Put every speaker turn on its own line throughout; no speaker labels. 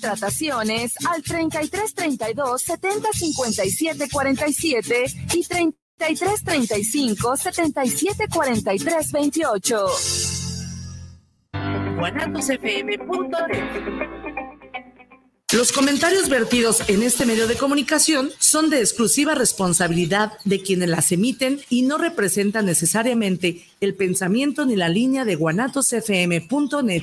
contrataciones al 33 32 70 57 47 y 33 35 77 43 28.
Los comentarios vertidos en este medio de comunicación son de exclusiva responsabilidad de quienes las emiten y no representan necesariamente el pensamiento ni la línea de guanatosfm.net.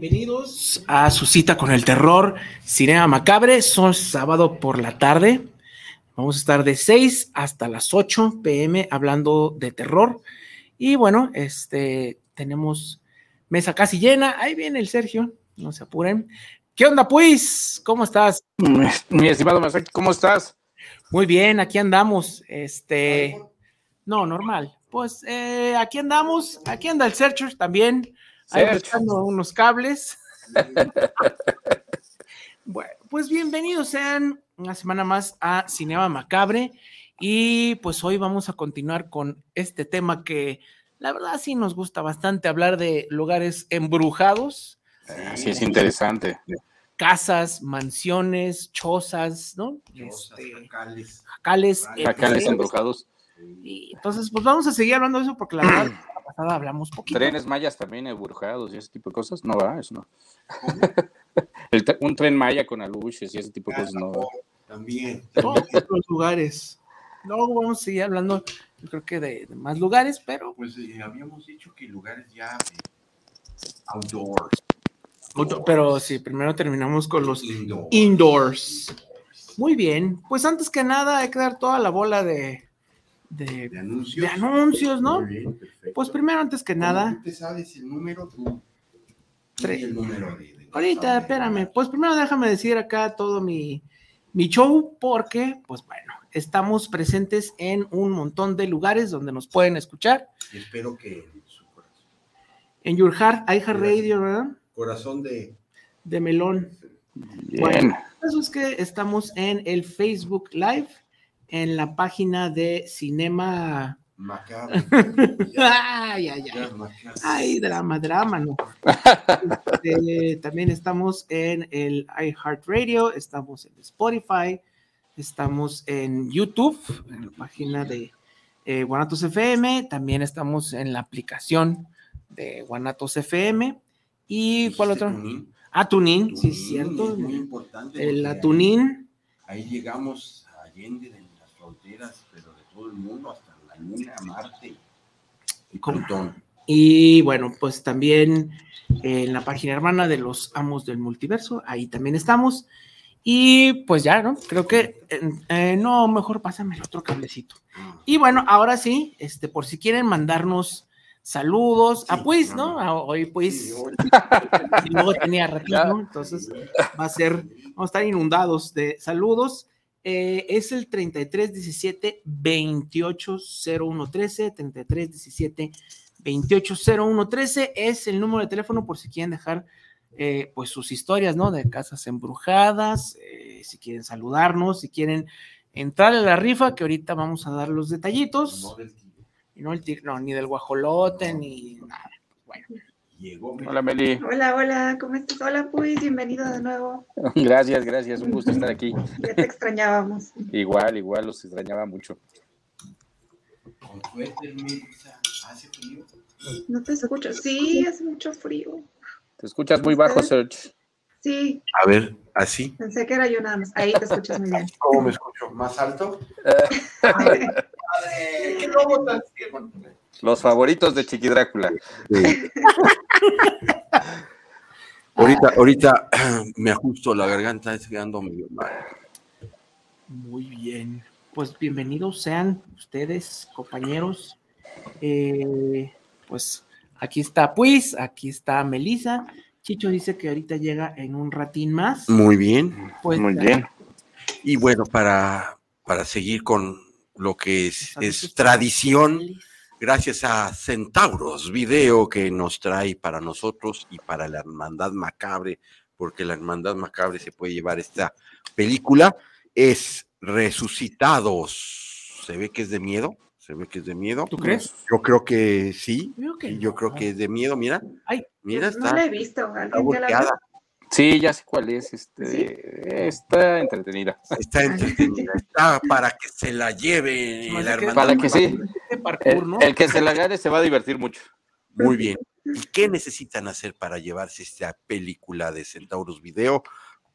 Bienvenidos a su cita con el terror, Cinema Macabre. Son sábado por la tarde. Vamos a estar de 6 hasta las 8 pm hablando de terror. Y bueno, este tenemos mesa casi llena. Ahí viene el Sergio, no se apuren. ¿Qué onda, pues? ¿Cómo estás?
Mi estimado Masaki, ¿cómo estás?
Muy bien, aquí andamos. Este, no, normal. Pues eh, aquí andamos, aquí anda el Searcher también. Ahí buscando unos cables. bueno, pues bienvenidos sean una semana más a Cinema Macabre. Y pues hoy vamos a continuar con este tema que la verdad sí nos gusta bastante hablar de lugares embrujados,
Sí, es interesante.
casas, mansiones, chozas, ¿no? Este,
jacales.
jacales.
Embrujados.
Y entonces, pues vamos a seguir hablando de eso porque la verdad, la pasada hablamos poquito.
Trenes mayas también embrujados y ese tipo de cosas. No va, eso no. El un tren maya con aluches y ese tipo de cosas no va.
También.
todos los lugares. Luego vamos a seguir hablando, yo creo que de, de más lugares, pero
Pues eh, habíamos dicho que lugares ya eh, outdoors.
pero sí, primero terminamos con los
Indoor.
indoors. Muy bien, pues antes que nada hay que dar toda la bola de, de,
De anuncios.
de anuncios, ¿no?
Bien.
Pues primero, antes que nada,
te sabes el número.
Tres.
di el número de, de-
ahorita, espérame, pues primero déjame decir acá todo mi, mi show, porque, pues bueno, estamos presentes en un montón de lugares donde nos pueden escuchar.
Espero que en su corazón,
En Your Heart, iHeartRadio, ¿verdad?
corazón de.
De melón.
Bien.
Eso es que estamos en el Facebook Live, en la página de Cinema.
Macabro.
Ay, ay, ay. Ay, drama, drama, no. Este, también estamos en el iHeartRadio, estamos en Spotify, estamos en YouTube, en la página de eh, Guanatos FM, también estamos en la aplicación de Guanatos FM. ¿Y cuál
¿Dijiste
otro?
Tunín?
Ah, Tunin, sí, es
Tunín
cierto.
es muy importante.
El
porque
Tunin.
Ahí, llegamos a Allende de las fronteras, pero de todo el mundo, hasta la Luna, Marte y.
Y bueno, pues también en la página hermana de los amos del multiverso, ahí también estamos. Y pues ya, ¿no? Creo que eh, eh, no, mejor pásame el otro cablecito. Y bueno, ahora sí, este, por si quieren mandarnos saludos, a
Sí,
pues,
no,
¿no? A- hoy pues,
Sí,
y luego tenía ratito, ¿no? entonces va a ser, vamos a estar inundados de saludos. Eh, es el 33 17 28 01 13, 33 17 28 01 13 es el número de teléfono por si quieren dejar eh, pues sus historias, ¿no? De casas embrujadas, eh, si quieren saludarnos, si quieren entrar a la rifa, que ahorita vamos a dar los detallitos,
no del tigre.
no, el no, ni del guajolote, ni nada. Bueno,
Llegó.
Hola, Meli.
Hola, hola, ¿cómo estás? Hola, pues, bienvenido de nuevo.
Gracias, gracias. Un gusto estar aquí.
Ya te extrañábamos.
Igual, igual, los extrañaba mucho.
Hace frío.
No te escucho. Sí, hace mucho frío.
Te escuchas muy bajo, Serge.
Sí,
A ver, así.
pensé que era yo nada más. Ahí te escuchas muy bien.
¿Cómo me escucho? ¿Más alto? lobo tan ciego.
Los favoritos de Chiqui Drácula.
Sí. Ahorita, ahorita me ajusto la garganta, es quedando medio mal.
Muy bien. Pues bienvenidos sean ustedes, compañeros. Eh, pues aquí está Pues, aquí está Melissa. Chicho dice que ahorita llega en un ratín más.
Muy bien.
Pues,
Muy bien.
Y bueno, para, para seguir con lo que es,
¿sabes
es tradición, gracias a Centauros Video que nos trae para nosotros y para la Hermandad Macabre, porque la Hermandad Macabre se puede llevar esta película, es Resucitados. ¿Se ve que es de miedo? ¿Se ve que es de miedo?
¿Tú crees?
Yo creo que sí.
Creo que
Yo creo
no.
que es de miedo, mira.
Ay,
Mira,
No
está,
la he visto.
está
¿Alguien ya la
volteada.
Sí, ya sé cuál es. Este, Está entretenida.
Está entretenida. Está para que se la lleve
me
la Hermandad
Para que sí.
este parkour,
El,
¿no?
el que se la gane se va a divertir mucho.
Muy bien. ¿Y qué necesitan hacer para llevarse esta película de Centauros Video?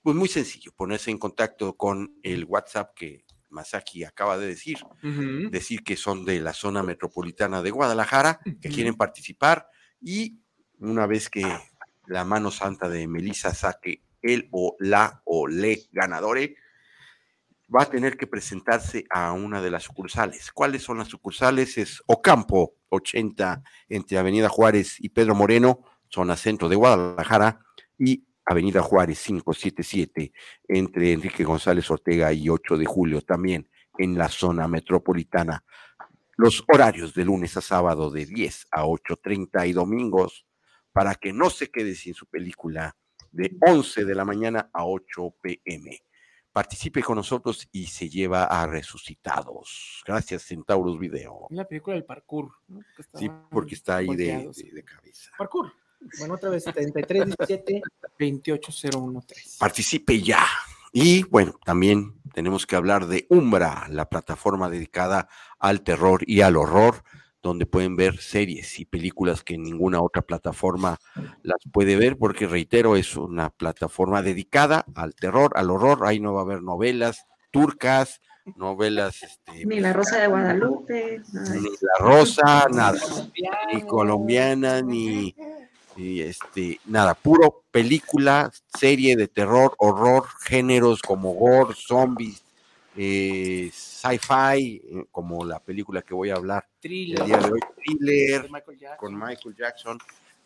Pues muy sencillo, ponerse en contacto con el WhatsApp que Masaki acaba de decir, decir que son de la zona metropolitana de Guadalajara, que quieren participar y una vez que la mano santa de Melissa saque el o la o le ganadore, va a tener que presentarse a una de las sucursales. ¿Cuáles son las sucursales? Es Ocampo 80 entre Avenida Juárez y Pedro Moreno, zona centro de Guadalajara, y Avenida Juárez 577 entre Enrique González Ortega y 8 de julio, también en la zona metropolitana. Los horarios de lunes a sábado de 10 a 8.30 y domingos para que no se quede sin su película de 11 de la mañana a 8 pm. Participe con nosotros y se lleva a Resucitados. Gracias, Centauros Video.
La película del parkour. ¿no? Que
Sí, porque está ahí de, de- de cabeza.
Parkour. Bueno, otra vez, 33 17 28013.
Participe ya. Y bueno, también tenemos que hablar de Umbra, la plataforma dedicada al terror y al horror, donde pueden ver series y películas que ninguna otra plataforma las puede ver, porque reitero, es una plataforma dedicada al terror, al horror. Ahí no va a haber novelas turcas, novelas este,
Ni la Rosa de Guadalupe.
ni la rosa, nada, ni colombiana, ni, ni, este, nada, puro película, serie de terror, horror, géneros como gore, zombies, eh, sci-fi, eh, como la película que voy a hablar el
Thriller.
día de hoy, thriller,
Michael
con Michael Jackson.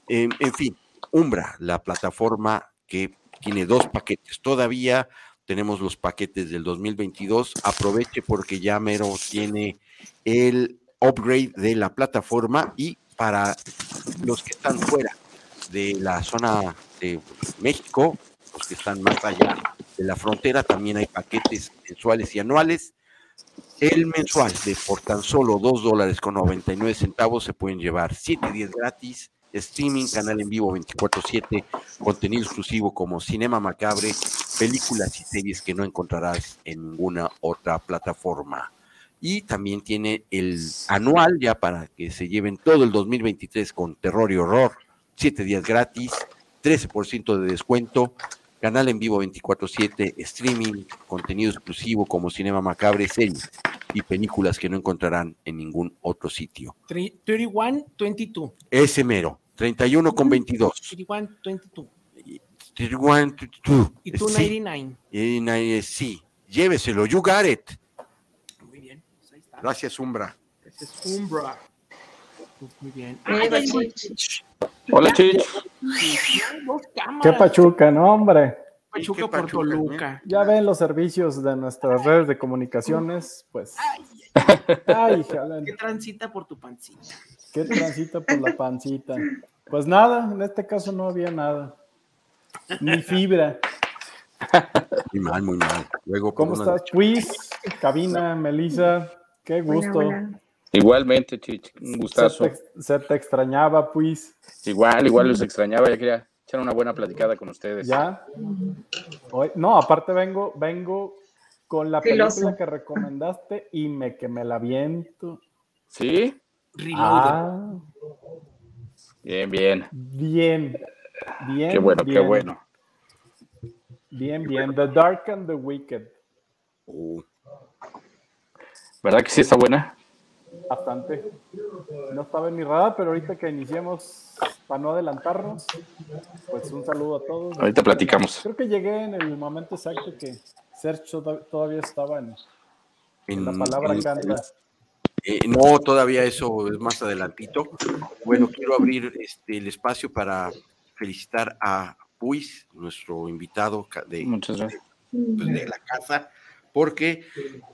En, en fin, Umbra, la plataforma que tiene dos paquetes. Todavía tenemos los paquetes del 2022. Aproveche porque ya mero tiene el upgrade de la plataforma y para los que están fuera de la zona de México, los que están más allá de la frontera, también hay paquetes mensuales y anuales. El mensual de por tan solo 2 dólares con 99 centavos se pueden llevar 7 días gratis, streaming, canal en vivo 24/7, contenido exclusivo como Cinema Macabre, películas y series que no encontrarás en ninguna otra plataforma. Y también tiene el anual ya para que se lleven todo el 2023 con terror y horror, 7 días gratis, 13% de descuento, canal en vivo 24/7, streaming, contenido exclusivo como Cinema Macabre, series y películas que no encontrarán en ningún otro sitio.
Tri- 31 22.
Ese mero, 31 con 22.
31 22.
31, 22.
Y
Sí,
299.
y na- eh, sí, lléveselo, you got it.
Muy bien. pues ahí está.
Gracias, Umbra.
Es Umbra. Muy bien. Ay, ay, ay,
Chich.
Hola, Chich.
Qué pachuca, no, hombre.
Pachuca
¿Qué
por
Pachuca,
Toluca.
Ya ven los servicios de nuestras redes de comunicaciones, pues. Ay, jala,
¿Qué transita por tu pancita?
qué transita por la pancita. Pues nada, en este caso no había nada. Ni fibra.
Muy mal, muy mal. Luego,
¿Cómo estás, Quiz? Cabina, Melissa. Qué
Hola,
gusto.
hola.
Igualmente, Chich. Un
Se
gustazo.
te, se te extrañaba, pues.
Igual, igual los extrañaba. Ya quería echar una buena platicada con ustedes.
¿Ya? Hoy- no, aparte vengo, vengo con la
Filoso.
película que recomendaste y me que me la viento.
¿Sí?
Ah,
Bien, bien.
bien. Bien.
Qué bueno, qué bueno.
Bien, bien. The Dark and the Wicked.
Oh,
¿Verdad que sí está buena?
Bastante. No estaba en mi radar, pero ahorita que iniciemos, para no adelantarnos, pues un saludo a todos.
Ahorita platicamos.
Creo que llegué en el momento exacto que Sergio toda- todavía estaba en, en la palabra
en-
canta.
Eh, no, todavía eso es más adelantito. Bueno, quiero abrir este, el espacio para felicitar a Puis, nuestro invitado ca- de,
Muchas gracias.
pues, de la casa, porque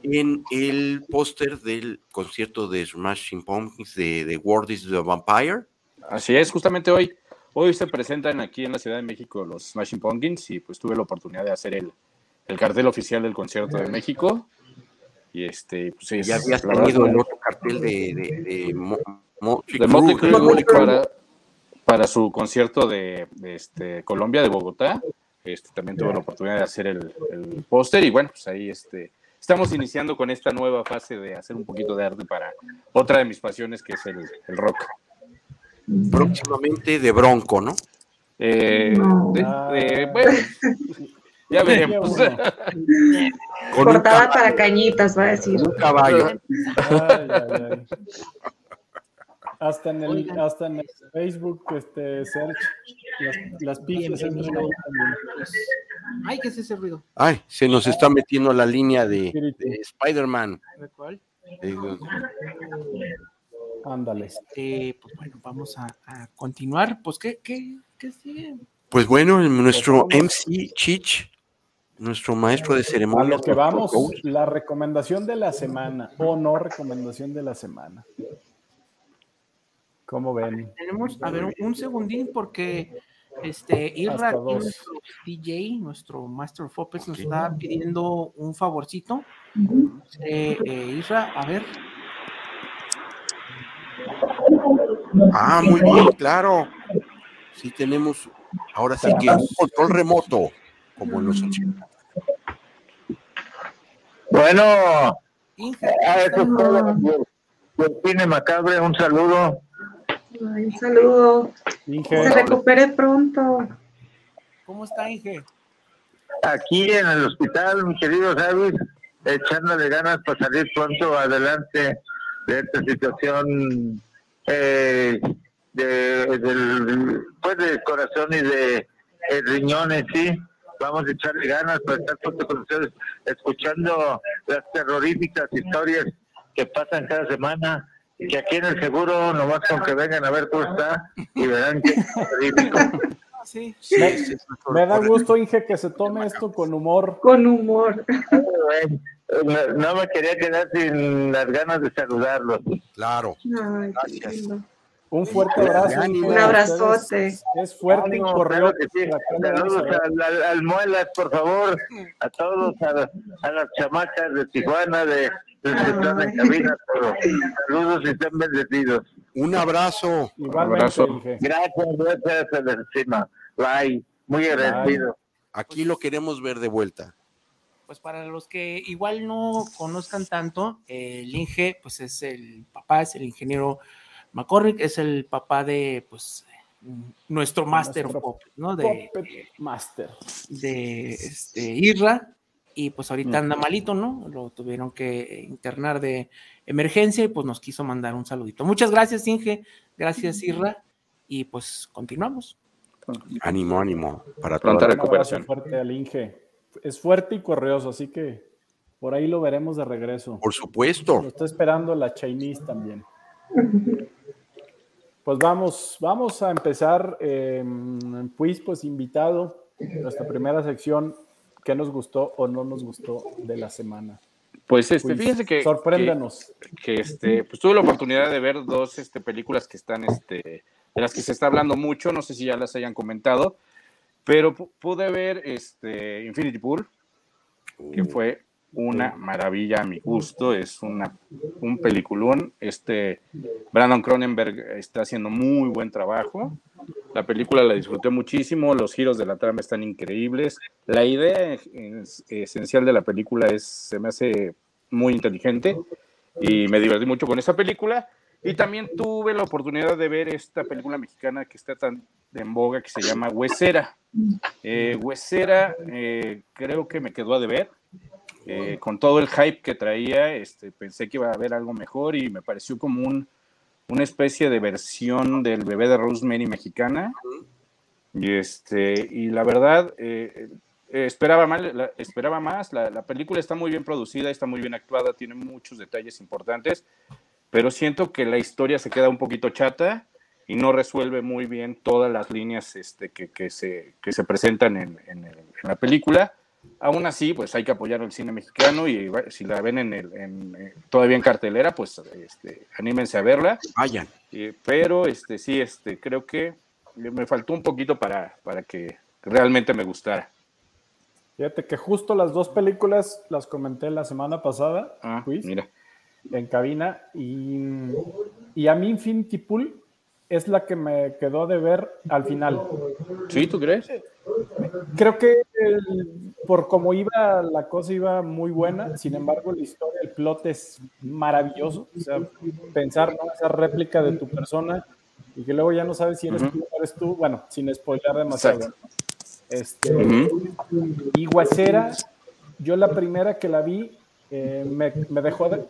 en el póster del concierto de Smashing Pumpkins de, de World is the Vampire,
Así es, justamente hoy. Hoy se presentan aquí en la Ciudad de México los Smashing Pumpkins y pues tuve la oportunidad de hacer el, el cartel oficial del concierto de México. Y este, pues sí,
ya
es-
habías tenido el otro cartel de, de, de Mo- Motley Crue.
para, para su concierto de, de, este, Colombia, de Bogotá. Este, también tuve la oportunidad de hacer el, el póster y bueno, pues ahí este, estamos iniciando con esta nueva fase de hacer un poquito de arte para otra de mis pasiones que es el, el rock.
próximamente de Bronco, ¿no?
Eh,
No.
de-
Ah.
de- bueno, ya veremos.
Caballo,
para cañitas, va a decir.
un caballo.
Ay, ay, ay. Hasta en el, hasta en el Facebook, este, Sergio, las, las.
Ay, ¿qué es ese ruido?
Ay, se nos está metiendo a la línea de, de Spider-Man.
¿De cuál?
Eh,
Ándale.
Este, pues bueno, vamos a, a continuar. Pues, ¿qué, qué, qué sigue?
Pues bueno, nuestro
Pues.
MC Chich, nuestro maestro de
A
ceremonias.
lo que vamos,
coach,
la recomendación de la semana, o no recomendación de la semana. ¿Cómo ven?
Tenemos, a ver, un, un segundín porque este Irra, nuestro DJ, nuestro Master of Puppets, nos está pidiendo un favorcito. Eh, eh, Isra, a ver,
Ah, muy bien, claro. Sí tenemos, ahora sí que un control remoto, como en los 80.
Bueno,
Inge,
a eso es todo. Macabre, un saludo.
Ay, un saludo.
Inge,
Se recupere pronto.
¿cómo está Inge?
Aquí en el hospital, mi querido Javis, echándole ganas para salir pronto adelante de esta situación eh, de, del, pues de corazón y de eh, riñones, sí. Vamos a echarle ganas para estar pronto con ustedes, escuchando las terroríficas historias que pasan cada semana. Y que aquí en el seguro, nomás con que vengan a ver cómo está y verán que
sí.
Sí,
Me-
sí,
me da gusto, Inge, que se tome esto con humor.
Con humor.
No, no me quería quedar sin las ganas de saludarlos.
Claro.
Ay,
Gracias.
Un fuerte abrazo.
Un abrazote.
Es fuerte y
sí. Saludos al, al- al Muelas, por favor, a todos, a, a las chamacas de Tijuana, de, están en cabina, pero saludos y estén bendecidos.
Un abrazo.
Igualmente,
Abrazo.
Gracias, gracias a la encima. Bye, muy agradecido.
Aquí lo queremos ver de vuelta.
Pues para los que igual no conozcan tanto, el Inge, pues es el papá, es el ingeniero McCormick, es el papá de, pues, nuestro Master
Nuestro
Puppets, ¿no? De,
Puppet Master.
de este, Irra, y pues ahorita anda malito, ¿no? Lo tuvieron que internar de emergencia y pues nos quiso mandar un saludito. Muchas gracias, Inge, gracias, Irra, y pues continuamos.
Ánimo, ánimo. Para
Pronta recuperación.
fuerte al Inge. Es fuerte y correoso, así que por ahí lo veremos de regreso.
Por supuesto.
Lo está esperando la Chinese también. Pues vamos, vamos a empezar. Eh, pues, pues invitado, nuestra primera sección, ¿qué nos gustó o no nos gustó de la semana?
Pues este,
Pues,
fíjense que,
sorpréndanos.
que, que, este, pues tuve la oportunidad de ver dos este, películas que están, este, de las que se está hablando mucho, no sé si ya las hayan comentado, pero pu- pude ver este, Infinity Pool, que fue una maravilla a mi gusto, es una, un peliculón. Este Brandon Cronenberg está haciendo muy buen trabajo. La película la disfruté muchísimo, los giros de la trama están increíbles. La idea es- esencial de la película es, se me hace muy inteligente y me divertí mucho con esa película. Y también tuve la oportunidad de ver esta película mexicana que está tan en boga que se llama Huesera. Eh, Huesera, eh, creo que me quedó a deber. Eh, con todo el hype que traía, este, pensé que iba a haber algo mejor y me pareció como un, una especie de versión del bebé de Rosemary mexicana. Y, este, y la verdad, eh, eh, esperaba, mal, la- esperaba más. La, la película está muy bien producida, está muy bien actuada, tiene muchos detalles importantes, pero siento que la historia se queda un poquito chata y no resuelve muy bien todas las líneas este, que, que se, que se presentan en, en el- en la película. Aún así, pues hay que apoyar al cine mexicano y si la ven en el, en, eh, todavía en cartelera, pues este, anímense a verla.
Vayan.
Eh, pero este, sí, este, creo que me faltó un poquito para, para que realmente me gustara.
Fíjate que justo las dos películas las comenté la semana pasada,
Ah,
quiz,
mira.
en cabina, y, y a mí Infinity Pool es la que me quedó de ver al final.
¿Sí, tú crees?
Creo que el- por cómo iba la cosa iba muy buena, sin embargo la historia, el plot es maravilloso, o sea, pensar ¿no? esa réplica de tu persona y que luego ya no sabes si eres
Ujú.
tú o no eres tú, bueno, sin spoiler demasiado.
Exacto.
Este, y Guacera, yo la primera que la vi, eh, me, me dejó de-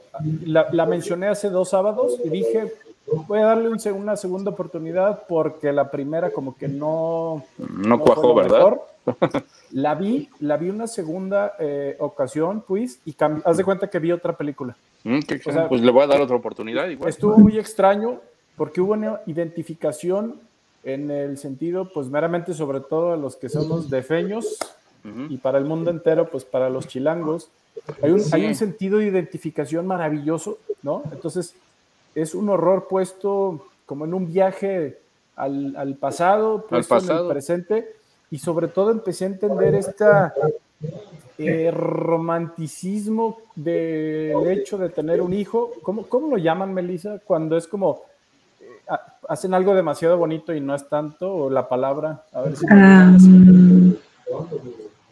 la, la mencioné hace dos sábados y dije, voy a darle un una segunda oportunidad porque la primera como que no...
No
fue
cuajó, ¿verdad?
mejor. La vi, la vi una segunda eh, ocasión, pues, y haz de cuenta que vi otra película.
Mm, qué
O sea,
pues le voy a dar otra oportunidad igual.
Estuvo muy extraño porque hubo una identificación en el sentido, pues meramente sobre todo a los que somos defeños
Ujú.
y para el mundo entero, pues para los chilangos. Hay un,
Sí.
hay un sentido de identificación maravilloso, ¿no? Entonces, es un horror puesto como en un viaje al, al pasado, puesto en
pasado.
el presente, y sobre todo empecé a entender esta eh, romanticismo del hecho de tener un hijo. ¿Cómo, cómo lo llaman, Melissa? Cuando es como eh, ha- hacen algo demasiado bonito y no es tanto, o la palabra, a ver si
Ah.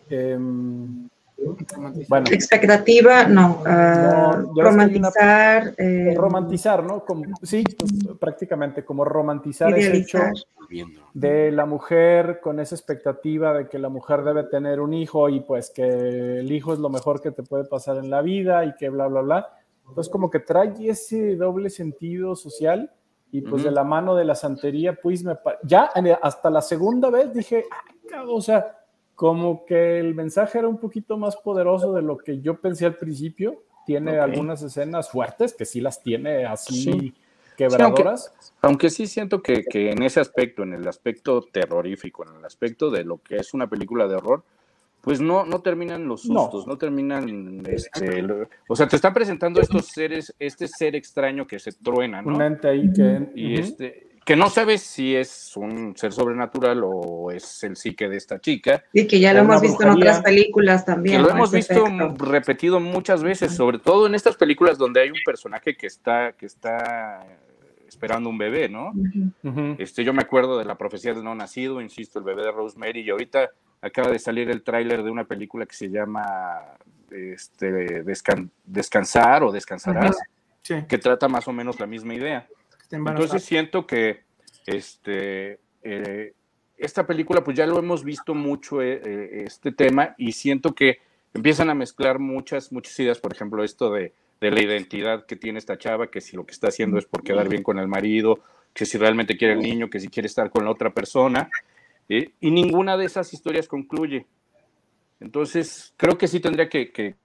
Em, bueno,
expectativa, no. ah,
No, que hay una-
romantizar. eh,
romantizar, ¿no? Como, sí, pues, prácticamente como romantizar ese hecho
Idealizar.
De la mujer con esa expectativa de que la mujer debe tener un hijo y pues que el hijo es lo mejor que te puede pasar en la vida y que bla, bla, bla. Entonces como que trae ese doble sentido social y pues
Ujú.
de la mano de la santería, pues me ya hasta la segunda vez dije, "Ah, cabrón", o sea, como que el mensaje era un poquito más poderoso de lo que yo pensé al principio. Tiene algunas escenas fuertes que sí las tiene así
Sí.
quebradoras.
Aunque sí siento que, que en ese aspecto, en el aspecto terrorífico, en el aspecto de lo que es una película de horror, pues no, no terminan los sustos, no, terminan, este, lo- o sea, te está presentando estos seres, este ser extraño que se truena, ¿no?
Un ente ahí que...
Y este, que no sabes si es un ser sobrenatural o es el psique de esta chica,
Y que ya lo hemos visto en otras películas también.
que lo hemos visto
efecto.
repetido muchas veces, sobre todo en estas películas donde hay un personaje que está, que está esperando un bebé, ¿no? Este, yo me acuerdo de la profecía del no nacido, insisto, el bebé de Rosemary, y ahorita acaba de salir el tráiler de una película que se llama este, Descan- Descansar o Descansarás,
Sí,
que trata más o menos la misma idea.
Está.
Entonces siento que este, eh, esta película, pues ya lo hemos visto mucho eh, eh, este tema y siento que empiezan a mezclar muchas, muchas ideas, por ejemplo, esto de, de la identidad que tiene esta chava, que si lo que está haciendo es por quedar bien con el marido, que si realmente quiere el niño, que si quiere estar con la otra persona, ¿eh? y ninguna de esas historias concluye. Entonces, creo que sí tendría que, que,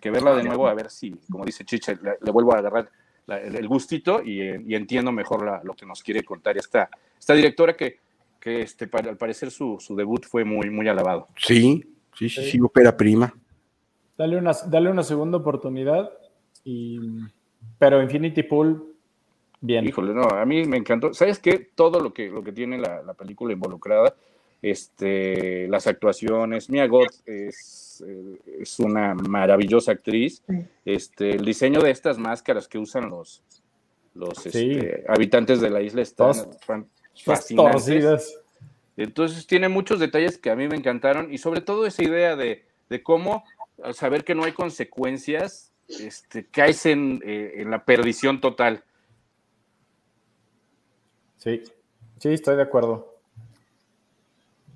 que verla de nuevo a ver si, como dice Chicha, le, le vuelvo a agarrar la- el, gustito y, y entiendo mejor la- lo que nos quiere contar esta, esta directora que, que este, para, al parecer su, su debut fue muy, muy alabado.
Sí, sí, sí, sí, ópera prima.
Dale una, dale una segunda oportunidad. Y, pero Infinity Pool, bien.
Híjole, no, a mí me encantó. ¿Sabes qué? Todo lo que, lo que tiene la, la película involucrada, este, las actuaciones, Mia Goth es, eh, es una maravillosa actriz. Este, el diseño de estas máscaras que usan los, los
Sí.
este, habitantes de la isla están fascinantes. Entonces tiene muchos detalles que a mí me encantaron y sobre todo esa idea de, de cómo al saber que no hay consecuencias, este, caes en, eh, en la perdición total.
Sí, sí, estoy de acuerdo.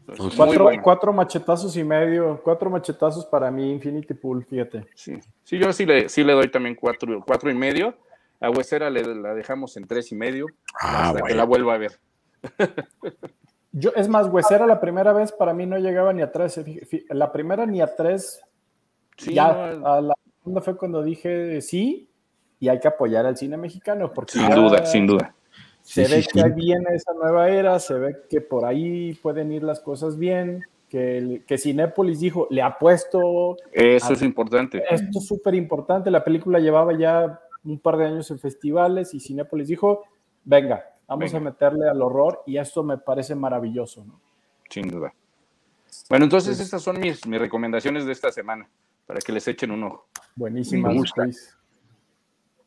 Entonces,
Cuatro,
bueno.
cuatro machetazos y medio, cuatro machetazos para mí, Infinity Pool, fíjate.
Sí, sí, yo sí le, sí le doy también cuatro, cuatro y medio. A Huesera le, la dejamos en tres y medio
Ah,
hasta que
bueno.
la vuelva a ver.
Yo, es más, Huesera la primera vez para mí no llegaba ni a tres. eh, La primera ni a tres.
Sí,
ya,
no,
a la segunda fue cuando dije sí, y hay que apoyar al cine mexicano. Porque
sin
ya
duda, sin duda.
Se
Sí,
ve
sí,
que
sí.
viene esa nueva era, se ve que por ahí pueden ir las cosas bien, que, que Cinépolis dijo, le apuesto,
Eso es importante.
esto es súper importante, la película llevaba ya un par de años en festivales y Cinépolis dijo, venga, vamos
Venga.
a meterle al horror y esto me parece maravilloso. ¿no?
Sin duda. Bueno, entonces estas son mis, mis recomendaciones de esta semana, para que les echen un ojo.
Buenísima.
Me gusta.
Luis.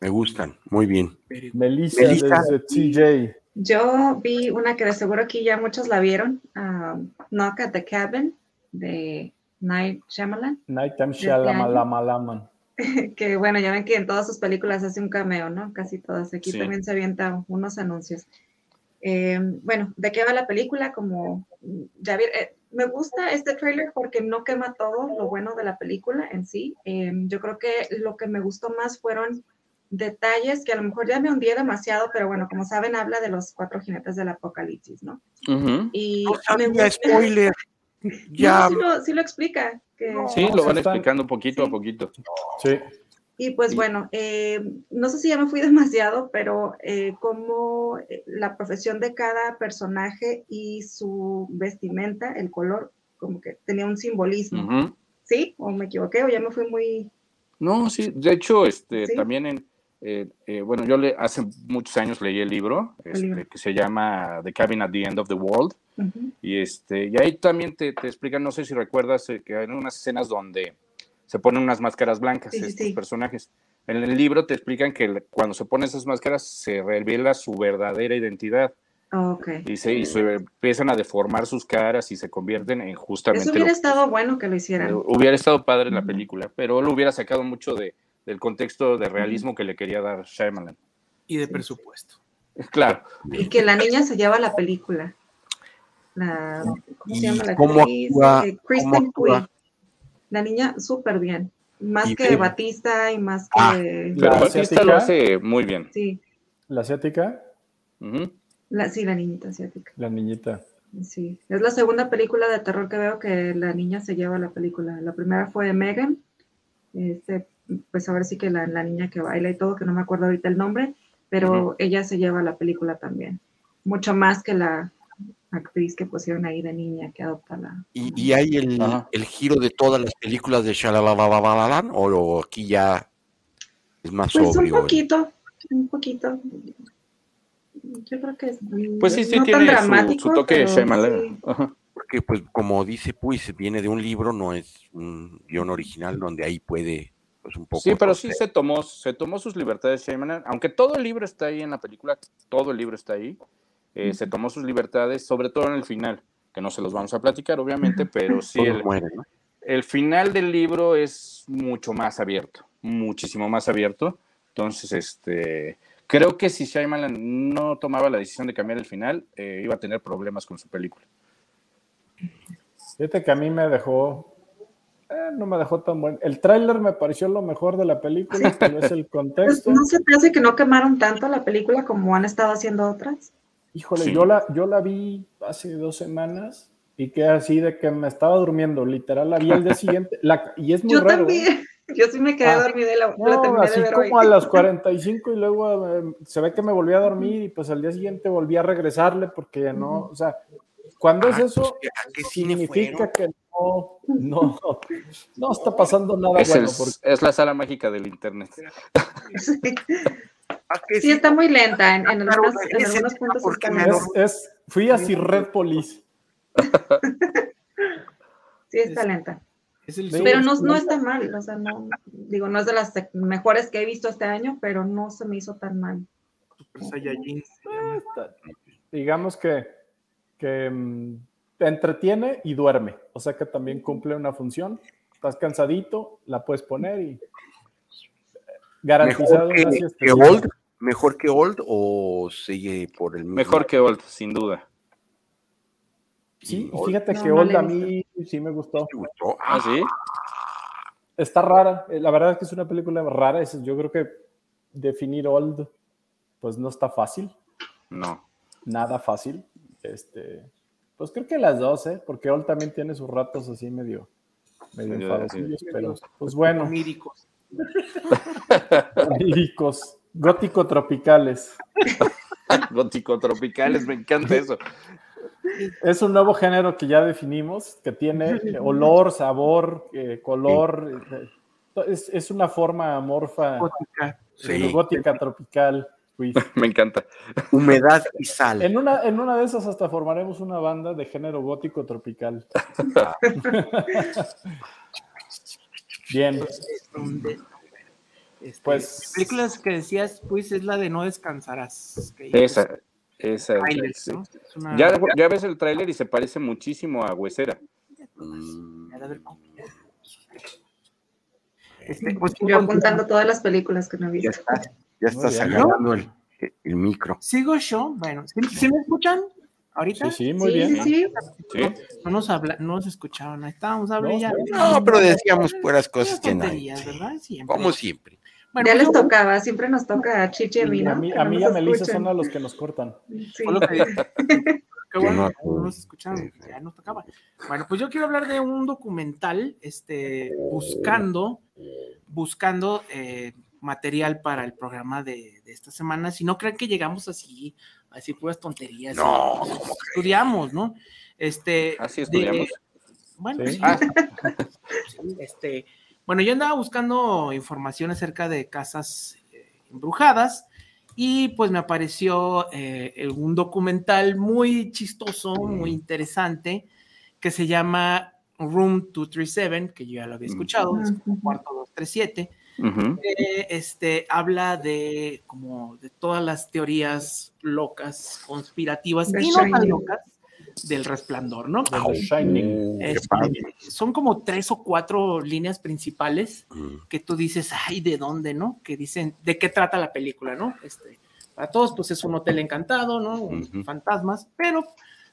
Me gustan, muy bien.
Melissa,
Melissa.
desde TJ.
Yo vi una que de seguro aquí ya muchos la vieron, um, Knock at the Cabin de Night Shyamalan,
Nighttime
este.
Shalamalamaman.
que bueno, ya ven que en todas sus películas hace un cameo, ¿no? Casi todas. Aquí
Sí.
también se avienta unos anuncios. Eh, bueno, ¿de qué va la película? Como ya vi, eh, me gusta este tráiler porque no quema todo lo bueno de la película en sí. Eh, yo creo que lo que me gustó más fueron detalles que a lo mejor ya me hundí demasiado, pero bueno, como saben, habla de los cuatro jinetes del apocalipsis, ¿no?
Ujú.
Y
No
me gusta-
spoiler.
No,
Ya,
sí, lo, sí lo explica. que-
Sí, lo van
están-
explicando poquito a poquito.
Sí.
Y pues bueno, eh, no sé si ya me fui demasiado, pero eh, como eh, la profesión de cada personaje y su vestimenta, el color, como que tenía un simbolismo. ¿Sí? ¿O me equivoqué? ¿O ya me fui muy...
No, sí, de hecho, este,
Sí.
también en, eh, eh, bueno, yo le, hace muchos años leí el libro, este,
libro.
que se llama The Cabin at the End of the World,
Ujú.
y este, y ahí también te, te explican, no sé si recuerdas, eh, que hay unas escenas donde se ponen unas máscaras blancas,
Sí,
estos
sí.
personajes. En el libro te explican que cuando se ponen esas máscaras se revela su verdadera identidad
Ah, ok.
y se, y se empiezan a deformar sus caras y se convierten en justamente
Eso
lo
hubiera
que-
estado bueno que lo hicieran.
eh, Hubiera estado padre la
Ujú.
película, pero lo hubiera sacado mucho de, del contexto de realismo que le quería dar Shyamalan.
Y de
Sí.
presupuesto.
Claro,
Y que la niña se lleva la película. La, ¿Cómo se
¿Y
llama la
cómo
actriz?
actúa-
Eh, Kristen? Wiig. La niña súper bien. Más que Batista y más que...
Ah,
pero
La
Batista
asiática.
lo hace muy bien.
Sí,
La asiática,
la, sí, la niñita asiática.
la niñita.
Sí, es la segunda película de terror que veo que la niña se lleva la película. La primera fue Megan, este, pues ahora sí que la, la niña que baila y todo, que no me acuerdo ahorita el nombre, pero
Ujú.
ella se lleva la película también. Mucho más que la actriz que pusieron ahí de niña que adopta la...
y, y hay el, el giro de todas las películas de Shalalalalalalalan, o lo- aquí ya es más
Pues un
obvio.
poquito, un poquito. Yo creo que es
Pues sí, sí
no
tiene su,
dramático,
su toque
pero
Shyamalan.
sí.
Ajá.
Porque, pues, como dice Puis, viene de un libro, no es un guion original donde ahí puede, pues, un poco.
Sí, pero sí se tomó, se tomó sus libertades Shyamalan, aunque todo el libro está ahí en la película, todo el libro está ahí, eh, se tomó sus libertades, sobre todo en el final, que no se los vamos a platicar, obviamente, pero sí, el, el final del libro es mucho más abierto, muchísimo más abierto. Entonces, este, creo que si Shyamalan no tomaba la decisión de cambiar el final, eh, iba a tener problemas con su película.
Fíjate que a mí me dejó, eh, no me dejó tan bueno. El tráiler me pareció lo mejor de la película, tal vez el
Pues,
contexto.
¿No se te hace que no quemaron tanto la película como han estado haciendo otras?
Híjole,
Sí.
yo, la, yo la vi hace dos semanas y quedé así de que me estaba durmiendo, literal, la vi al día siguiente. la- y es muy
Yo
raro. ¿eh?
también. Yo sí me quedé
Ah.
dormida y la, la
No,
terminé
así
de ver
como
hoy.
a las 45 y luego eh, se ve que me volví a dormir y pues al día siguiente volví a regresarle porque ya no, o sea, cuando es
Ah,
eso,
pues, ¿A qué cine
significa
fueron?
que no, no, no está pasando nada
Es,
bueno.
el-
porque-
es la sala mágica del internet.
Sí.
¿A qué
Sí,
cine?
está muy lenta. En, en
Claro,
algunas- en algunos puntos
es, es- fui a Red Police.
Sí, está lenta.
Es el
Sí.
Pero no, no está mal. O sea, no, digo, no es de las mejores que he visto este año, pero no se me hizo tan mal.
Super Saiyajin.
Está- digamos que, que mm, te entretiene y duerme, o sea que también cumple una función. Estás cansadito, la puedes poner y garantizado
¿Mejor que, que. Old? ¿Mejor que Old o sigue por el mismo?
Mejor que Old, sin duda.
Sí,
Old.
fíjate
No,
que
no
Old a mí sí me gustó.
¿Te gustó?
Ah, sí.
Está rara, eh, la verdad es que es una película rara, es- yo creo que definir Old pues no está fácil,
No.
nada fácil. Este, pues creo que las dos, ¿eh? Porque Old también tiene sus ratos así medio, medio enfadosillos, pero pues bueno,
Oníricos.
líricos, gótico tropicales.
Gótico tropicales, me encanta eso.
Es un nuevo género que ya definimos, que tiene olor, sabor, eh, color. eh, Es, es una forma amorfa,
Gótica.
gótica tropical. Luis.
Me encanta.
Humedad y sal.
En una, en una de esas hasta formaremos una banda de género gótico tropical. Bien,
Donde- este,
Pues-
películas que decías, pues es la de No descansarás. que
Esa, esa.
Trailer,
sí.
¿no? Es una-
Ya, ya ves el tráiler y se parece muchísimo a Huesera.
Mm,
Este, pues,
Yo apuntando todas las películas que no he
Ya
visto.
Ya estás agarrando el, el micro.
Sigo yo, bueno, ¿sí, sí me escuchan? ¿Ahorita?
sí, sí, muy
sí,
bien.
sí, sí.
Sí.
No nos habla, no nos escuchaban, ahí estábamos hablando
No,
ya.
No, pero decíamos puras cosas que nadie.
tonterías, ¿verdad? Siempre.
Como siempre.
Bueno,
ya les
yo-
tocaba, siempre nos toca a Chichi y a mí.
A mí,
no
y a Melissa son a los que nos cortan.
Sí.
Qué bueno,
no-
no nos escucharon, ya nos tocaba. Bueno, pues yo quiero hablar de un documental, este, buscando, buscando eh, material para el programa de, de esta semana. Si no creen que llegamos así, así puras tonterías.
No,
¿sí? estudiamos, ¿no? Este,
Así
de-
estudiamos.
bueno,
Sí.
sí.
Ah,
este, bueno, yo andaba buscando información acerca de casas eh, embrujadas y pues me apareció eh, un documental muy chistoso, muy interesante, que se llama Room 237, que yo ya lo había escuchado, es como cuarto 237.
Ujú.
eh, este, habla de como de todas las teorías locas, conspirativas
The
y no tan
Shining.
locas del resplandor, ¿no?
Shining.
Uh, qué
Este, son como tres o cuatro líneas principales
Mm,
que tú dices, ay, ¿de dónde, no? Que dicen, ¿de qué trata la película, no? Este, para todos, pues es un hotel encantado, ¿no?
Ujú.
Fantasmas, pero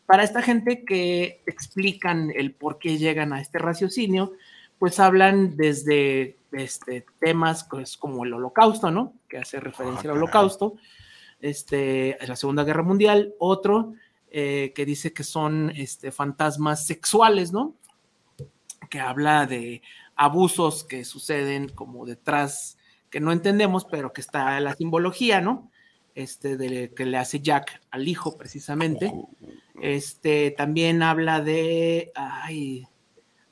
para esta gente que explican el por qué llegan a este raciocinio, pues hablan desde este, temas pues, como el holocausto, ¿no? Que hace referencia al
caray.
holocausto, este, la Segunda Guerra Mundial, otro eh, que dice que son este, fantasmas sexuales, ¿no? Que habla de abusos que suceden como detrás, que no entendemos, pero que está la simbología, ¿no? Este, de, que le hace Jack al hijo, precisamente. Este, también habla de, ay,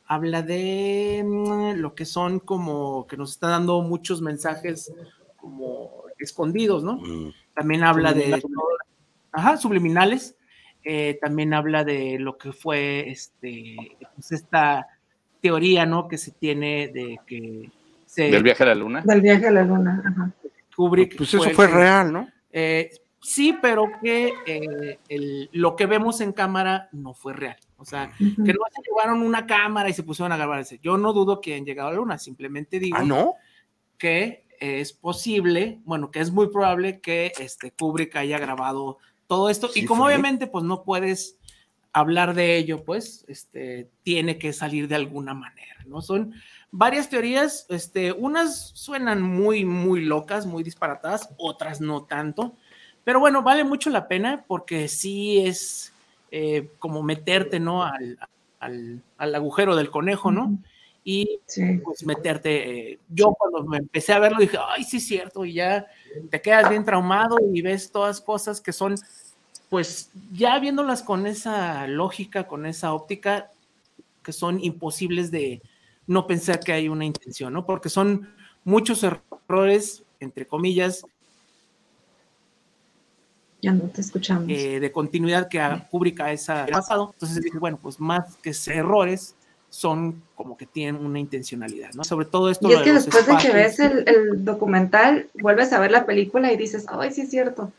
habla de mm, lo que son como, que nos está dando muchos mensajes como escondidos, ¿no?
mm,
También habla de,
Subliminales.
ajá, subliminales. Eh, también habla de lo que fue, este, pues esta teoría, ¿no? Que se tiene de que se
Del viaje a la luna.
Del viaje a la luna. Ajá.
Kubrick
Pues eso fue real, ¿no?
eh, sí, pero que eh, el- lo que vemos en cámara no fue real. O sea, que no se llevaron una cámara y se pusieron a grabar. Yo no dudo que hayan llegado a la luna, simplemente digo
Ah, ¿no?
que es posible, bueno, que es muy probable que este Kubrick haya grabado todo esto. y como
fue.
obviamente, pues no puedes hablar de ello, pues este tiene que salir de alguna manera, ¿no? Son varias teorías, este, unas suenan muy, muy locas, muy disparatadas, otras no tanto. Pero bueno, vale mucho la pena porque sí es eh, como meterte, ¿no? Al, al, al agujero del conejo, ¿no? Y
Sí.
pues meterte. eh, yo cuando me empecé a verlo dije, ay, sí es cierto, y ya te quedas bien traumado y ves todas cosas que son, pues ya viéndolas con esa lógica, con esa óptica, que son imposibles de no pensar que hay una intención, ¿no? Porque son muchos errores, entre comillas,
Ya no te escuchamos.
eh, de continuidad que a- Kubrick a esa pasado. Entonces dije, bueno, pues más que errores, son como que tienen una intencionalidad, ¿no? Sobre todo esto.
y es que después de que ves el, el documental, vuelves a ver la película y dices, ay, sí es cierto.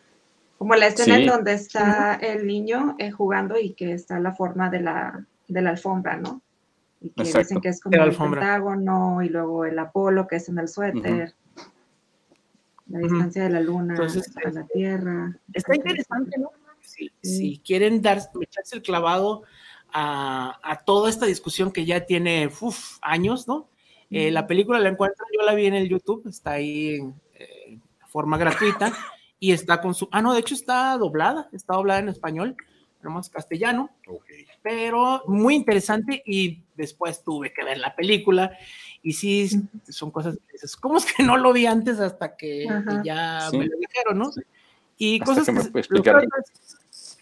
Como la escena
Sí.
en donde está el niño eh, jugando y que está la forma de la, de la alfombra, ¿no? Y que
Exacto.
dicen que es como el. Pentágono y luego el Apolo que es en el suéter. La distancia de la luna
Entonces,
a la Tierra.
Está interesante, ¿no? Si, si quieren dar, echarse el clavado a, a toda esta discusión que ya tiene uf, años, ¿no? Eh, la película la encuentro, yo la vi en el YouTube, está ahí en eh, forma gratuita y está con su... Ah, no, de hecho está doblada, está doblada en español, más castellano, pero muy interesante y después tuve que ver la película y sí, son cosas que dices, ¿cómo es que no lo vi antes hasta que
Ajá.
ya
Sí.
me lo dijeron, no? Y
Hasta
cosas
que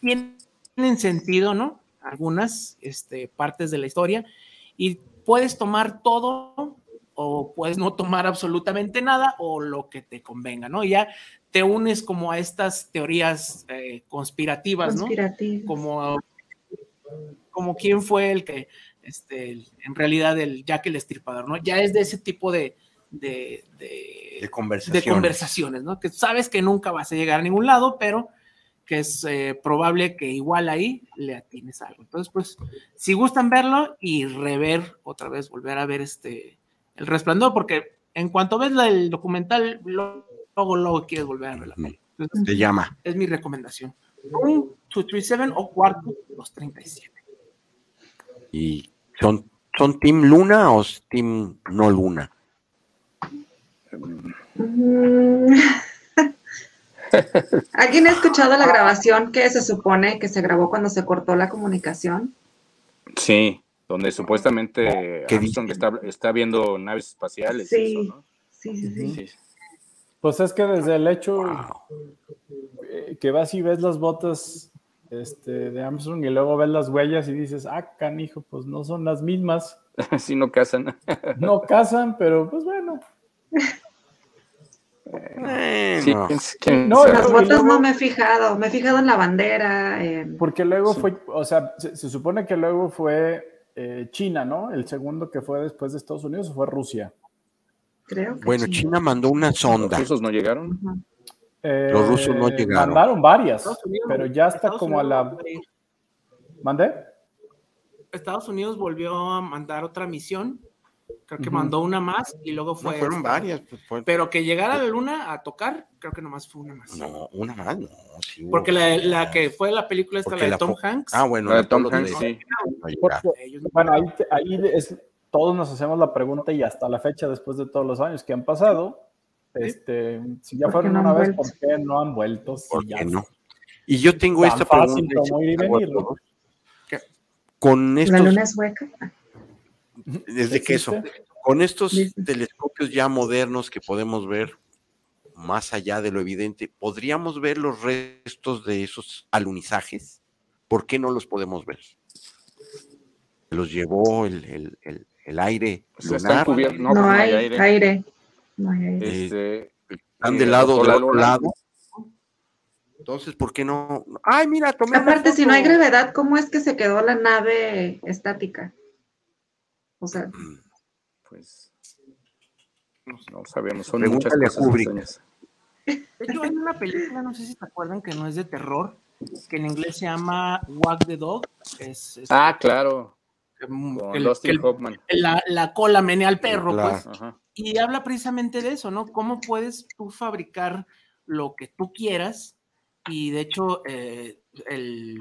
me
tienen sentido, ¿no? Algunas este, partes de la historia y puedes tomar todo o puedes no tomar absolutamente nada o lo que te convenga, ¿no? Y ya te unes como a estas teorías eh, conspirativas, ¿no?
Conspirativas.
Como, como quién fue el que, este, en realidad el Jack el Estripador, ¿no? Ya es de ese tipo de, de, de-
De
conversaciones, ¿no? Que sabes que nunca vas a llegar a ningún lado, pero que es eh, probable que igual ahí le atines algo. Entonces, pues, si gustan verlo y rever otra vez, volver a ver este El Resplandor, porque en cuanto ves la- el documental, luego, luego quieres volver a ver la peli. Entonces,
Se llama.
es mi recomendación. Un 237 o cuarto 237.
¿Y son, son Team Luna o Team no Luna?
Mm. ¿Alguien ha escuchado la grabación que se supone que se grabó cuando se cortó la comunicación?
Sí, donde supuestamente
¿Qué
Armstrong está, está viendo naves espaciales.
Sí.
eso, ¿no?
Sí, sí, sí.
Sí.
Pues es que desde el hecho eh, que vas y ves las botas este, de Armstrong y luego ves las huellas y dices, ah, canijo, pues no son las mismas.
Sí, no casan.
No casan, pero pues bueno.
Sí, quién
No,
sabe.
Las
y
botas
luego-
no me he fijado, me he fijado en la bandera. en-
Porque luego fue, o sea, se, se supone que luego fue eh, China, ¿no? El segundo que fue después de Estados Unidos fue Rusia.
Creo que
bueno. China mandó una
¿Los
sonda.
rusos no llegaron?
Ujú.
Eh,
Los rusos no llegaron.
Mandaron varias,
Unidos-
pero ya está
Estados
como a
Unidos
la...
a.
¿Mandé?
Estados Unidos volvió a mandar otra misión. Creo que mandó una más y luego
No,
fue.
fueron
esta.
varias. pues, fue-
Pero que llegara a la luna a tocar, creo que nomás fue una más.
No, una más, no. sí hubo
Porque la, que fue la película esta,
Porque
la de Tom Hanks.
Ah, bueno,
La de Tom Hanks,
13
sí.
no-
bueno, ahí, ahí es- todos nos hacemos la pregunta y hasta la fecha, después de todos los años que han pasado, este, si ya
¿Por qué
fueron
no
una
han
vez,
vuelto?
¿por qué no han vuelto? Si
¿Por
ya
qué no? Y yo tengo
Tan
esta
fácil
pregunta.
como ir y
la
¿no?
Con
La
estos,
luna es hueca.
desde queso,
¿Existe?
con estos telescopios ya modernos que podemos ver más allá de lo evidente, ¿podríamos ver los restos de esos alunizajes? ¿Por qué no los podemos ver? ¿Los llevó el, el- el- el aire
O sea, están
lunar?
No,
No,
no
hay
hay
aire.
aire.
Aire.
Este,
Están
eh,
del lado del otro lado. Entonces, ¿por qué no? Ay, mira, tomé
Aparte, si no hay gravedad, ¿cómo es que se quedó la nave estática? O sea,
Pues no, no sabemos, son muchas
Pregúntale
cosas
Kubrick.
extrañas.
De hecho, hay una película, no sé si se acuerdan, que no es de terror, que en inglés se llama Wag the Dog. Es, es-
Ah, claro,
que-
con
que el-
Dustin
el-
Hoffman.
la, la cola menea al perro, pues.
Ajá.
Y habla precisamente de eso, ¿no? Cómo puedes tú fabricar lo que tú quieras. Y de hecho, eh, el-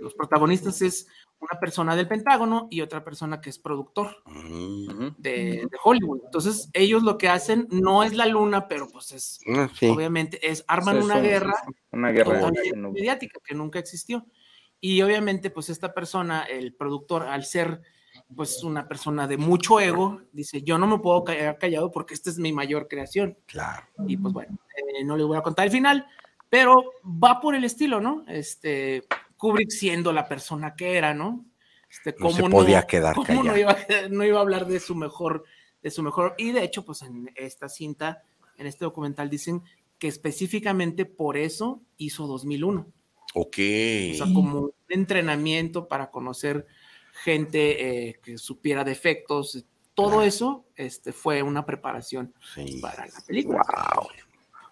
los protagonistas es una persona del Pentágono y otra persona que es productor
Mm,
de, de Hollywood. Entonces, ellos lo que hacen no es la luna, pero pues es,
ah, sí.
obviamente, es arman
Sí,
una guerra
Una guerra. no-
mediática que nunca existió. Y obviamente, pues esta persona, el productor, al ser pues una persona de mucho ego, dice, yo no me puedo quedar callado porque esta es mi mayor creación.
Claro.
Y pues bueno, eh, no les voy a contar el final, pero va por el estilo, ¿no? Este, Kubrick siendo la persona que era, ¿no? Este,
No se podía quedar
cómo
callado.
no iba, a- no iba a hablar de su mejor, de su mejor, y de hecho, pues en esta cinta, en este documental dicen que específicamente por eso hizo 2001.
Ok.
O sea, como un entrenamiento para conocer gente eh, que supiera defectos, todo eso este, fue una preparación
Sí.
para la película.
Wow.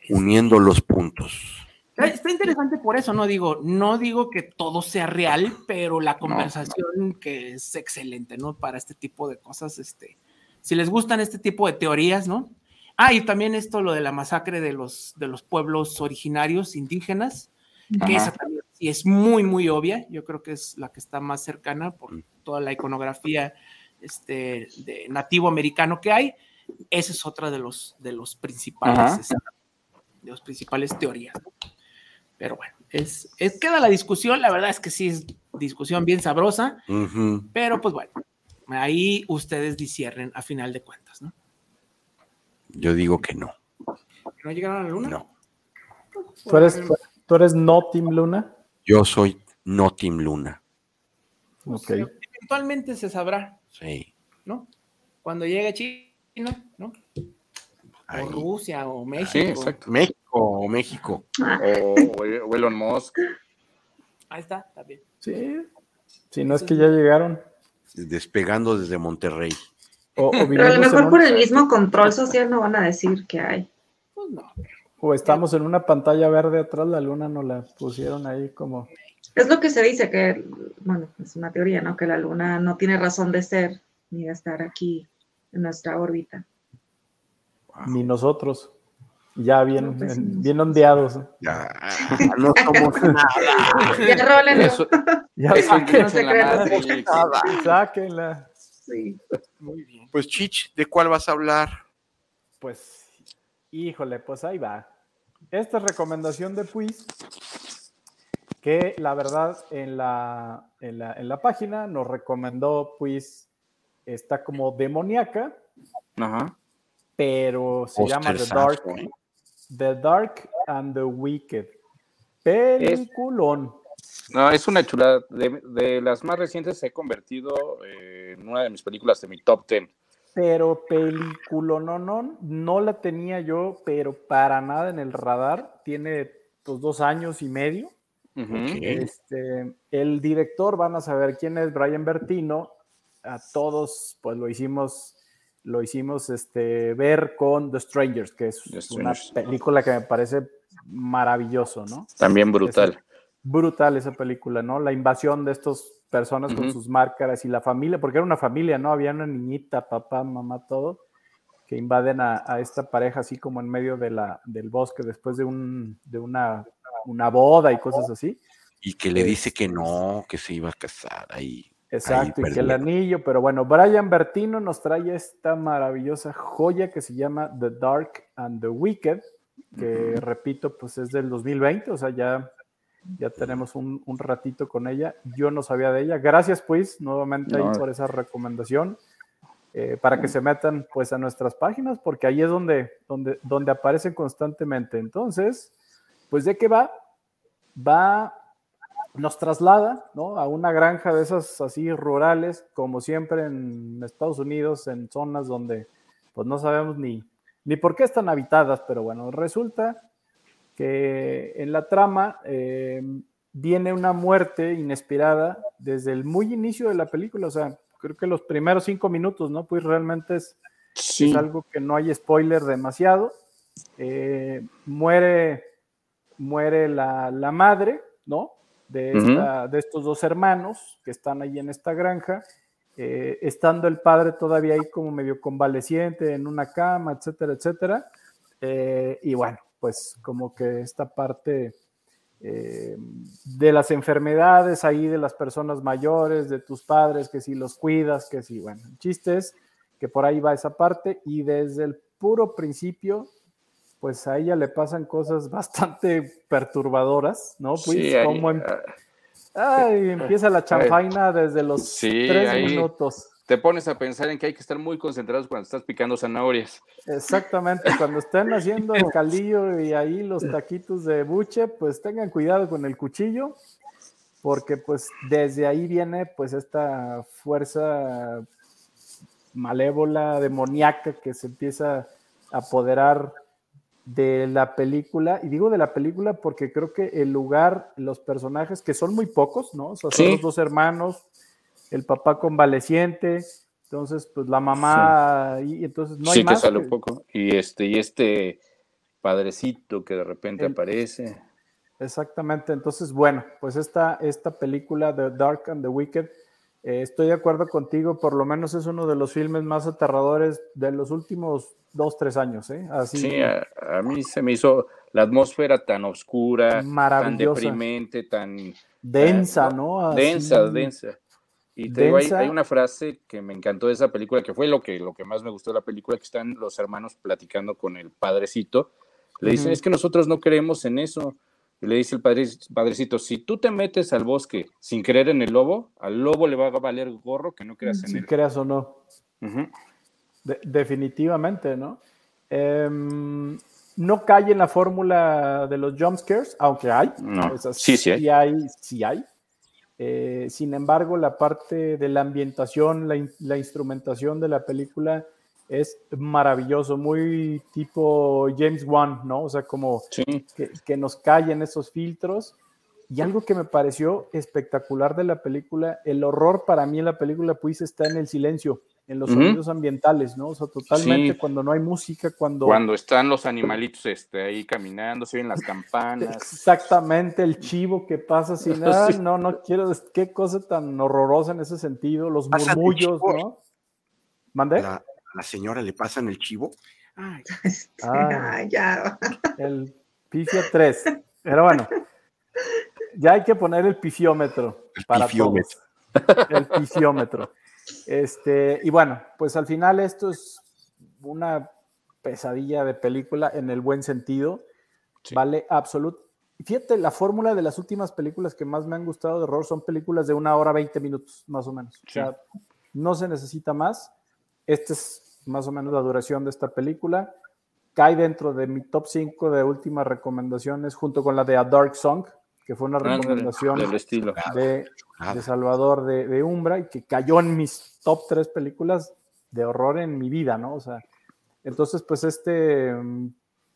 Uniendo los puntos.
Está, interesante por eso, no digo, no digo que todo sea real, pero la conversación que es excelente, ¿no? Para este tipo de cosas, este, si les gustan este tipo de teorías, ¿no? Ah, y también esto, lo de la masacre de los, de los pueblos originarios indígenas, que
Ajá.
esa también y es muy, muy obvia. Yo creo que es la que está más cercana por toda la iconografía este, de nativo americano que hay. Esa es otra de los, de los principales, este, de los principales teorías. Pero bueno, es, es, queda la discusión. La verdad es que sí es discusión bien sabrosa, pero pues bueno, ahí ustedes disciernen a final de cuentas, ¿no?
Yo digo que no.
¿No llegaron a la luna?
No.
¿Tú eres, ¿Tú eres no Team Luna?
Yo soy no Team Luna.
Ok.
Eventualmente se sabrá.
Sí.
¿No? Cuando llegue China, ¿no?
Ahí.
O Rusia o México.
Sí, exacto.
México o México.
O, o Elon Musk.
Ahí está, también.
Sí. Si no es que ya llegaron.
Despegando desde Monterrey.
O, o
Pero a lo mejor por el mismo control social no van a decir que hay.
Pues no.
O estamos en una pantalla verde atrás, la luna nos la pusieron ahí como.
Es lo que se dice, que, bueno, es una teoría, ¿no? Que la luna no tiene razón de ser ni de estar aquí en nuestra órbita.
Ni nosotros. Ya bien,
No, pues,
bien ondeados.
Ya, no somos nada.
Ya rólenlo.
Eso,
Ya
eso
saquen-
no se
la
sáquenla.
Sí.
Muy bien.
Pues Chich, ¿de cuál vas a hablar?
Pues, híjole, pues ahí va. Esta es recomendación de Puis, que la verdad en la, en la, en la página nos recomendó Puis, está como demoníaca,
Ajá.
pero se llama The Dark,
¿eh?
The Dark and the Wicked. Peliculón.
No, es una chulada. De, de las más recientes se ha convertido eh, en una de mis películas de mi top 10.
Pero película no, no, no la tenía yo, pero para nada en el radar. Tiene pues dos años y medio. Este, el director, van a saber quién es Brian Bertino. A todos, pues lo hicimos, lo hicimos este, ver con The Strangers, que es
The
una
Strangers.
película que me parece maravilloso, ¿no?
También brutal.
brutal esa película, ¿no? La invasión de estas personas con sus máscaras y la familia, porque era una familia, ¿no? Había una niñita, papá, mamá, todo, que invaden a, a esta pareja así como en medio de la, del bosque después de, un, de una, una boda y cosas así.
Y que le dice que no, que se iba a casar ahí.
Exacto,
Ahí
y que el anillo, pero bueno, Brian Bertino nos trae esta maravillosa joya que se llama The Dark and the Wicked, que repito, pues es del 2020, o sea, ya, ya tenemos un, un ratito con ella. Yo no sabía de ella. Gracias, pues, nuevamente ahí por esa recomendación. eh, para que se metan pues a nuestras páginas, porque ahí es donde, donde, donde aparecen constantemente. Entonces, pues de qué va? Va nos traslada ¿no? a una granja de esas así rurales, como siempre en Estados Unidos, en zonas donde pues no sabemos ni, ni por qué están habitadas, pero bueno, resulta que en la trama eh, viene una muerte inesperada desde el muy inicio de la película, o sea, creo que los primeros cinco minutos, ¿no? Pues realmente es,
Sí.
es algo que no hay spoiler demasiado. Eh, muere muere la, la madre, ¿no? De, esta- de estos dos hermanos que están ahí en esta granja, eh, estando el padre todavía ahí como medio convaleciente en una cama, etcétera, etcétera. Eh, y bueno, pues como que esta parte eh, de las enfermedades ahí de las personas mayores, de tus padres, que si los cuidas, que si, bueno, el chiste es que por ahí va esa parte y desde el puro principio, pues a ella le pasan cosas bastante perturbadoras, ¿no? Pues
Sí, ahí,
como em-
ah,
ay, empieza la champaina desde los
Sí,
tres
ahí.
minutos.
Te pones a pensar en que hay que estar muy concentrados cuando estás picando zanahorias.
Exactamente, cuando estén haciendo el caldillo y ahí los taquitos de buche, pues tengan cuidado con el cuchillo, porque pues desde ahí viene pues esta fuerza malévola, demoníaca que se empieza a apoderar de la película, y digo de la película porque creo que el lugar, los personajes, que son muy pocos, ¿no? O sea, son
Sí.
los dos hermanos, el papá convaleciente, entonces pues la mamá, y entonces no hay
sí, que sale
que-
un poco. Y este, y este padrecito que de repente
El-
aparece.
Exactamente, entonces bueno, pues esta, esta película The Dark and the Wicked, eh, estoy de acuerdo contigo, por lo menos es uno de los filmes más aterradores de los últimos dos, tres años, ¿eh? Así,
Sí, a, a mí se me hizo. la atmósfera tan oscura, tan deprimente, tan
Densa,
eh,
¿no? Así,
densa, densa. Y te digo, hay, una frase que me encantó de esa película, que fue lo que, lo que más me gustó de la película, que están los hermanos platicando con el padrecito. Le dicen, es que nosotros no creemos en eso. Y le dice el padre- padrecito, si tú te metes al bosque sin creer en el lobo, al lobo le va a valer gorro que no creas en
Si
él.
creas o no. De- definitivamente, ¿no? Em, no cae en la fórmula de los jump scares, aunque hay.
No,
Esas
sí, sí hay.
Sí hay. sí hay. Eh, sin embargo, la parte de la ambientación, la, in- la instrumentación de la película es maravilloso, muy tipo James Wan, ¿no? O sea, como
Sí.
que, que nos callen esos filtros. Y algo que me pareció espectacular de la película, el horror para mí en la película pues está en el silencio, en los
Ujú.
sonidos ambientales, ¿no? O sea, totalmente
Sí.
cuando no hay música, cuando...
Cuando están los animalitos este, ahí caminando, se oyen las campanas.
Exactamente, el chivo que pasa sin nada,
Sí.
no, no quiero, qué cosa tan horrorosa en ese sentido, los murmullos. ¿no? ¿Mandé?
La, la señora le pasan el chivo.
Ay,
Ah.
Ya.
El pifio 3. Pero bueno, ya hay que poner el pifiómetro
El
para
pifiómetro.
todos. El pifiómetro. Este, y bueno, pues al final esto es una pesadilla de película en el buen sentido.
Sí.
Vale absoluto. Fíjate, la fórmula de las últimas películas que más me han gustado de horror son películas de una hora 20 minutos, más o menos. O sea, no se necesita más. Esta es más o menos la duración de esta película. Cae dentro de mi top 5 de últimas recomendaciones, junto con la de A Dark Song, que fue una recomendación
del estilo.
de,
Nada.
de Salvador de, de Umbra y que cayó en mis top 3 películas de horror en mi vida, ¿no? O sea, entonces, pues este,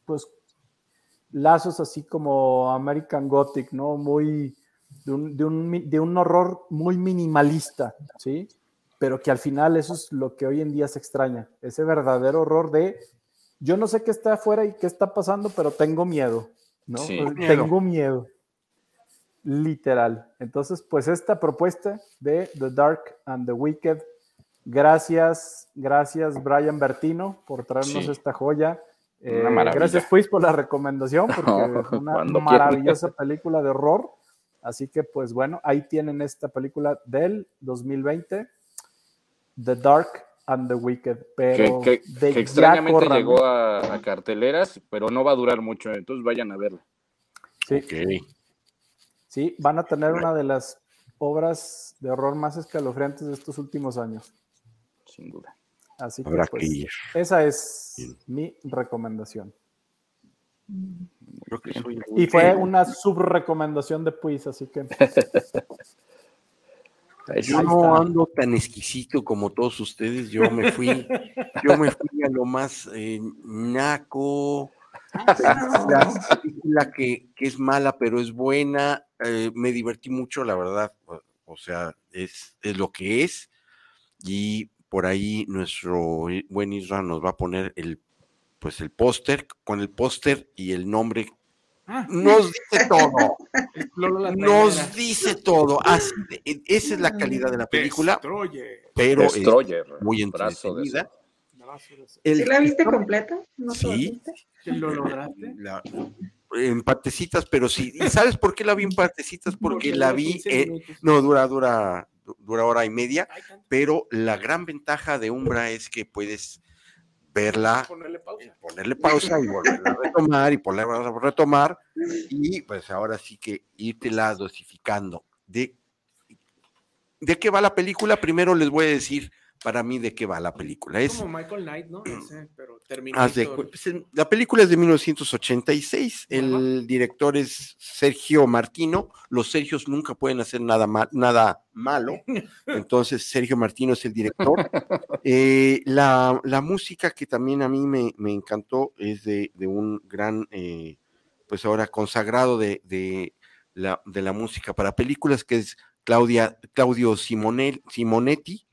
pues lazos así como American Gothic, ¿no? Muy, de un, de un de un horror muy minimalista, ¿sí? Pero que al final eso es lo que hoy en día se extraña, ese verdadero horror de, yo no sé qué está afuera y qué está pasando, pero tengo miedo, ¿no?
Sí.
Pues,
Miedo.
Tengo miedo. Literal. Entonces, pues esta propuesta de The Dark and the Wicked, gracias, gracias Brian Bertino por traernos
Sí.
esta joya.
Una
Eh,
maravilla.
gracias pues por la recomendación, porque
No,
es una maravillosa película de horror. Así que pues bueno, ahí tienen esta película del 2020, The Dark and the Wicked.
Que,
Pero
que-
de
que extrañamente llegó a, a carteleras, pero no va a durar mucho, entonces vayan a verla.
Sí,
Ok.
Sí, van a tener una de las obras de horror más escalofriantes de estos últimos años.
Sin duda.
Así que
Habrá
pues,
que ir.
esa es
Bien.
mi recomendación.
Creo que soy
Y fue una subrecomendación de Puis, así que
Yo no ando tan exquisito como todos ustedes. Yo me fui, yo me fui a lo más eh, naco. La película que, que es mala, pero es buena. Eh, me divertí mucho, la verdad. O, o sea, es, es lo que es. Y por ahí nuestro buen Isra nos va a poner el pues el póster, con el póster y el nombre.
Ah.
Nos dice todo. Nos dice todo. Así de- e, esa es la calidad de la película,
Destroyer.
pero es muy entretenida.
Brazo de-
El
¿Sí la viste completa? ¿No
Sí.
viste?
¿Lo lograste?
la- en partecitas, pero sí. ¿Y sabes por qué la vi en partecitas? Porque la vi,
15
eh, no, dura, dura, dura hora y media, pero la gran ventaja de Umbra es que puedes verla,
Ponerle pausa.
ponerle pausa y volverla a retomar y ponerla a retomar y pues ahora sí que irtela dosificando. ¿De, ¿De qué va la película? Primero les voy a decir para mí de qué va la película. Es
Como Michael Knight, ¿no? No sé, pero
de
Terminator.
pues, la película es de 1986. El director es Sergio Martino. Los Sergios nunca pueden hacer nada, ma- nada malo. Entonces, Sergio Martino es el director. Eh, la, la música que también a mí me, me encantó es de, de un gran, eh, pues ahora consagrado de, de la, de la música para películas, que es Claudia, Claudio Simonel, Simonetti,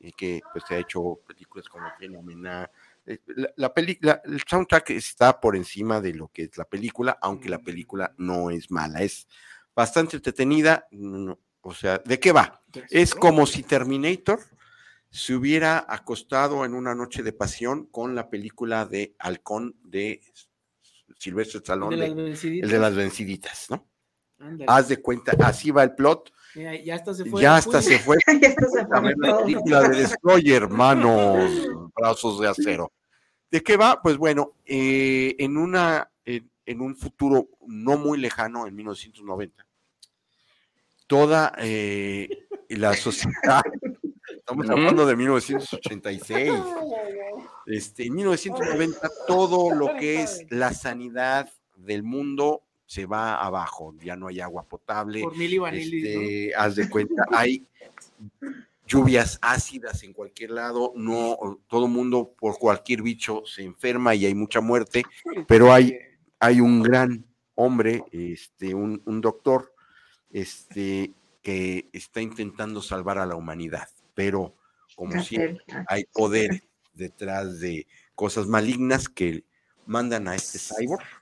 y que pues ha hecho películas como Fenómena. Eh, La, la película, el soundtrack está por encima de lo que es la película, aunque la película no es mala, es bastante entretenida. no, o sea, ¿de qué va? Es como si Terminator se hubiera acostado en una noche de pasión con la película de Halcón de Silvestre Stallone,
El de las venciditas.
¿no? Haz de cuenta, así va el plot.
Mira, ya hasta se fue.
Ya hasta se fue.
Ya hasta se fue
A ver la película de Destroyer, hermanos, brazos de acero. ¿De qué va? Pues bueno, eh, en una, en, en un futuro no muy lejano, en 1990, toda eh, la sociedad, estamos hablando de 1986, este, en 1990 todo lo que es la sanidad del mundo se va abajo, ya no hay agua potable,
Por Milli Vanilli,
este, haz de cuenta, hay lluvias ácidas en cualquier lado, no todo mundo por cualquier bicho se enferma y hay mucha muerte, pero hay, hay un gran hombre, este, un, un doctor, este, que está intentando salvar a la humanidad, pero como siempre hay poder detrás de cosas malignas que mandan a este cyborg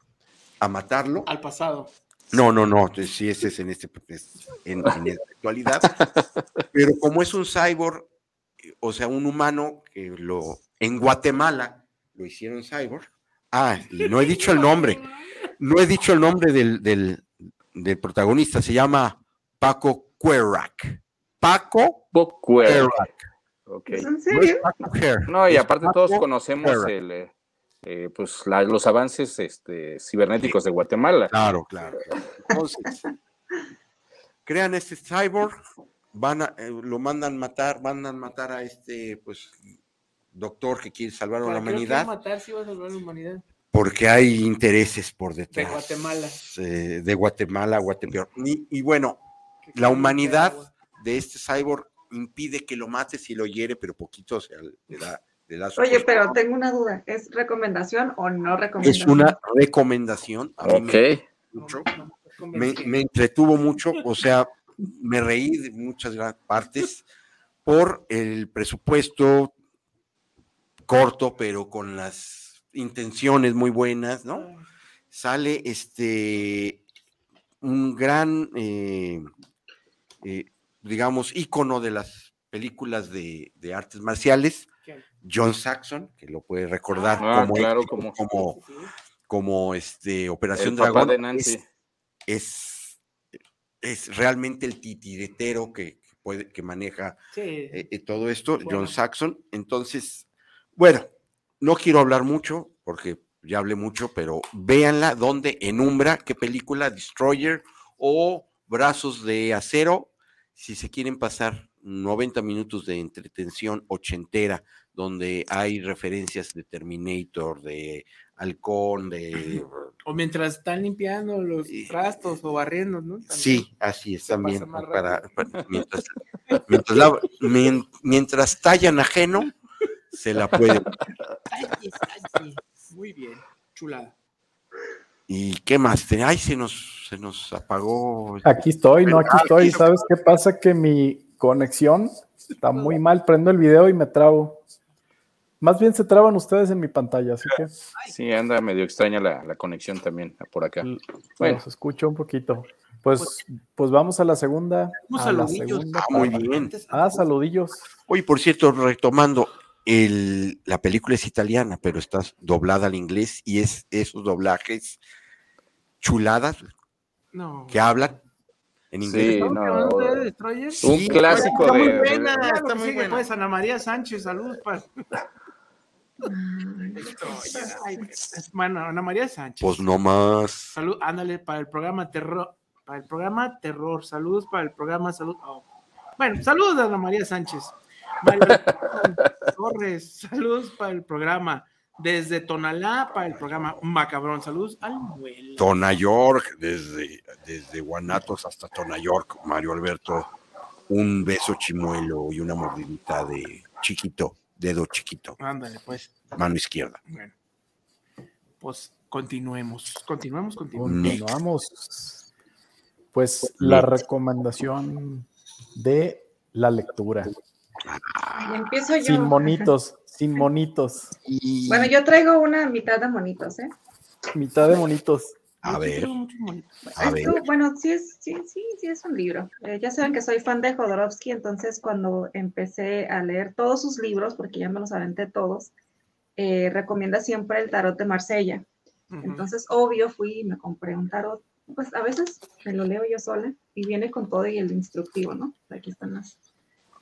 a matarlo.
Al pasado.
No, no, no, sí, ese es en, este, es en, en la actualidad. Pero como es un cyborg, eh, o sea, un humano que lo. En Guatemala lo hicieron cyborg. Ah, y no he dicho el nombre. No he dicho el nombre del, del, del protagonista. Se llama Paco Cuerac. Paco Cuerac.
Ok.
¿Es en
No es
serio?
No, y aparte
Paco
todos conocemos
Cuerac.
el, eh, eh, pues, la- los avances este, cibernéticos de Guatemala.
Claro, claro. claro. Entonces, crean este cyborg, van a, eh, lo mandan matar, mandan matar a este, pues, doctor que quiere salvar a la
¿Para qué lo
humanidad,
matar si va a salvar la humanidad?
porque hay intereses por
De
detrás.
Guatemala.
eh, de Guatemala, Guatemala. Y, y bueno, la humanidad de este cyborg impide que lo mate si lo hiere, pero poquito, o sea, le da,
Oye, pero tengo una duda. ¿Es recomendación o no
es
recomendación?
una recomendación. A mí me
Ok.
mucho. Me, entretuvo mucho, o sea, me reí de muchas partes por el presupuesto corto, pero con las intenciones muy buenas, ¿no? Sale este un gran, eh, eh, digamos, ícono de las películas de, de artes marciales. John Saxon, que lo puede recordar
Ah,
como,
claro,
éxito,
como-
como, este Operación
El papá
Dragón.
de Nancy.
Es, es, es realmente el titiretero que, que puede, que maneja
Sí.
eh, eh, todo esto,
Bueno.
John Saxon. Entonces, bueno, no quiero hablar mucho porque ya hablé mucho, pero véanla donde en Umbra, qué película, Destroyer o Brazos de Acero, si se quieren pasar 90 minutos de entretención ochentera, donde hay referencias de Terminator, de Halcón, de...
O mientras están limpiando los trastos o barriendo, ¿no? También.
Sí, así es también. Para, para- mientras, mientras, la- mientras tallan ajeno, se la pueden.
Muy bien, chulada.
¿Y qué más? Ay, se nos, se nos apagó.
Aquí estoy, no, aquí
Ah,
estoy. ¿Sabes qué pasa? Que mi conexión está muy mal. Prendo el video y me trabo. Más bien se traban ustedes en mi pantalla, así que
Sí, anda medio extraña la, la conexión también por acá.
l-
Bueno.
los escucho un poquito. Pues, pues vamos a la segunda. A la
saludillos.
segunda
Ah, muy bien.
Ah, saludillos.
Oye, por cierto, retomando, el, la película es italiana, pero está doblada al inglés y es esos doblajes chuladas
No.
que hablan en inglés.
Un
Sí,
clásico
Está muy
de, de-
buena,
de-
está muy buena. Pues Ana María Sánchez, saludos para. Bueno, Ana María Sánchez.
Pues no más.
Salud, ándale para el programa Terror, para el programa Terror, saludos para el programa Salud. oh. Bueno, saludos a Ana María Sánchez. María Torres, saludos para el programa. Desde Tonalá para el programa Macabrón, saludos al abuelo.
Tona York, desde, desde Guanatos hasta Tona York, Mario Alberto, un beso chimuelo y una mordidita de chiquito, dedo chiquito,
Ándale, pues.
mano izquierda.
Bueno, pues continuemos, continuemos, continuemos.
Continuamos. Pues la recomendación de la lectura.
Ay, empiezo yo.
Sin monitos, sin monitos.
Y
Bueno, yo traigo una mitad de monitos, ¿eh?
Mitad de monitos.
A ver,
bueno, sí es, sí, sí, sí es un libro. Eh, ya saben que soy fan de Jodorowsky, entonces cuando empecé a leer todos sus libros, porque ya me los aventé todos, eh, recomienda siempre el Tarot de Marsella. Entonces, obvio, fui y me compré un tarot. Pues a veces me lo leo yo sola y viene con todo y el instructivo, ¿no? Aquí están las,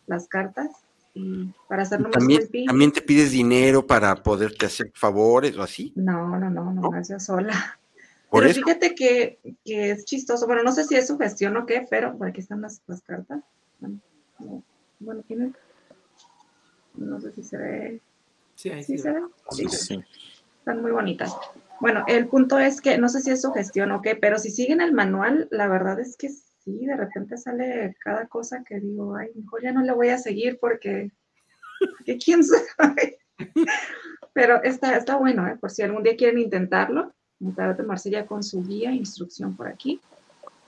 las cartas. Y para hacerlo más
¿También,
creepy.
¿También te pides dinero para poderte hacer favores o así?
No, no, no, no, yo sola.
Por
pero
eso.
fíjate que, que es chistoso. Bueno, no sé si es su gestión o qué, pero por aquí están las, las cartas. Bueno, no, bueno, tienen. No sé si se ve.
Sí, ahí
¿Sí se ve?
Sí, sí.
Están muy bonitas. Bueno, el punto es que no sé si es su gestión o qué, pero si siguen el manual, la verdad es que sí, de repente sale cada cosa que digo, ay, mejor ya no le voy a seguir porque, porque quién sabe. Pero está, está bueno, ¿eh? por si algún día quieren intentarlo, un tarot de Marsella con su guía, instrucción por aquí.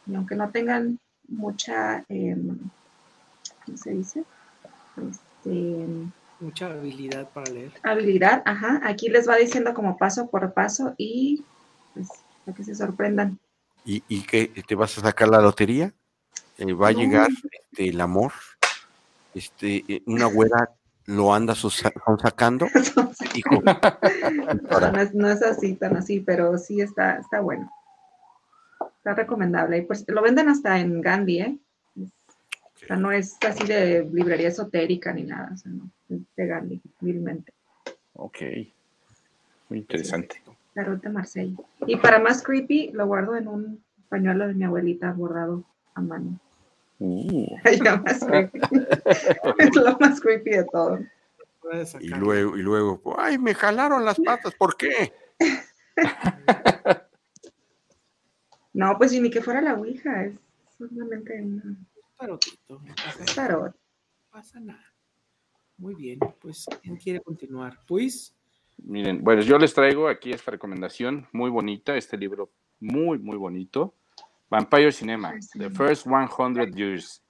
Y aunque no tengan mucha, em, ¿cómo se dice? Este,
Mucha habilidad para leer.
habilidad, ajá, aquí les va diciendo como paso por paso y pues para que se sorprendan.
¿Y, y qué? ¿Te vas a sacar la lotería? Eh, ¿Va a
No.
llegar este, el amor? Este, eh, ¿Una güera lo anda sacando? Hijo,
No, no es, no es así, tan así, pero sí está, está bueno. Está recomendable. Y pues lo venden hasta en Gandhi, ¿eh? O sea, no es así de librería esotérica ni nada, o sea, no, es de Gandhi, vilmente.
Ok. Muy interesante.
Tarot de Marsella. Y para más creepy, lo guardo en un pañuelo de mi abuelita bordado a mano.
Uh,
Ya más creepy. es lo más creepy de todo.
Y luego, y luego, ay, me jalaron las patas, ¿por qué?
No, pues y ni que fuera la Ouija, es solamente una-
Tarotito, no pasa
un
nada.
tarot.
No pasa nada. Muy bien, pues, ¿quién quiere continuar? Pues,
Miren, bueno, yo les traigo aquí esta recomendación muy bonita, este libro muy, muy bonito. Vampire Cinema, The First 100 Years.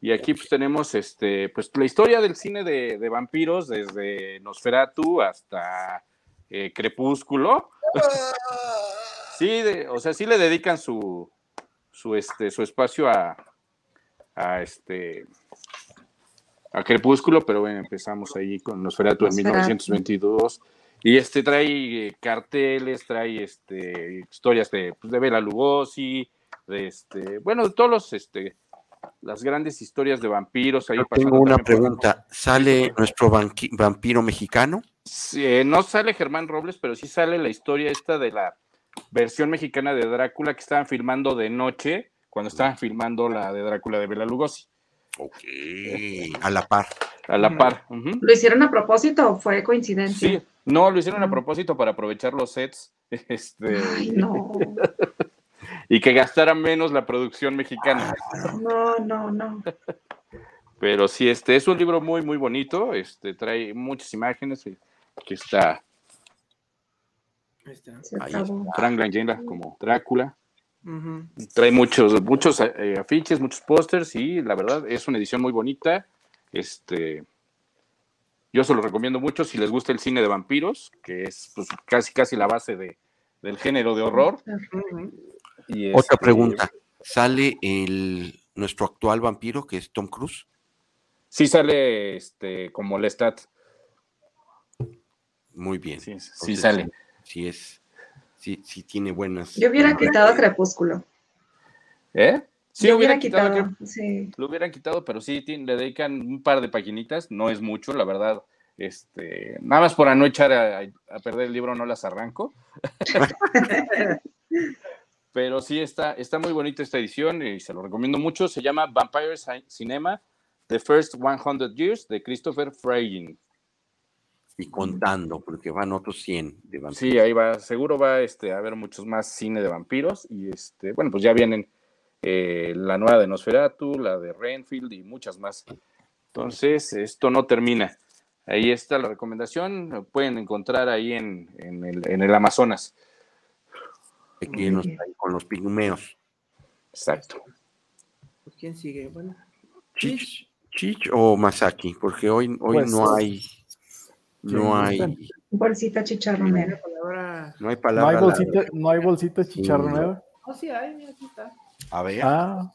Y aquí pues tenemos este, pues la historia del cine de, de vampiros desde Nosferatu hasta eh, Crepúsculo. sí, de- o sea, sí le dedican su, su, este, su espacio a, a este a Crepúsculo, pero bueno, empezamos ahí con Nosferatu en
Nosferatu.
1922. Y este trae eh, carteles, trae este, historias de, pues, de Bela Lugosi, de este, bueno, de todos los, este, las grandes historias de vampiros. Ahí
tengo una
por-
pregunta. ¿Sale nuestro vampiro mexicano?
Sí, eh, no sale Germán Robles, pero sí sale la historia esta de la versión mexicana de Drácula que estaban filmando de noche cuando estaban filmando la de Drácula de Bela Lugosi.
Ok. A la par.
A la par.
¿Lo hicieron a propósito o fue coincidencia?
Sí, no, lo hicieron a propósito para aprovechar los sets este,
Ay, no,
y que gastaran menos la producción mexicana.
no, no, no.
Pero sí, este es un libro muy, muy bonito. Este trae muchas imágenes y- que está
ahí está.
Ahí
acabó.
Frank Langella como Drácula.
Ujú.
Trae muchos, muchos eh, afiches, muchos pósters y la verdad es una edición muy bonita. Este, yo se lo recomiendo mucho si les gusta el cine de vampiros, que es pues, casi casi la base de, del género de horror. Y,
Otra
este,
pregunta. ¿Sale el nuestro actual vampiro, que es Tom Cruise?
Sí sale este, como Lestat.
Muy bien.
Sí, sí
Entonces,
sale.
Sí es, sí, sí tiene buenas.
Yo hubiera
buenas-
quitado Crepúsculo.
¿Eh? Sí,
Yo
hubiera
hubiera
quitado,
quitado,
que-
sí.
lo hubieran quitado, pero sí le dedican un par de paginitas, no es mucho, la verdad. Este, nada más por no echar a, a perder el libro, no las arranco. Pero sí está, está muy bonita esta edición y se lo recomiendo mucho. Se llama Vampire Ci- Cinema, The First 100 Years, de Christopher Freying.
Y contando, porque van otros 100 de vampiros.
Sí, ahí va, seguro va este, a haber muchos más cine de vampiros. Y este, bueno, pues ya vienen eh, la nueva de Nosferatu, la de Renfield y muchas más. Entonces, esto no termina. Ahí está la recomendación. Lo pueden encontrar ahí en, en el, en el Amazonas.
Aquí nos trae con los pigmeos.
Exacto.
Pues, ¿Quién sigue? Bueno,
Chich, Chich o Masaki, porque hoy, hoy
Pues,
no hay, no hay.
Bolsita chicharronera.
palabra.
no hay
No hay
palabra.
bolsita, no hay bolsita chicharronera.
Oh, sí, hay, mira, aquí está.
A ver.
Ah,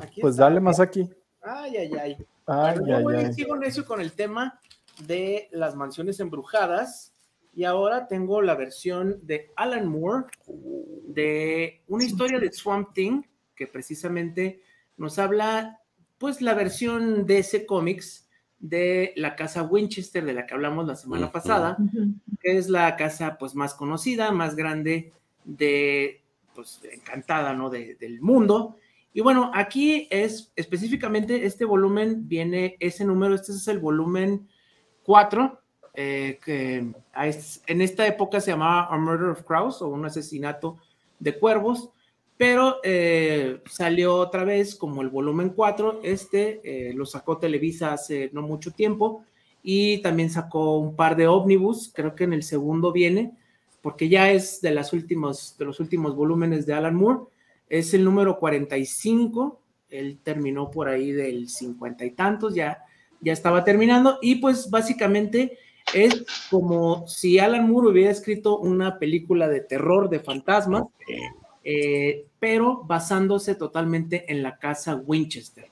Aquí
pues
está.
dale más aquí.
Ay, ay, ay.
Ay,
Bueno, yo
ay,
voy
ay.
sigo necio con el tema de las mansiones embrujadas y ahora tengo la versión de Alan Moore de una historia de Swamp Thing que precisamente nos habla, pues, la versión de ese cómics de la casa Winchester de la que hablamos la semana pasada, que es la casa, pues, más conocida, más grande de, pues, encantada, ¿no? del mundo. Y bueno, aquí es específicamente este volumen, viene ese número, este es el volumen 4, eh, que en esta época se llamaba A Murder of Crows o un asesinato de cuervos pero eh, salió otra vez como el volumen 4, este eh, lo sacó Televisa hace no mucho tiempo y también sacó un par de ómnibus, creo que en el segundo viene, porque ya es de, las últimos, de los últimos volúmenes de Alan Moore, es el número 45, él terminó por ahí del 50 y tantos, ya, ya estaba terminando y pues básicamente es como si Alan Moore hubiera escrito una película de terror, de fantasmas. Eh, pero basándose totalmente en la casa Winchester.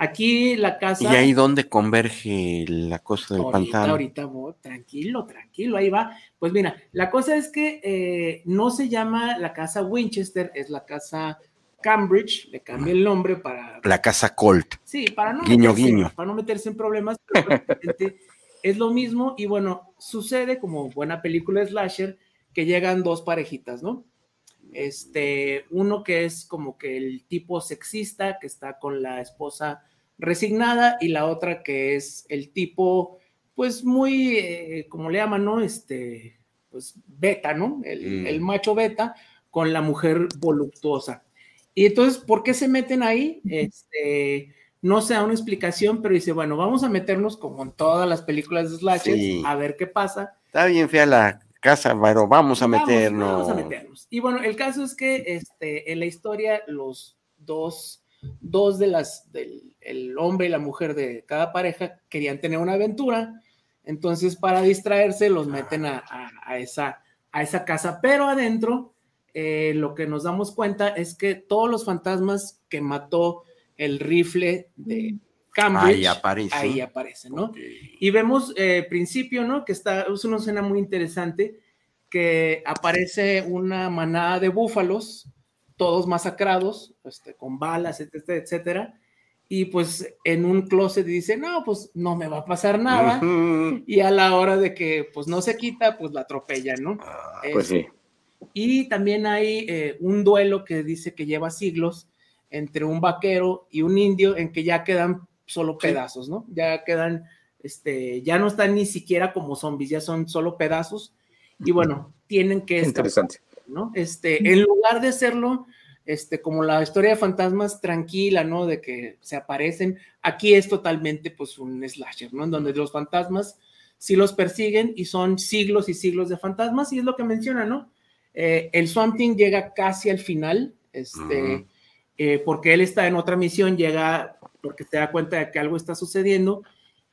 Aquí la casa...
¿Y ahí dónde converge la cosa del
ahorita,
pantano?
Ahorita, tranquilo, tranquilo, ahí va. Pues mira, la cosa es que eh, no se llama la casa Winchester, es la casa Cambridge, le cambié el nombre para...
La casa Colt.
Sí, para no,
guiño,
meterse,
guiño.
Para no meterse en problemas, pero es lo mismo y bueno, sucede como buena película slasher que llegan dos parejitas, ¿no? Este, uno que es como que el tipo sexista que está con la esposa resignada y la otra que es el tipo, pues muy, eh, como le llaman, ¿no? Este, pues beta, ¿no? El,
Mm.
el macho beta con la mujer voluptuosa. Y entonces, ¿por qué se meten ahí? Este, no se da una explicación, pero dice, bueno, vamos a meternos como en todas las películas de slashes,
Sí.
a ver qué pasa.
Está bien fea la casa, pero vamos a
Vamos,
meternos.
Vamos a meternos. Y bueno, el caso es que este, en la historia los dos, dos de las, del el hombre y la mujer de cada pareja querían tener una aventura, entonces para distraerse los meten a, a- a esa, a esa casa, pero adentro eh, lo que nos damos cuenta es que todos los fantasmas que mató el rifle de Cambridge,
Ahí aparece.
ahí aparecen, ¿no? Y vemos eh, principio, ¿no? Que está, es una escena muy interesante, que aparece una manada de búfalos, todos masacrados, este, con balas, etcétera, etcétera. Y pues en un closet dice, no, pues no me va a pasar nada. Y a la hora de que pues no se quita, pues la atropellan, ¿no?
Pues
Es-
sí.
y también hay eh, un duelo que dice que lleva siglos entre un vaquero y un indio en que ya quedan solo pedazos, ¿no? Ya quedan, este, ya no están ni siquiera como zombies, ya son solo pedazos. Y bueno, tienen que escapar,
Interesante.
¿No? Este, en lugar de hacerlo, este, como la historia de fantasmas tranquila, ¿no? De que se aparecen, aquí es totalmente, pues, un slasher, ¿no? En donde los fantasmas sí los persiguen y son siglos y siglos de fantasmas, y es lo que menciona, ¿no? Eh, el Swamp Thing llega casi al final, este,
Ujú.
eh, porque él está en otra misión, llega porque se da cuenta de que algo está sucediendo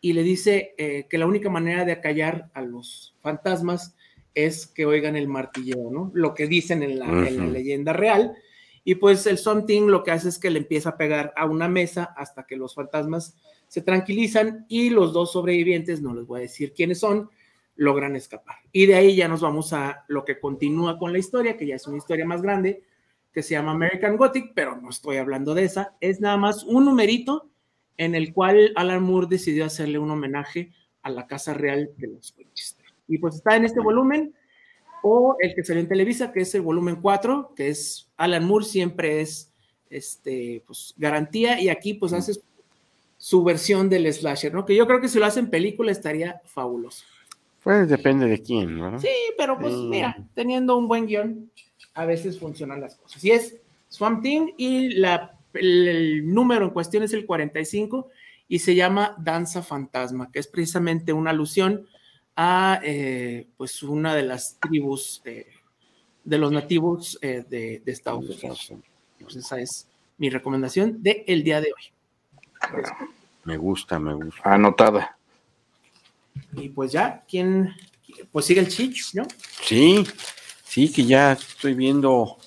y le dice eh, que la única manera de acallar a los fantasmas es que oigan el martilleo, ¿no? Lo que dicen en la, en la leyenda real. Y pues el Something lo que hace es que le empieza a pegar a una mesa hasta que los fantasmas se tranquilizan y los dos sobrevivientes, no les voy a decir quiénes son, logran escapar. Y de ahí ya nos vamos a lo que continúa con la historia, que ya es una historia más grande, que se llama American Gothic, pero no estoy hablando de esa. Es nada más un numerito en el cual Alan Moore decidió hacerle un homenaje a la Casa Real de los Winchester. Y pues está en este volumen, o el que salió en Televisa, que es el volumen 4, que es Alan Moore, siempre es este, pues, garantía, y aquí pues hace su versión del slasher, ¿no? Que yo creo que si lo hacen película estaría fabuloso.
Pues depende de quién, ¿no?
Sí, pero pues mira, teniendo un buen guion, a veces funcionan las cosas. Y es Swamp Thing y la, el, el número en cuestión es el 45 y se llama Danza Fantasma, que es precisamente una alusión a eh, pues una de las tribus de, de los nativos eh, de, de Estados Unidos. Entonces esa es mi recomendación del el día de hoy.
Me gusta, me gusta.
Anotada.
Y pues ya, ¿quién? Pues sigue el Chich, ¿no?
Sí, sí, que ya estoy viendo.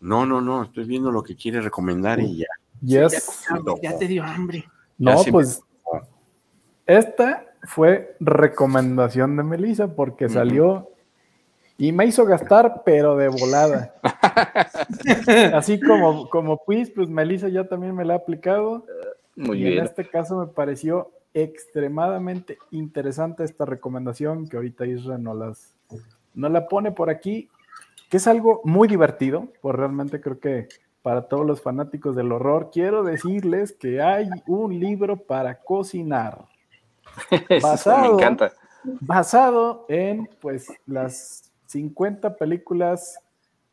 No, no, no, estoy viendo lo que quiere recomendar y ya.
Yes.
Ya, ya te dio hambre.
No, pues esta fue recomendación de Melissa porque salió y me hizo gastar, pero de volada. Así como, como quiz, pues Melissa ya también me la ha aplicado.
Muy
y
bien.
en este caso me pareció extremadamente interesante esta recomendación que ahorita Isra no, las, no la pone por aquí, que es algo muy divertido, pues realmente creo que para todos los fanáticos del horror, quiero decirles que hay un libro para cocinar. Basado,
me encanta.
basado en pues las 50 películas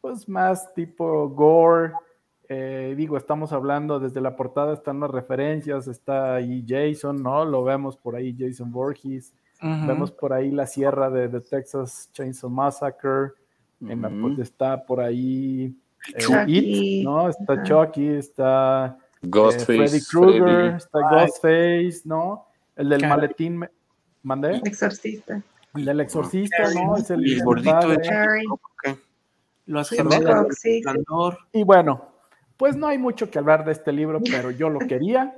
pues más tipo gore. eh, digo, estamos hablando desde la portada, están las referencias, está ahí Jason, ¿no? Lo vemos por ahí Jason Voorhees,
Ujú.
vemos por ahí la sierra de, de Texas Chainsaw Massacre, en la-
Ujú.
está por ahí eh. It, ¿no? Está. Chucky, está eh. Freddy Krueger, está Ghostface, ¿no? El del maletín, me- ¿mandé?
Exorcista.
El del exorcista, ¿no? Es el,
el gordito de.
Los gemelos,
sí.
Y bueno, pues no hay mucho que hablar de este libro, pero yo lo quería.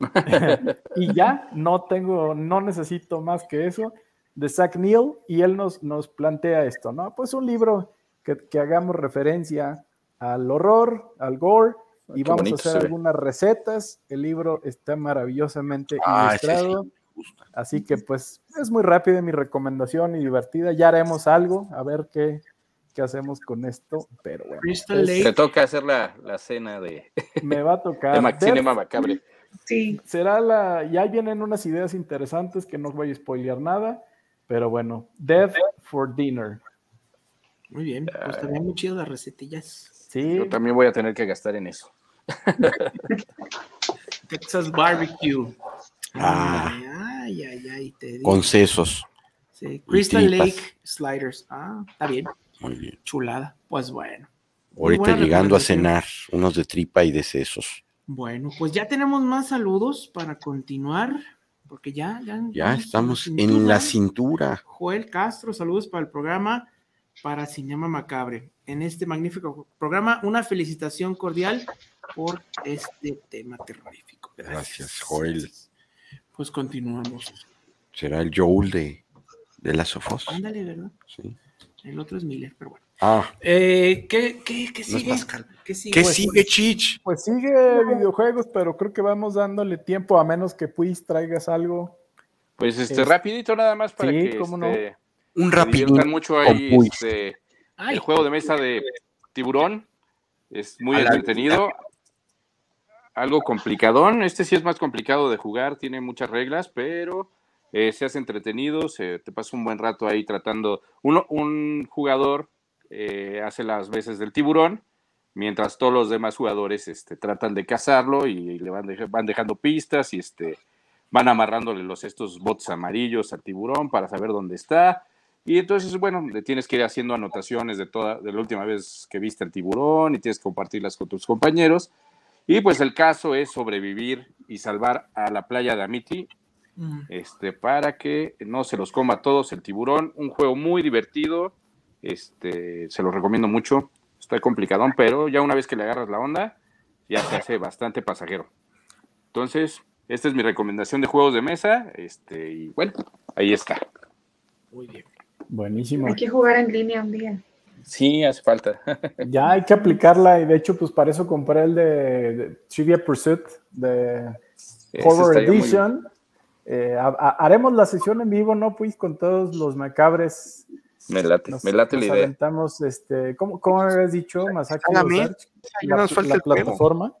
y ya, no tengo, no necesito más que eso, de Zach Neal, y él nos, nos plantea esto, ¿no? Pues un libro que, que hagamos referencia al horror, al gore, y
Qué
vamos a hacer algunas recetas. El libro está maravillosamente
Ah, ese sí
ilustrado. Así que pues es muy rápida mi recomendación y divertida. Ya haremos algo, a ver qué, qué hacemos con esto, pero bueno.
Crystal
es-
Lake.
Te toca hacer la, la cena de,
me va a tocar.
de Macabre.
Sí.
será la. Ya vienen unas ideas interesantes que no voy a spoilear nada, pero bueno. Death for Dinner.
Muy bien, pues también muy chido las recetillas.
Sí,
Yo también voy a tener que gastar en eso.
Texas Barbecue.
Ah.
Ay, ay, ay, te digo.
Con sesos.
Sí, Crystal. Lake Sliders. Ah, está bien.
Muy bien.
Chulada. Pues bueno.
Ahorita llegando a cenar, unos de tripa y de sesos.
Bueno, pues ya tenemos más saludos para continuar. Porque ya, ya,
Ya estamos en la cintura.
Joel Castro, saludos para el programa para Cinema Macabre. En este magnífico programa, una felicitación cordial por este tema terrorífico.
Gracias, Joel.
Pues continuamos.
Será el Joel de, de la Sofos.
Ándale, ¿verdad?
Sí.
El otro es Miller, pero bueno.
Ah,
Eh, ¿qué, qué, qué
no
sigue?
Pascal.
¿Qué sigue?
¿Qué
Pues,
sigue, Chich?
pues sigue videojuegos, pero creo que vamos dándole tiempo a menos que pues traigas algo.
Pues este,
Es-
rapidito nada más para
Sí,
que
cómo no.
Este,
Un rapidín.
mucho ahí. Este,
Ay,
el juego de mesa de tiburón es muy
A la
entretenido. Algo complicadón. Este sí es más complicado de jugar, tiene muchas reglas, pero eh, se hace entretenido, se te pasa un buen rato ahí tratando. Uno, un jugador eh, hace las veces del tiburón, mientras todos los demás jugadores este, tratan de cazarlo y le van, van dejando pistas y este, van amarrándole los, estos bots amarillos al tiburón para saber dónde está. Y entonces, bueno, le tienes que ir haciendo anotaciones de toda, de la última vez que viste al tiburón y tienes que compartirlas con tus compañeros. Y pues el caso es sobrevivir y salvar a la playa de Amity
mm,
este, para que no se los coma a todos el tiburón. Un juego muy divertido, este, se lo recomiendo mucho. Está complicadón, pero ya una vez que le agarras la onda, ya se hace bastante pasajero. Entonces, esta es mi recomendación de juegos de mesa. Este, y bueno, ahí está.
muy bien.
Buenísimo.
Hay que jugar en línea un día.
Sí, hace falta.
Ya hay que aplicarla y de hecho, pues para eso compré el de, de Trivia Pursuit de Horror Edition. Eh, ha- ha- haremos la sesión en vivo, ¿no? Pues con todos los macabres.
Me late,
Nos,
me late la
nos
idea.
aventamos, este, ¿cómo, cómo habías dicho?
Ya
La,
nos falta
la
el juego.
plataforma,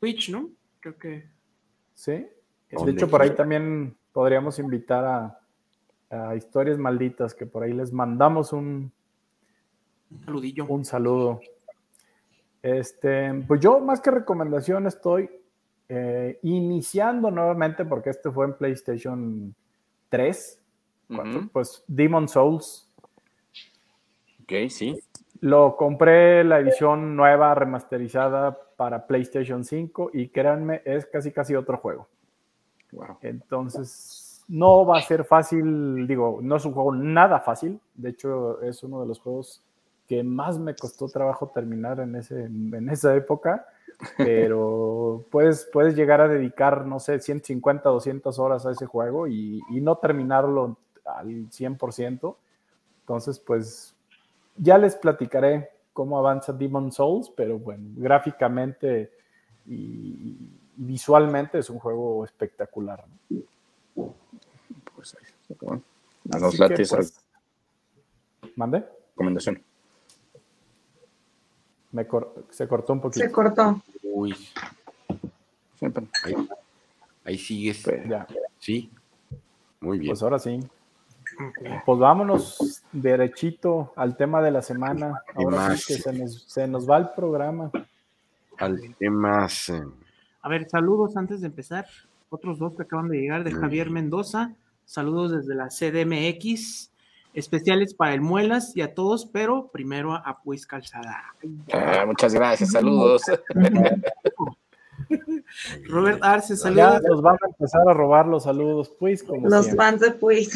Twitch, ¿no? Creo que.
¿sí? De hecho, por ahí también podríamos invitar a, a Historias Malditas, que por ahí les mandamos un,
Un saludillo.
Un saludo. Este, pues yo más que recomendación estoy eh, iniciando nuevamente, porque este fue en PlayStation 3, cuando,
Ujú.
pues Demon Souls.
Ok, sí.
Lo compré la edición nueva remasterizada para PlayStation 5 y créanme, es casi casi otro juego.
Wow.
Entonces, no va a ser fácil, digo, no es un juego nada fácil. De hecho, es uno de los juegos que más me costó trabajo terminar en, ese, en esa época. pero puedes, puedes llegar a dedicar, no sé, 150, 200 horas a ese juego y, y no terminarlo al 100%. Entonces, pues ya les platicaré cómo avanza Demon Souls, pero bueno, gráficamente y, y visualmente es un juego espectacular. ¿no?
Pues ahí, bueno, nos
Así
late
que,
esa
pues, ¿Mande?
recomendación.
Me cor- se cortó un poquito.
Se cortó.
Uy,
Siempre.
ahí, ahí sigues.
Pues,
Ya,
Sí, muy bien.
pues ahora sí. Pues vámonos derechito al tema de la semana. Ahora sí que se nos, se nos va el programa.
Al tema. eh,
A ver, saludos antes de empezar. Otros dos que acaban de llegar de
Muy
Javier Mendoza. Saludos desde la CDMX. Especiales para el Muelas y a todos, pero primero a Pues Calzada.
Ah, muchas gracias, saludos.
Robert Arce,
Ya
saludos.
nos van a empezar a robar los saludos, pues, como
Los
siempre.
fans de Puis.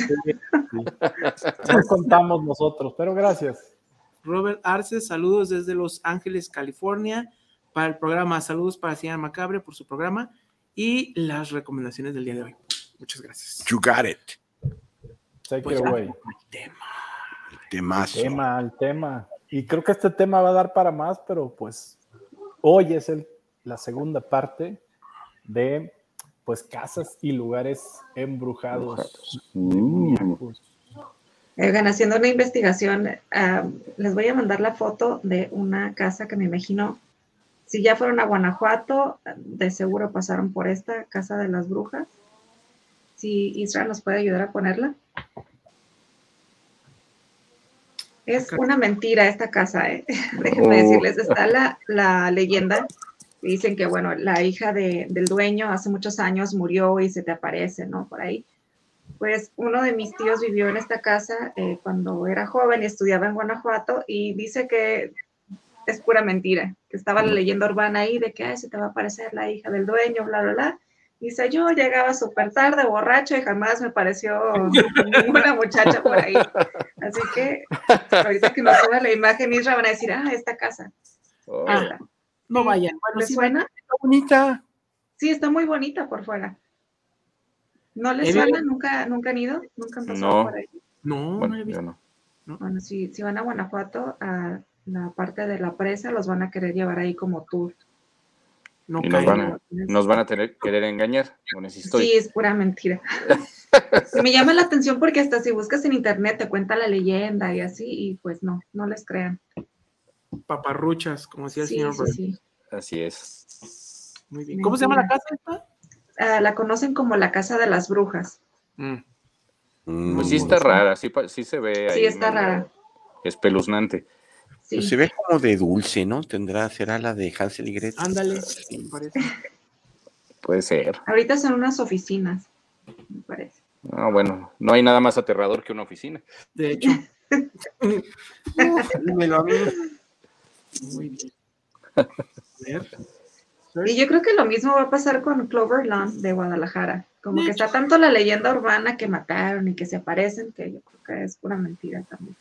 No contamos nosotros, pero gracias.
Robert Arce, saludos desde Los Ángeles, California, para el programa. Saludos para Señora Macabre por su programa y las recomendaciones del día de hoy. Muchas gracias.
You got it.
Take
Pues
it away.
el tema.
Temazo.
Tema, el tema. Y creo que este tema va a dar para más, pero pues hoy es el, la segunda parte de pues casas y lugares embrujados.
Mm,
Oigan, haciendo una investigación, ah, les voy a mandar la foto de una casa que me imagino, si ya fueron a Guanajuato, de seguro pasaron por esta casa de las brujas. Si Israel nos puede ayudar a ponerla. Es una mentira esta casa, ¿eh? déjenme
Oh.
decirles, está la, la leyenda. Dicen que, bueno, la hija de- del dueño hace muchos años murió y se te aparece, ¿no? Por ahí. Pues uno de mis tíos vivió en esta casa eh, cuando era joven y estudiaba en Guanajuato y dice que es pura mentira, que estaba la leyenda urbana ahí de que "Ay, se te va a aparecer la hija del dueño, bla, bla, bla. Dice, yo llegaba súper tarde, borracho, y jamás me pareció ninguna muchacha por ahí. Así que ahorita que nos suba la imagen, Isra van a decir, ah, esta casa.
oh,
Ah, no vayan. Bueno,
¿Les
sí,
suena?
Está bonita.
Sí, está muy bonita por fuera. ¿No les suena? ¿Nunca, ¿Nunca han ido? ¿Nunca han pasado
No.
por ahí?
No, no he visto.
no.
Bueno, si, si van a Guanajuato, a la parte de la presa, los van a querer llevar ahí como tour.
No
Y nos van a, nos van a tener, querer engañar con esa historia.
Sí, es pura mentira. Y me llama la atención porque hasta si buscas en internet te cuenta la leyenda y así, y pues no, no les crean.
Paparruchas, como decía el
Sí,
señor
sí.
Así es.
Muy bien. ¿Cómo se llama la casa esta?
Ah, la conocen como la casa de las brujas.
Mm,
Mm,
Pues sí está rara, sí, se ve ahí.
Sí, está rara.
Espeluznante.
Sí.
pues se ve como de dulce, ¿no? Tendrá, será la de Hansel y Gretel.
Ándale, me parece.
Puede ser.
Ahorita son unas oficinas, me parece.
No, bueno, no hay nada más aterrador que una oficina.
De hecho.
A mí.
Muy bien. A ver.
Y yo creo que lo mismo va a pasar con Clover Lawn de Guadalajara. Como que está tanto la leyenda urbana que mataron y que se aparecen, que yo creo que es pura mentira también.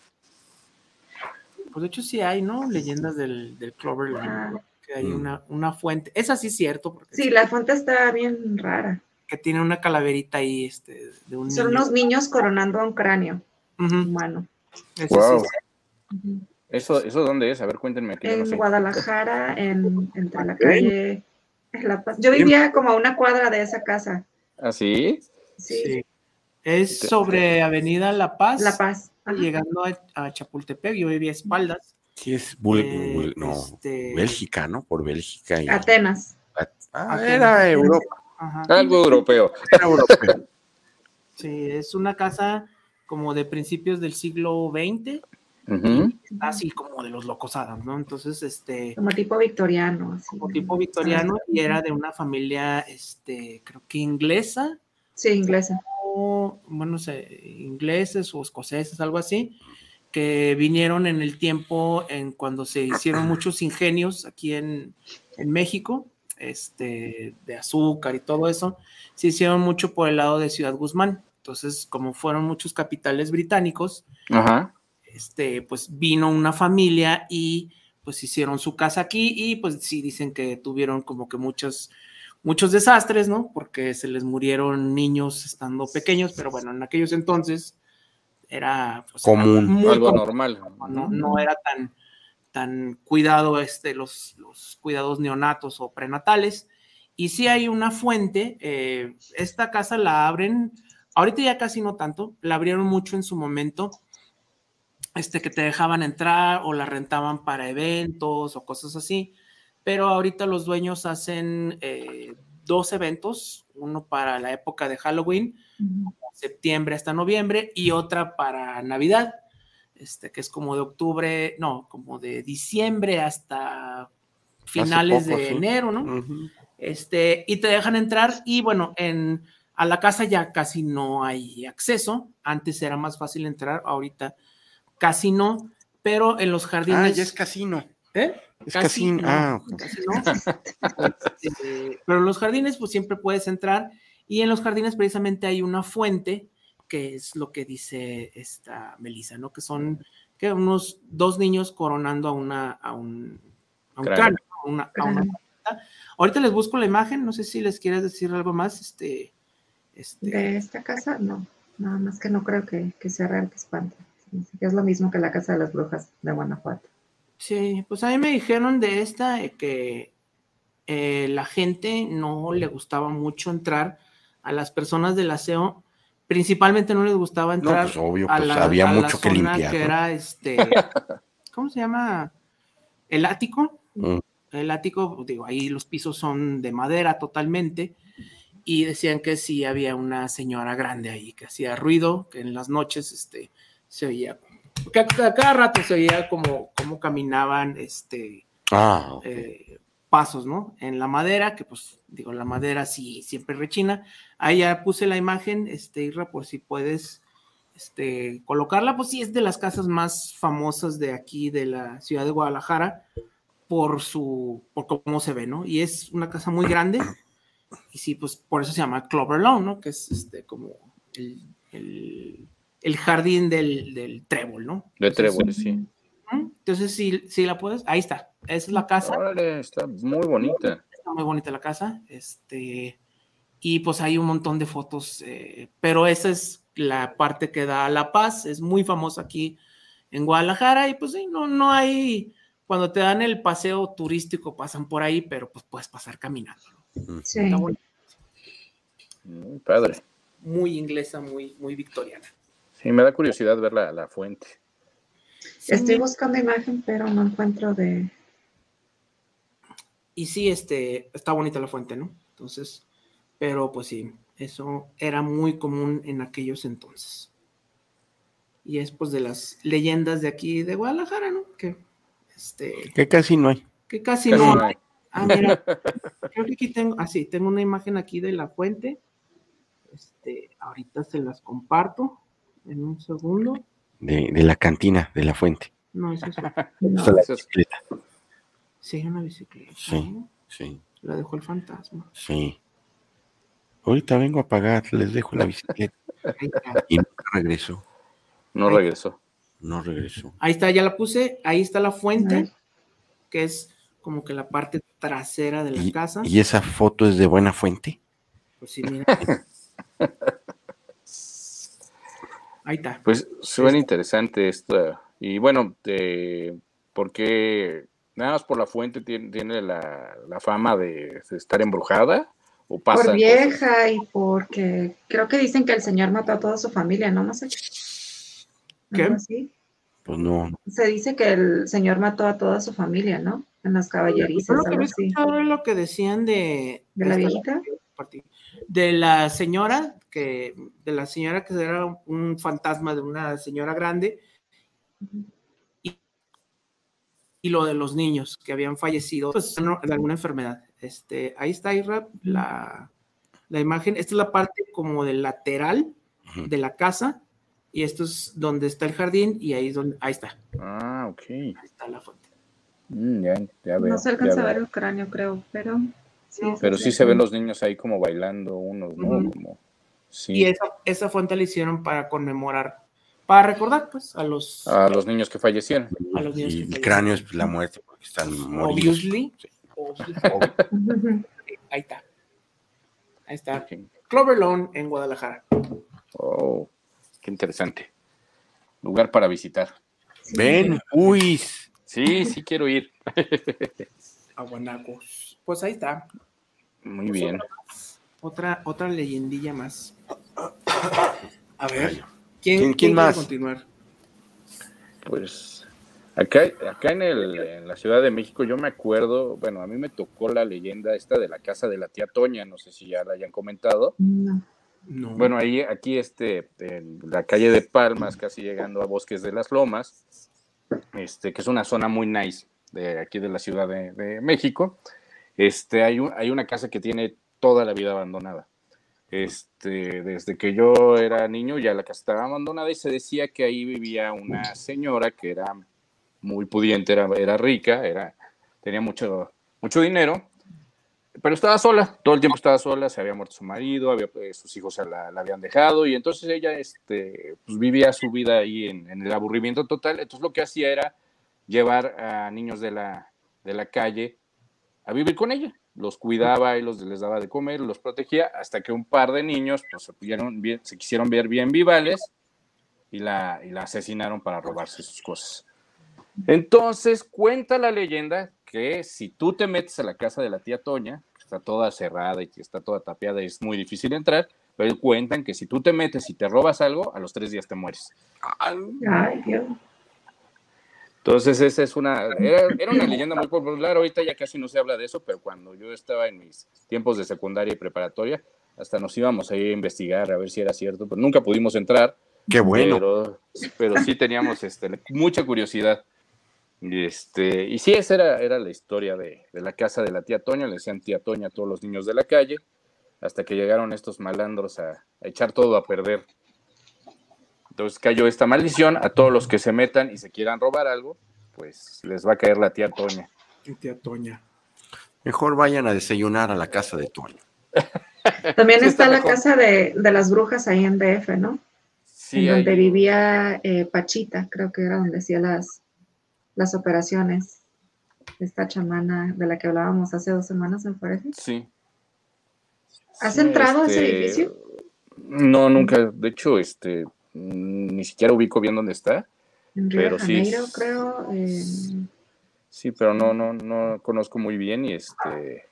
Pues de hecho sí hay, ¿no? Leyendas del, del Cloverland.
Ah,
Que hay
Mm.
una, una fuente. Esa sí es cierto, porque
sí, la fuente está bien rara.
que tiene una calaverita ahí, este, de un
Son
niño.
unos niños coronando un cráneo
Ujú,
humano.
ese
Wow.
sí.
¿Eso, ¿Eso dónde es? A ver, cuéntenme
En
no sé.
Guadalajara, en, entre la calle La Paz. Yo vivía como a una cuadra de esa casa.
¿Ah, sí?
Sí,
Sí. Es sobre Avenida La Paz.
La Paz. Ajá.
Llegando a, a Chapultepec, yo vivía a espaldas.
Sí, es Bul-
Eh,
Bul- no,
este-
Bélgica, ¿no? Por Bélgica. Y,
Atenas.
ah,
Atenas.
era Europa.
Ajá.
Algo europeo.
Era europeo.
Sí, es una casa como de principios del siglo XX, así como de los locos Adams, ¿no? Entonces, este,
Como tipo victoriano. Así.
como tipo victoriano y era de una familia, este, creo que inglesa,
Sí, inglesa.
Bueno, sé, ingleses o escoceses, algo así, que vinieron en el tiempo en cuando se hicieron muchos ingenios aquí en, en México, este, de azúcar y todo eso, se hicieron mucho por el lado de Ciudad Guzmán. Entonces, como fueron muchos capitales británicos,
Ajá.
este, pues vino una familia y pues hicieron su casa aquí y pues sí dicen que tuvieron como que muchos, muchos desastres, ¿no? Porque se les murieron niños estando pequeños, pero bueno, en aquellos entonces era pues,
Común.
muy
Algo
común,
normal.
no, no era tan, tan cuidado este, los, los cuidados neonatos o prenatales. Y sí hay una fuente, eh, esta casa la abren, ahorita ya casi no tanto, la abrieron mucho en su momento, este, que te dejaban entrar o la rentaban para eventos o cosas así, pero ahorita los dueños hacen eh, dos eventos, uno para la época de Halloween, septiembre hasta noviembre, y otra para Navidad, este, que es como de octubre, no, como de diciembre hasta finales
poco,
de
sí.
enero, ¿no? Este, y te dejan entrar y bueno, en, a la casa ya casi no hay acceso, antes era más fácil entrar, ahorita casi no, pero en los jardines...
Ah, ya es casino.
¿Eh?
Es
Casi no,
Ah, ok.
casi no. Este, pero en los jardines pues siempre puedes entrar y en los jardines precisamente hay una fuente que es lo que dice esta Melissa, ¿no? Que son que unos dos niños coronando a una a un, a un
Cráneo.
cráneo, a una, a una. Ahorita les busco la imagen, no sé si les quieres decir algo más, este, este
De esta casa, no. Nada más que no creo que, que sea real que que Es lo mismo que la casa de las brujas de Guanajuato.
Sí, pues a mí me dijeron de esta que eh, la gente no le gustaba mucho entrar a las personas del aseo, principalmente no les gustaba
No,
entrar
pues obvio,
a
pues
la,
había
a la
mucho que
zona
limpiar.
que
¿no?
era este, ¿cómo se llama? El ático.
Mm.
El ático, digo, ahí los pisos son de madera totalmente y decían que sí había una señora grande ahí que hacía ruido, que en las noches este, se oía, que a, a cada rato se oía como, como caminaban este,
Ah,
eh, pasos, ¿no? En la madera, que pues digo, la madera sí siempre rechina. Ahí ya puse la imagen, este, Irra, por si puedes este, colocarla, pues sí es de las casas más famosas de aquí, de la ciudad de Guadalajara, por su, por cómo se ve, ¿no? Y es una casa muy grande, y sí, pues por eso se llama Clover Lawn, ¿no? Que es este, como el, el- el jardín del, del trébol, ¿no?
De
Entonces,
Trébol, sí.
Entonces, si, si la puedes, ahí está. Esa es la casa.
Órale, está muy bonita.
Está muy bonita la casa. Este, y pues hay un montón de fotos, eh, pero esa es la parte que da La Paz. Es muy famosa aquí en Guadalajara. Y pues sí, no, no hay. Cuando te dan el paseo turístico, pasan por ahí, pero pues puedes pasar caminando.
Sí.
Está bonito.
Muy padre.
Muy inglesa, muy, muy victoriana.
Sí, me da curiosidad ver la, la fuente.
Estoy buscando imagen, pero no encuentro de.
y sí, este, está bonita la fuente, ¿no? Entonces, pero pues sí, eso era muy común en aquellos entonces. Y es pues de las leyendas de aquí de Guadalajara, ¿no? Que, este,
Que casi no hay.
que casi,
Casi
no
no
hay. Ah, mira, creo que aquí tengo, ah, sí, tengo una imagen aquí de la fuente. Este, ahorita se las comparto en un segundo.
De, de la cantina, de la fuente.
No, eso es,
No.
La
Eso es-
bicicleta.
sí, una bicicleta.
Sí.
¿no?
Sí,
La dejó el fantasma.
sí. Ahorita vengo a pagar, les dejo la bicicleta.
Ahí está.
Y nunca regresó.
No regresó.
No regresó.
Ahí está, ya la puse. Ahí está la fuente, que es como que la parte trasera de la
Y,
casa.
y esa foto es de buena fuente.
Pues sí, mira. Ahí está.
Pues suena interesante esto. Y bueno, eh, porque nada más por la fuente tiene, tiene la, la fama de, de estar embrujada o pasa.
Por vieja y porque creo que dicen que el señor mató a toda su familia, ¿no? No sé.
¿Qué?
Pues no.
Se dice que el señor mató a toda su familia, ¿no? En las caballerizas,
lo que
algo así.
lo que decían de.
¿De la viejita?
De la señora, que. De la señora que era un fantasma de una señora grande. Y, y lo de los niños que habían fallecido pues, de alguna enfermedad. Este, ahí está, Ira, la, la imagen. Esta es la parte como del lateral de la casa. Y esto es donde está el jardín. Y ahí es donde. Ahí está.
Ah, ok.
Ahí está la fuente.
Mm, ya, ya veo.
No se
ya
alcanza a ver el cráneo, creo, pero sí.
Pero sí se ven los niños ahí como bailando unos, ¿no? Como, sí,
Y esa, esa fuente la hicieron para conmemorar, para recordar, pues, a los,
a los niños que fallecieron.
a los niños
Y
que
el
fallecieron.
cráneo es la muerte, porque están moridos.
Obviously. Obviously. Ahí está. Ahí está. Clover Lawn en Guadalajara.
Oh, qué interesante. Lugar para visitar.
Ven, uy.
Sí, sí quiero ir.
Aguanacos. Pues ahí está.
Muy bien.
Otra, otra leyendilla más. A ver.
¿Quién-
¿Quién,
quién más?
continuar?
Pues acá, acá en, el, en la Ciudad de México yo me acuerdo, bueno, a mí me tocó la leyenda esta de la casa de la tía Toña, no sé si ya la hayan comentado.
No.
No.
Bueno, ahí, aquí este, en la calle de Palmas, casi llegando a Bosques de las Lomas, este, que es una zona muy nice de aquí de la Ciudad de, de México, este, hay, un- hay una casa que tiene toda la vida abandonada. Este, desde que yo era niño ya la casa estaba abandonada y se decía que ahí vivía una señora que era muy pudiente, era, era rica, era, tenía mucho, mucho dinero, pero estaba sola, todo el tiempo estaba sola, se había muerto su marido, había, eh, sus hijos se la, la habían dejado y entonces ella este, pues, vivía su vida ahí en, en el aburrimiento total, entonces lo que hacía era llevar a niños de la, de la calle a vivir con ella, los cuidaba y los, les daba de comer, los protegía, hasta que un par de niños pues, se, bien- se quisieron ver bien vivales y la, y la asesinaron para robarse sus cosas. Entonces cuenta la leyenda que si tú te metes a la casa de la tía Toña, que está toda cerrada y que está toda tapiada y es muy difícil entrar, pero cuentan que si tú te metes y te robas algo, a los tres días te mueres.
Ay, Dios.
Entonces esa es una, era, era una leyenda muy popular, ahorita ya casi no se habla de eso, pero cuando yo estaba en mis tiempos de secundaria y preparatoria, hasta nos íbamos a ir a investigar a ver si era cierto, pero nunca pudimos entrar.
Qué bueno.
Pero, pero sí teníamos este, mucha curiosidad. Y, este, y sí, esa era, era la historia de, de la casa de la tía Toña, le decían tía Toña a todos los niños de la calle, hasta que llegaron estos malandros a, a echar todo a perder. Entonces cayó esta maldición a todos los que se metan y se quieran robar algo, pues les va a caer la tía Toña.
Tía Toña.
Mejor vayan a desayunar a la casa de Toño.
También
Sí,
está,
está
la casa de, de las brujas ahí en DF, ¿no?
Sí,
en donde
hay-
vivía eh, Pachita, creo que era donde hacía las, las operaciones. Esta chamana de la que hablábamos hace dos semanas, me parece.
sí.
¿Has
Sí,
entrado a ese
este,
edificio?
No, nunca. De hecho, este, ni siquiera ubico bien dónde está.
En Río
pero
de
sí.
Creo. eh,
Sí, pero no, no, no conozco muy bien y este,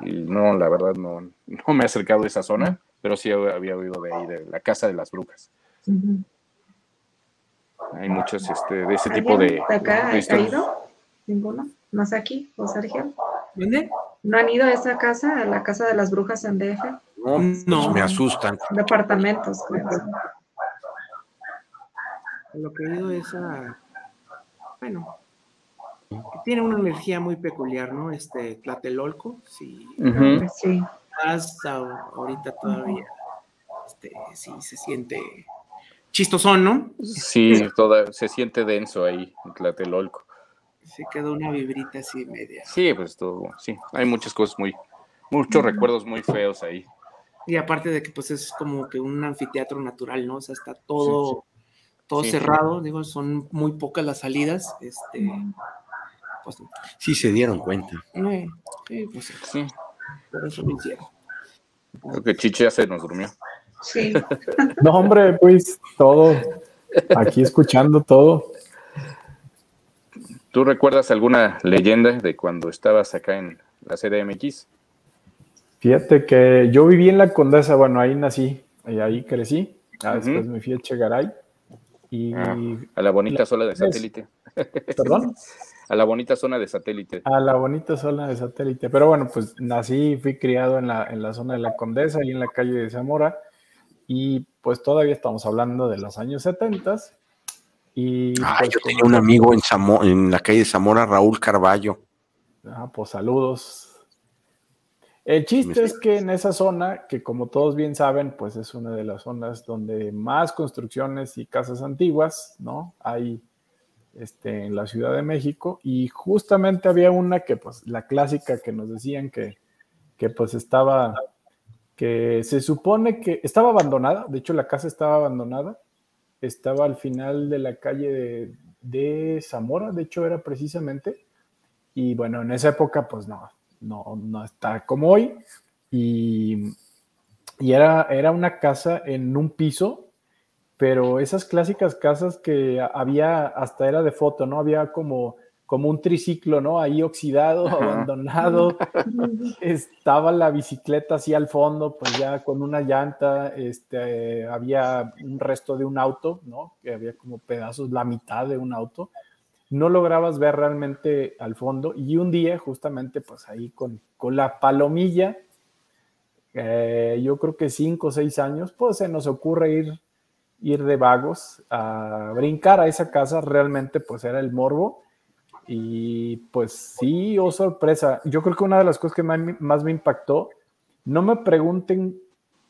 y no, la verdad no, no me he acercado a esa zona, pero sí había oído de ahí, de la casa de las brujas. Hay muchos este, de ese tipo de,
¿Alguien de acá
de
ha- ido? ¿Ninguno? ¿Más aquí? ¿O Sergio?
¿Dónde?
¿No han ido a esa casa, a la casa de las brujas en DF?
No,
No.
me asustan.
Departamentos, creo.
Lo que he ido es a. Bueno. Tiene una energía muy peculiar, ¿no? Este Tlatelolco, si
Ujú.
Pues sí.
a- ahorita todavía, este, sí se siente chistosón, ¿no?
Sí, toda, se siente denso ahí Tlatelolco.
Se quedó una vibrita así media.
Sí, pues todo, sí, hay muchas cosas muy, muchos recuerdos muy feos ahí.
Y aparte de que pues es como que un anfiteatro natural, ¿no? O sea, está todo, todo
Sí.
cerrado, digo, son muy pocas las salidas, este, pues,
Sí se dieron cuenta.
eh, sí, pues
Sí,
por eso lo hicieron.
creo que Chiche ya se nos durmió.
Sí.
No, hombre, pues todo. Aquí escuchando todo.
¿Tú recuerdas alguna leyenda de cuando estabas acá en la CDMX?
Fíjate que yo viví en la Condesa, bueno, ahí nací y ahí crecí. Ah, Después me fui a Chegaray. Y,
Ah, a la bonita zona de satélite.
perdón,
A la bonita zona de satélite.
a la bonita zona de satélite. Pero bueno, pues nací y fui criado en la, en la zona de la Condesa y en la calle de Zamora. Y pues todavía estamos hablando de los años 70. Y
Ah,
pues,
yo tenía un amigo en, Zamo- en la calle de Zamora, Raúl Carballo.
Ah, pues saludos. El chiste es que en esa zona, que como todos bien saben, pues es una de las zonas donde más construcciones y casas antiguas, ¿no? Hay este, en la Ciudad de México y justamente había una que, pues, la clásica que nos decían que, que pues estaba, que se supone que estaba abandonada, de hecho la casa estaba abandonada, estaba al final de la calle de, de Zamora, de hecho era precisamente, Y bueno, en esa época, pues no, no, no está como hoy. Y, y era, era una casa en un piso, pero esas clásicas casas que había, hasta era de foto, ¿no? Había como como un triciclo, ¿no? Ahí oxidado, abandonado. Estaba la bicicleta así al fondo, pues ya con una llanta, este, había un resto de un auto, ¿no? Que había como pedazos, la mitad de un auto. No lograbas ver realmente al fondo. Y un día, justamente, pues ahí con, con la palomilla, eh, yo creo que cinco o seis años, pues se nos ocurre ir, ir de vagos a brincar a esa casa. Realmente, pues era el morbo y pues sí, oh sorpresa. Yo creo que una de las cosas que más, me impactó, no me pregunten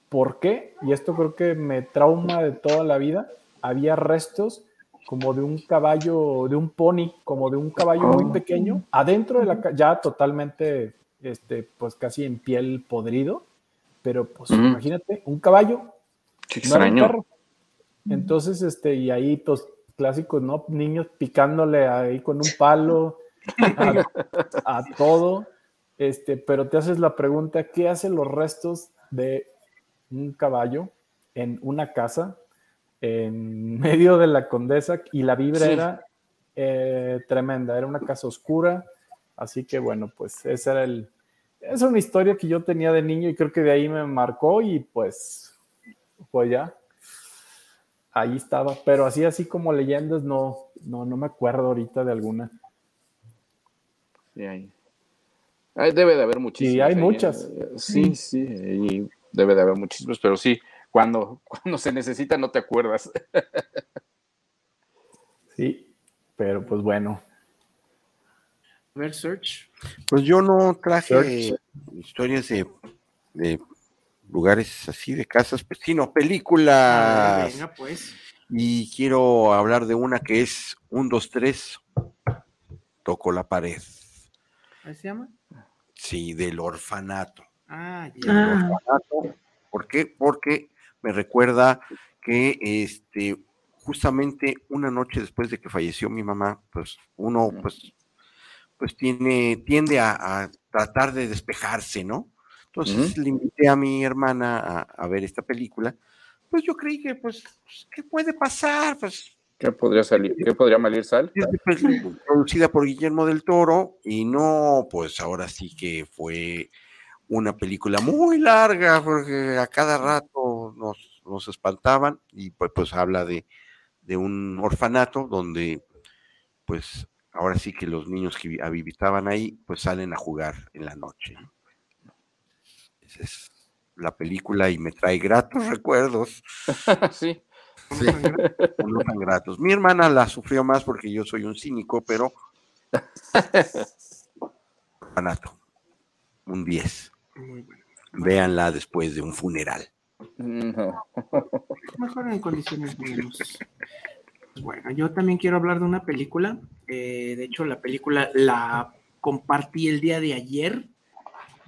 por qué, y esto creo que me trauma de toda la vida, había restos como de un caballo, de un pony, como de un caballo muy oh. pequeño, adentro de la ya totalmente, este, pues casi en piel podrido, pero pues imagínate, un caballo,
Qué extraño.
Entonces, este, y ahí pues clásicos, ¿no? Niños picándole ahí con un palo a, todo. Este, pero te haces la pregunta, ¿qué hacen los restos de un caballo en una casa en medio de la condesa? Y la vibra era eh, tremenda, era una casa oscura. Así que bueno, pues esa era el, es una historia que yo tenía de niño y creo que de ahí me marcó y pues, pues ya, ahí estaba, pero así, así como leyendas, no, no, no me acuerdo ahorita de alguna.
Sí, hay. debe de haber muchísimas.
Sí, hay muchas.
Eh, sí, sí, y debe de haber muchísimas, pero sí, cuando, cuando se necesita no te acuerdas.
sí, pero pues bueno.
A ver, Search.
Pues yo no traje historias de, de lugares así de casas, pues, sino películas.
venga, pues.
Y quiero hablar de una que es un, dos, tres, toco la pared.
¿Cómo se llama?
Sí, del orfanato.
Ah, ya.
¿Por qué? Porque me recuerda que este justamente una noche después de que falleció mi mamá, pues uno pues pues tiene tiende a, a tratar de despejarse, ¿no? Entonces le invité a mi hermana a, ver esta película. Pues yo creí que, pues, pues, ¿qué puede pasar? Pues.
¿Qué podría salir? ¿Qué podría malir sal?
Pues, producida por Guillermo del Toro y no, pues ahora sí que fue una película muy larga porque a cada rato nos, nos espantaban y pues, pues habla de, de un orfanato donde pues ahora sí que los niños que habitaban ahí pues salen a jugar en la noche es la película y me trae gratos recuerdos.
sí.
sí. no tan gratos. Mi hermana la sufrió más porque yo soy un cínico, pero Fanato, un 10. Véanla después de un funeral.
Mejor en condiciones menos. Bueno, yo también quiero hablar de una película. Eh, de hecho, la película la compartí el día de ayer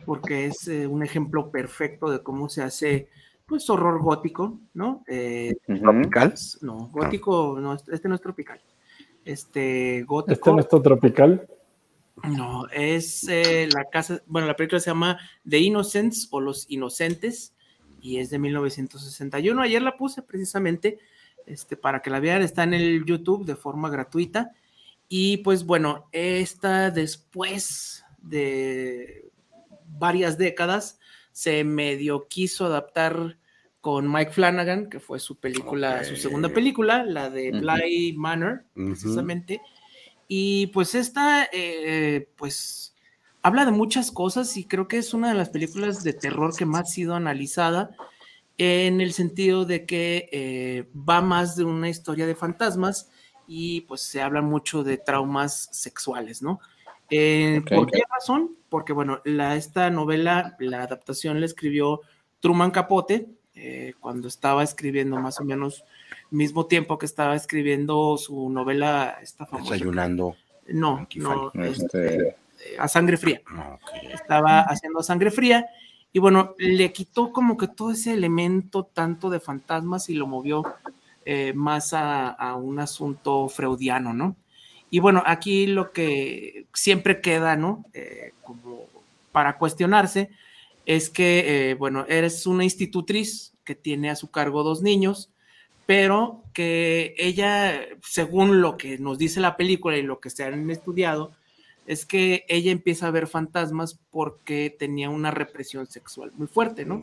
porque es eh, un ejemplo perfecto de cómo se hace, pues, horror gótico, ¿no?
Eh, ¿Tropical?
No, gótico, no, este no es tropical. Este, gótico.
¿Este no es tropical?
No, es eh, la casa, bueno, la película se llama The Innocents o Los Inocentes y es de 1961. Ayer la puse precisamente este, para que la vean, está en el YouTube de forma gratuita. Y pues bueno, esta después de varias décadas, se medio quiso adaptar con Mike Flanagan, que fue su película, su segunda película, la de Bly Manor, precisamente. Y pues esta, eh, pues, habla de muchas cosas y creo que es una de las películas de terror que más ha sido analizada en el sentido de que eh, va más de una historia de fantasmas y pues se habla mucho de traumas sexuales, ¿no? Eh, ¿Por qué razón? Porque, bueno, la, esta novela, la adaptación la escribió Truman Capote eh, cuando estaba escribiendo más o menos mismo tiempo que estaba escribiendo su novela, esta famosa.
Desayunando.
No, no, este, este, a sangre fría. Estaba haciendo a sangre fría y bueno, le quitó como que todo ese elemento tanto de fantasmas y lo movió eh, más a, a, un asunto freudiano, ¿no? Y bueno, aquí lo que siempre queda, ¿no? Eh, como para cuestionarse es que, eh, bueno, eres una institutriz que tiene a su cargo dos niños, pero que ella, según lo que nos dice la película y lo que se han estudiado, es que ella empieza a ver fantasmas porque tenía una represión sexual muy fuerte, ¿no?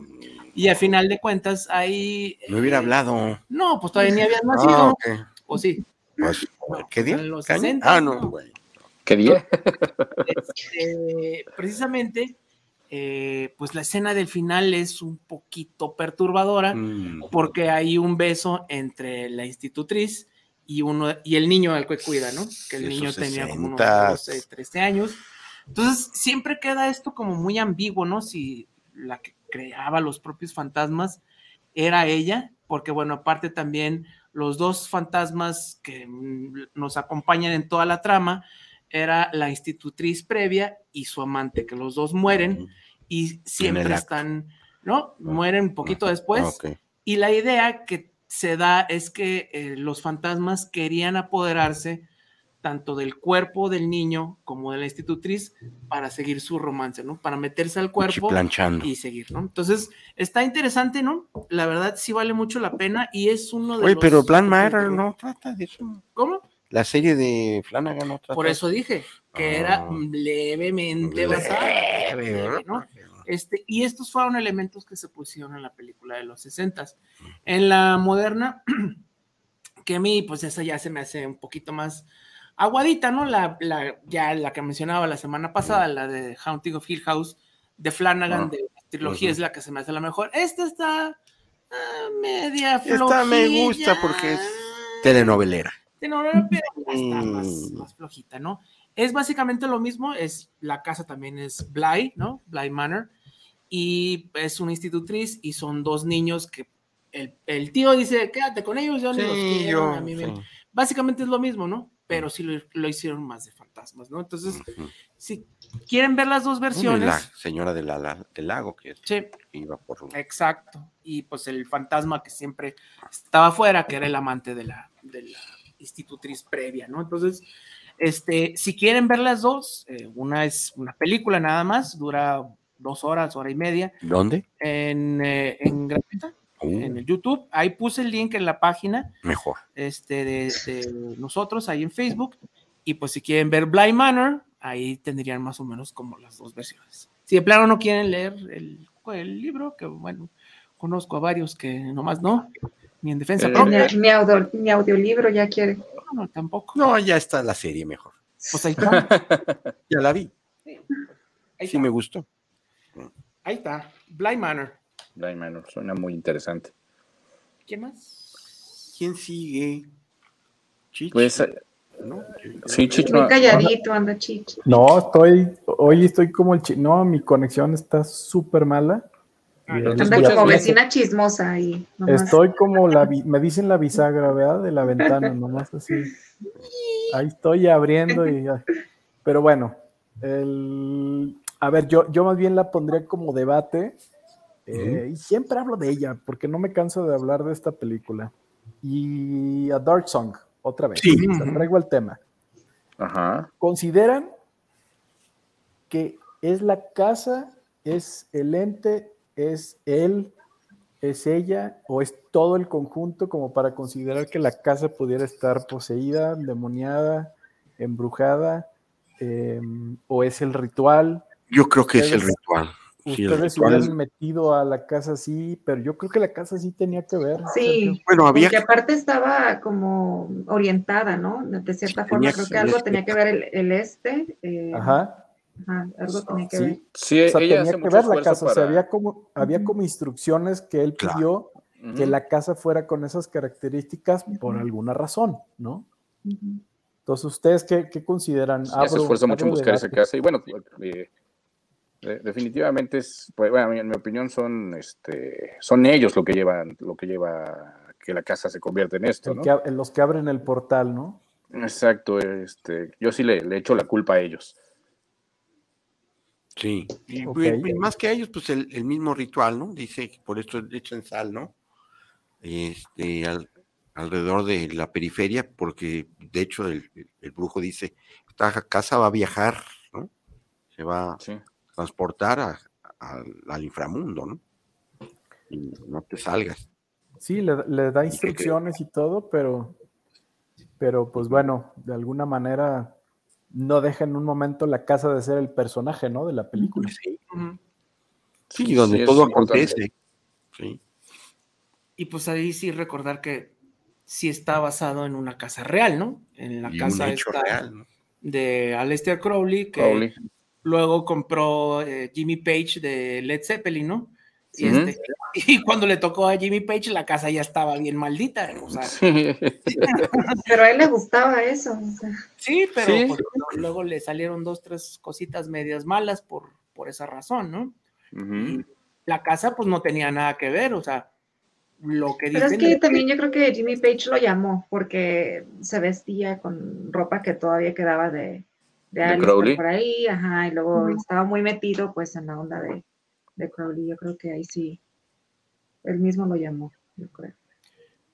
Y al final de cuentas, ahí...
No hubiera hablado.
No, pues todavía ni habías nacido.
Ah.
¿O sí?
Pues, ¿Qué día?
En los
¿Qué año?
60,
Ah, no, güey.
¿Qué día?
Este, precisamente, eh, pues la escena del final es un poquito perturbadora
Mm.
porque hay un beso entre la institutriz y uno y el niño al que cuida, ¿no? Que el niño tenía como unos
60s.
12, 13 años. Entonces, siempre queda esto como muy ambiguo, ¿no? Si la que creaba los propios fantasmas era ella, porque bueno, aparte también los dos fantasmas que mm, nos acompañan en toda la trama era la institutriz previa y su amante, que los dos mueren y siempre están, ¿no? Mueren un poquito después.
Ah.
Y la idea que se da es que eh, los fantasmas querían apoderarse tanto del cuerpo del niño como de la institutriz para seguir su romance, ¿no? Para meterse al cuerpo
planchando.
y seguir, ¿no? Entonces, está interesante, ¿no? La verdad sí vale mucho la pena y es uno de
Oye,
los...
pero Plan Matter no trata de eso.
¿Cómo?
La serie de Flanagan no trata
Por eso dije que era levemente basada.
Leve.
¿no? Este, y estos fueron elementos que se pusieron en la película de los 60 En la moderna, que a mí, pues esa ya se me hace un poquito más aguadita, ¿no? La, la- ya la que mencionaba la semana pasada, la de Haunting of Hill House, de Flanagan,
Ah.
de la trilogía, es la que se me hace la mejor. Esta está ah, media flojilla.
Esta me gusta porque es telenovelera.
de novela, pero está más,
Mm.
más flojita, ¿no? Es básicamente lo mismo, es la casa también es Bly, ¿no? Bly Manor, y es una institutriz y son dos niños que el, el tío dice, quédate con ellos, yo ni los
Sí,
quiero,
yo,
a mí me-".
sí.
Básicamente es lo mismo, ¿no? Pero sí lo, lo hicieron más de fantasmas, ¿no? Entonces, si quieren ver las dos versiones,
la señora de la- la- del lago que
sí,
iba por
Exacto. Y pues el fantasma que siempre estaba afuera, que era el amante de la, de la institutriz previa, ¿no? Entonces, este, si quieren ver las dos, eh, una es una película nada más, dura dos horas, hora y media,
¿Dónde?
en, eh, en gratuita,
Uh,
en el YouTube. Ahí puse el link en la página
mejor.
este, de, de nosotros, ahí en Facebook. Y pues si quieren ver Blind Manor, ahí tendrían más o menos como las dos versiones. Si de plano no quieren leer el, el libro, que bueno, conozco a varios que nomás no, ni en defensa
Eh,
propia.
Mi, audio- mi audiolibro ya quiere.
No, no, tampoco.
No, ya está la serie mejor.
Pues ahí está.
Ya la vi.
Ahí
Sí
está.
me gustó.
Ahí está. Blind Manor.
Blind Manor, suena muy interesante.
¿Quién más?
¿Quién sigue? Chichi,
Pues, eh,
¿no?
sí, Chicho.
Muy calladito, anda chichi.
No, estoy, hoy estoy como el chi- no, mi conexión está súper mala.
Ah,
Y
¿te
ahí
Anda como vecina chismosa ahí. nomás.
Estoy como la, me dicen la bisagra, ¿verdad? De la ventana, nomás así. Ahí estoy abriendo y ya. Pero bueno, el, a ver, yo, yo más bien la pondría como debate eh, y siempre hablo de ella porque no me canso de hablar de esta película. Y a Dark Song, otra vez.
Sí.
O sea, traigo el tema.
Ajá.
¿Consideran que es la casa, es el ente, es él, es ella o es todo el conjunto como para considerar que la casa pudiera estar poseída, demoniada, embrujada eh, o es el ritual?
Yo creo que es el
Ustedes-
ritual. Sí, el
Ustedes
ritual
hubieran metido a la casa así, pero yo creo que la casa sí tenía que ver.
Sí,
Bueno, había
porque aparte estaba como orientada, ¿no? De cierta
Sí,
forma, creo
que
que algo tenía que ver el, el este. eh,
Ajá.
ajá, algo tenía que
Sí.
ver.
Sí,
O sea,
ella
tenía que ver la casa, o sea,
para-
había como, había como instrucciones que él
Claro.
pidió que la casa fuera con esas características por alguna razón, ¿no? Entonces, ¿ustedes qué, qué consideran?
Sí,
Abro-
esfuerzo mucho en buscar esa casa. Y bueno, eh, definitivamente es, pues, bueno, en mi opinión son, este, son ellos lo que llevan, lo que lleva a que la casa se convierta en esto,
El
¿no?
que ab- los que abren el portal, ¿no?
Exacto, este, yo sí le, le echo la culpa a ellos.
Sí. Y, pues, más que a ellos, pues el, el mismo ritual, ¿no? Dice que por esto echan sal, ¿no? Este, al, alrededor de la periferia, porque de hecho el, el brujo dice, esta casa va a viajar, ¿no? Se va a transportar a- a- al inframundo, ¿no? Y no te salgas.
Sí, le, le da instrucciones y todo, pero, pero pues bueno, de alguna manera no deja en un momento la casa de ser el personaje, ¿no? De la película.
Sí, donde
sí, es
todo
importante.
acontece. Sí.
Y pues ahí sí recordar que sí está basado en una casa real, ¿no? En la
Y un
casa
hecho
esta
real, ¿no?
de Aleister Crowley, que
Crowley.
Luego compró eh, Jimmy Page de Led Zeppelin, ¿no? Y, este, y cuando le tocó a Jimmy Page, la casa ya estaba bien maldita. O sea,
Pero a él le gustaba eso. o sea.
sí, pero
Sí.
pues, luego le salieron dos, tres cositas medias malas por, por esa razón, ¿no? La casa, pues no tenía nada que ver, o sea, lo que
Pero es que
es
también yo creo que Jimmy Page lo llamó porque se vestía con ropa que todavía quedaba de, de,
Crowley.
por ahí, ajá, y luego estaba muy metido pues en la onda de, de Crowley. Yo creo que ahí sí, él mismo lo llamó, yo creo.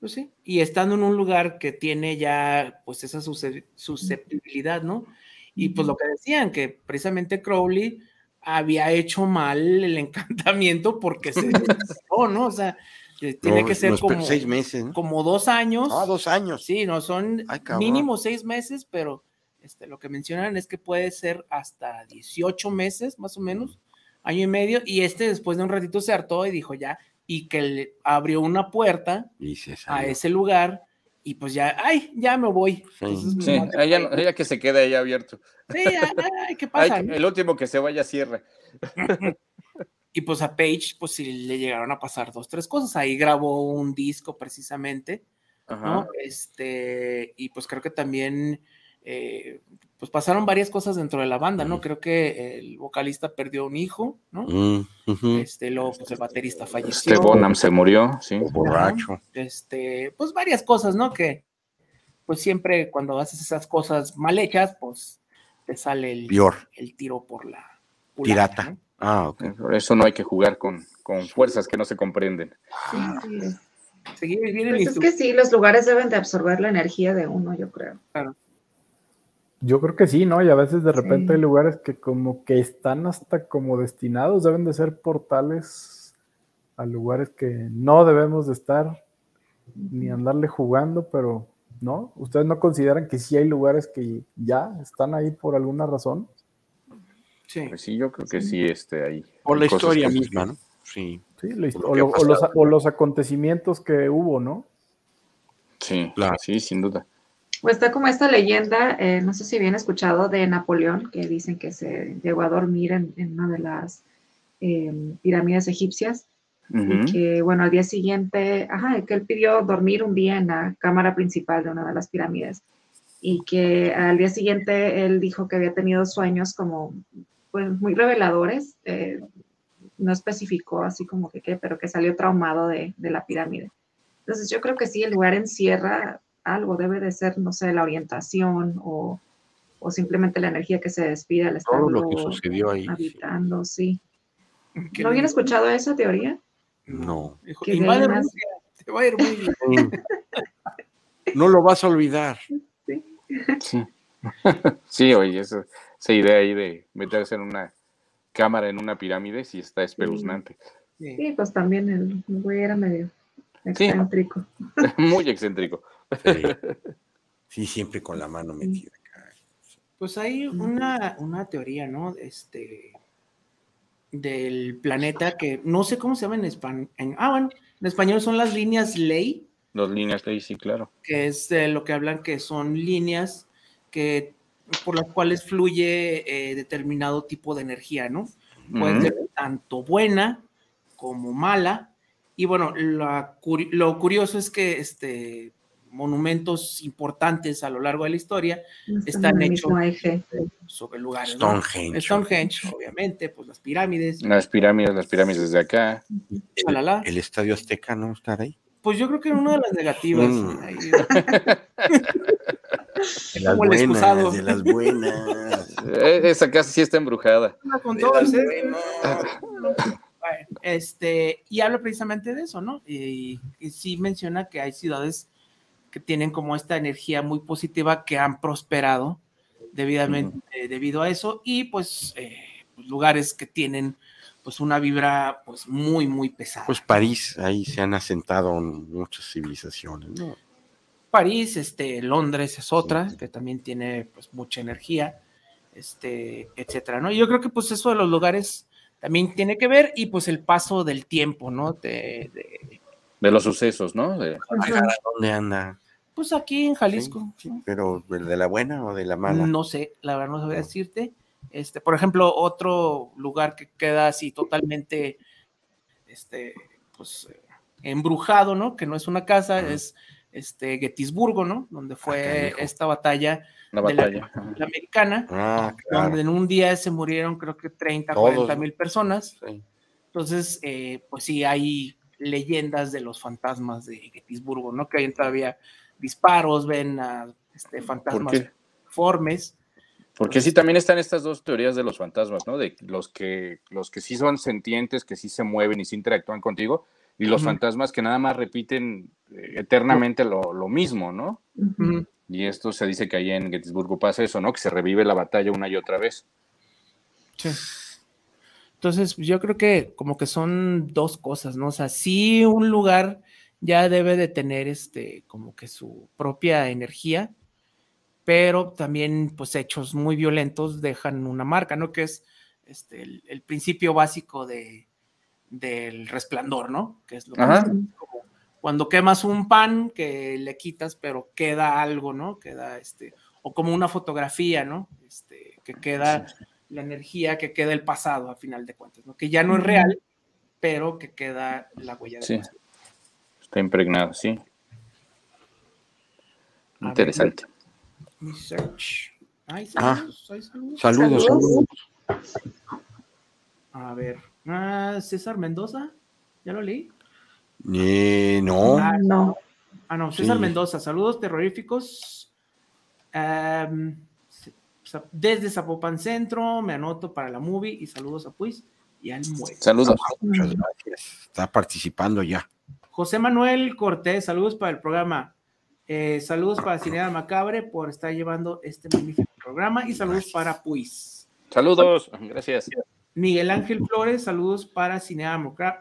Pues sí, y estando en un lugar que tiene ya pues esa susce- susceptibilidad, ¿no? Y pues lo que decían, que precisamente Crowley había hecho mal el encantamiento porque se desesperó, ¿no? O sea, que tiene
No,
que ser como,
seis meses, ¿no?
como dos años.
Ah, dos años.
Sí, no, son
Ay,
mínimo seis meses, pero este, lo que mencionan es que puede ser hasta 18 meses, más o menos, año y medio, y este después de un ratito se hartó y dijo ya, y que le abrió una puerta
Y se
a ese lugar y pues ya, ay, ya me voy.
Sí.
Entonces,
Sí, ella, ella que se quede ahí abierto.
Sí, ay, ay, ¿qué
Ay,
pasa?
que- el último que se vaya cierra.
Y pues a Paige, pues sí le llegaron a pasar dos, tres cosas. Ahí grabó un disco precisamente,
Ajá.
¿no? Este, y pues creo que también, eh, pues pasaron varias cosas dentro de la banda, ¿no? Creo que el vocalista perdió un hijo, ¿no?
Mm.
Este, luego pues el baterista falleció.
Este Bonham se murió, sí.
Borracho.
este, pues varias cosas, ¿no? Que pues siempre cuando haces esas cosas mal hechas, pues te sale el,
Peor.
el tiro por la culata,
Pirata.
¿no?
Ah, ok.
Por eso no hay que jugar con, con fuerzas que no se comprenden.
Sí, sí.
Seguir bien
Pues es que sí, los lugares deben de absorber la energía de uno, yo creo.
Yo creo que sí, ¿no? Y a veces de repente
Sí.
hay lugares que como que están hasta como destinados, deben de ser portales a lugares que no debemos de estar ni andarle jugando, pero ¿no? ¿Ustedes no consideran que sí hay lugares que ya están ahí por alguna razón?
Sí.
Pues sí, yo creo que sí, este, ahí.
Por la historia misma, ¿no? Sí.
Sí,
lo
o, lo- o los, o los acontecimientos que hubo, ¿no?
Sí,
Claro.
sí, sin duda.
O está como esta leyenda, eh, no sé si bien escuchado, de Napoleón, que dicen que se llegó a dormir en, en una de las eh, pirámides egipcias. Y que, bueno, al día siguiente, ajá, que él pidió dormir un día en la cámara principal de una de las pirámides. Y que al día siguiente él dijo que había tenido sueños como, pues, muy reveladores. eh, no especificó así como que qué, pero que salió traumado de, de la pirámide. Entonces yo creo que sí, el lugar encierra algo, debe de ser, no sé, la orientación o, o simplemente la energía que se despide al
Todo lo
estarlo
que sucedió ahí. sí.
habitando, sí. ¿No habían escuchado esa teoría?
No.
Que
te va a ir muy bien.
No lo vas a olvidar.
Sí. sí, oye, esa, esa idea ahí de meterse en una cámara en una pirámide sí está espeluznante.
Sí.
Sí, pues también el güey era medio excéntrico.
Muy excéntrico.
Sí. Sí, siempre con la mano metida.
Pues hay una, una teoría, ¿no? Este del planeta que no sé cómo se llama en español. ah, bueno, en español son las líneas ley,
Dos líneas ahí, sí, claro.
que es de lo que hablan que son líneas que por las cuales fluye eh, determinado tipo de energía, ¿no? Puede ser tanto buena como mala. Y bueno, la lo curioso es que este, monumentos importantes a lo largo de la historia
Están
hechos sobre lugares. ¿no?
Stonehenge.
Stonehenge, obviamente, pues las pirámides,
Las pirámides, las pirámides desde acá.
El Estadio Azteca no estará ahí.
Pues yo creo que era una de las negativas.
Mm.
ahí.
De las
Como el excusado.
buenas, de las buenas.
Eh, Esa casa sí está embrujada.
Con todo el- este, y habla precisamente de eso, ¿no? Y, y sí menciona que hay ciudades que tienen como esta energía muy positiva que han prosperado debidamente eh, debido a eso y pues eh, lugares que tienen pues una vibra pues muy muy pesada.
Pues París, ahí se han asentado muchas civilizaciones, ¿no?
París, este, Londres es otra, que también tiene pues mucha energía, este, etcétera, ¿no? Yo creo que pues eso de los lugares también tiene que ver y pues el paso del tiempo, ¿no? De,
de, los sucesos, ¿no? De...
¿Dónde anda?
Pues aquí en Jalisco.
pero ¿de la buena o de la mala?
No sé, la verdad no sabría decirte. Este, por ejemplo, otro lugar que queda así totalmente, este, pues, embrujado, ¿no? Que no es una casa, es este Gettysburgo, ¿no? Donde fue ah, esta batalla,
batalla.
De la, americana,
ah,
donde en un día se murieron creo que 30, 40 mil personas. Entonces, eh, pues sí, hay leyendas de los fantasmas de Gettysburgo, ¿no? Que hay todavía disparos, ven a este, fantasmas formes.
Porque sí, también están estas dos teorías de los fantasmas, ¿no? De los que, los que sí son sentientes, que sí se mueven y sí interactúan contigo, y los fantasmas que nada más repiten eh, eternamente lo, mismo, ¿no? Y esto se dice que ahí en Gettysburgo pasa eso, ¿no? Que se revive la batalla una y otra vez.
Sí. Entonces, yo creo que como que son dos cosas, ¿no? O sea, sí un lugar ya debe de tener este, como que su propia energía, pero también, pues, hechos muy violentos dejan una marca, ¿no? Que es este, el, principio básico de, del resplandor, ¿no? Que es lo que cuando quemas un pan que le quitas, pero queda algo, ¿no? Queda este, o como una fotografía, ¿no? Este, que queda la energía, que queda el pasado a final de cuentas, ¿no? Que ya no es real, pero que queda la huella de
sí. Está impregnado, sí. Interesante.
Ah, saludos, saludos,
A ver, ah, César Mendoza, ¿ya lo leí?
Eh, no.
Ah, no.
Ah, no, César Mendoza, saludos terroríficos. desde Zapopan Centro, me anoto para la movie y saludos a Puis y al.
Saludos.
Muchas gracias. Está participando ya.
José Manuel Cortés, saludos para el programa. Eh, saludos para Cinea Macabre por estar llevando este magnífico programa y saludos para Puis.
Saludos, gracias.
Miguel Ángel Flores, saludos para Cinea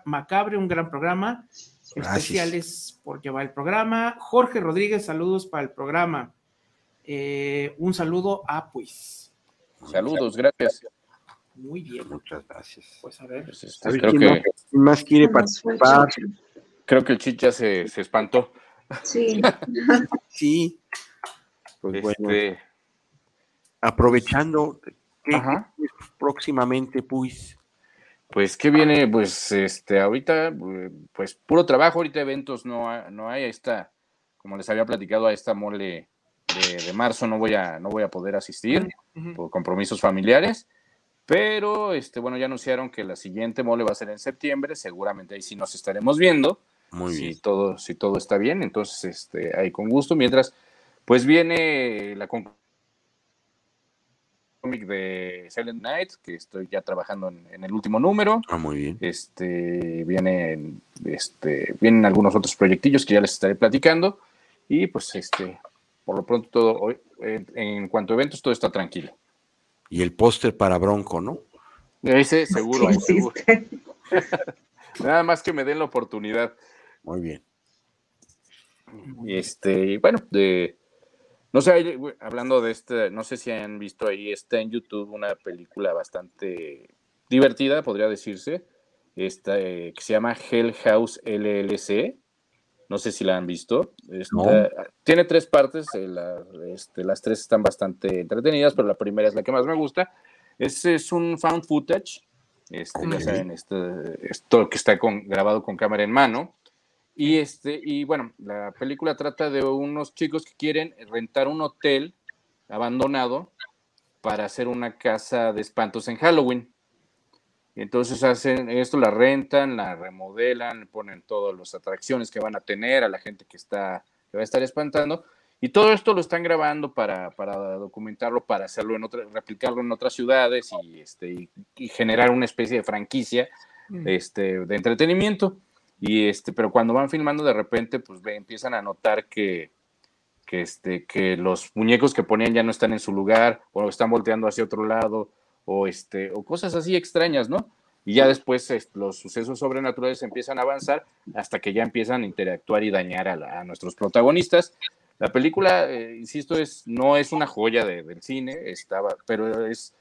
Macabre, un gran programa. Especiales por llevar el programa. Jorge Rodríguez, saludos para el programa. Eh, un saludo a Puis.
Saludos, gracias.
Muy bien.
Muchas gracias.
Pues a ver. Pues,
este, creo que...
más quiere participar?
Creo que el chicha se, se espantó.
Sí.
sí. Pues bueno. Este, aprovechando, ¿qué, próximamente, pues?
Pues, ¿qué viene? Pues, este, ahorita, pues, puro trabajo, ahorita eventos no, no hay, está, como les había platicado, a esta mole de, marzo no voy a, no voy a poder asistir por compromisos familiares, pero, este, bueno, ya anunciaron que la siguiente mole va a ser en septiembre, seguramente ahí sí nos estaremos viendo.
Muy
si Todo, si todo está bien, entonces este, ahí con gusto. Mientras, pues viene la cómic de Silent Night, que estoy ya trabajando en, el último número.
Ah, muy bien.
Este, vienen, este, vienen algunos otros proyectillos que ya les estaré platicando. Y pues, este, por lo pronto todo, hoy, en, cuanto a eventos, todo está tranquilo.
Y el póster para Bronco, ¿no?
Ese seguro, seguro. Nada más que me den la oportunidad.
Muy bien.
Este, bueno, de, no sé, hablando de este, no sé si han visto ahí, está en YouTube una película bastante divertida, podría decirse, esta, eh, que se llama Hell House LLC. No sé si la han visto. Tiene tres partes, eh, este, las tres están bastante entretenidas, pero la primera es la que más me gusta. Es, es un found footage, este, ya saben, este, esto que está con, grabado con cámara en mano. Y, este, y bueno, la película trata de unos chicos que quieren rentar un hotel abandonado para hacer una casa de espantos en Halloween. Entonces hacen esto, la rentan, la remodelan, ponen todas las atracciones que van a tener a la gente que está que va a estar espantando. Y todo esto lo están grabando para, para documentarlo, para hacerlo en otra, replicarlo en otras ciudades y, este, y, generar una especie de franquicia este, de entretenimiento. Y este, pero cuando van filmando de repente, pues empiezan a notar que, que, este, que los muñecos que ponían ya no están en su lugar, o están volteando hacia otro lado, o, este, o cosas así extrañas, ¿no? Y ya después los sucesos sobrenaturales empiezan a avanzar hasta que ya empiezan a interactuar y dañar a, la- a nuestros protagonistas. La película, eh, insisto, es, no es una joya de- del cine, estaba, pero es,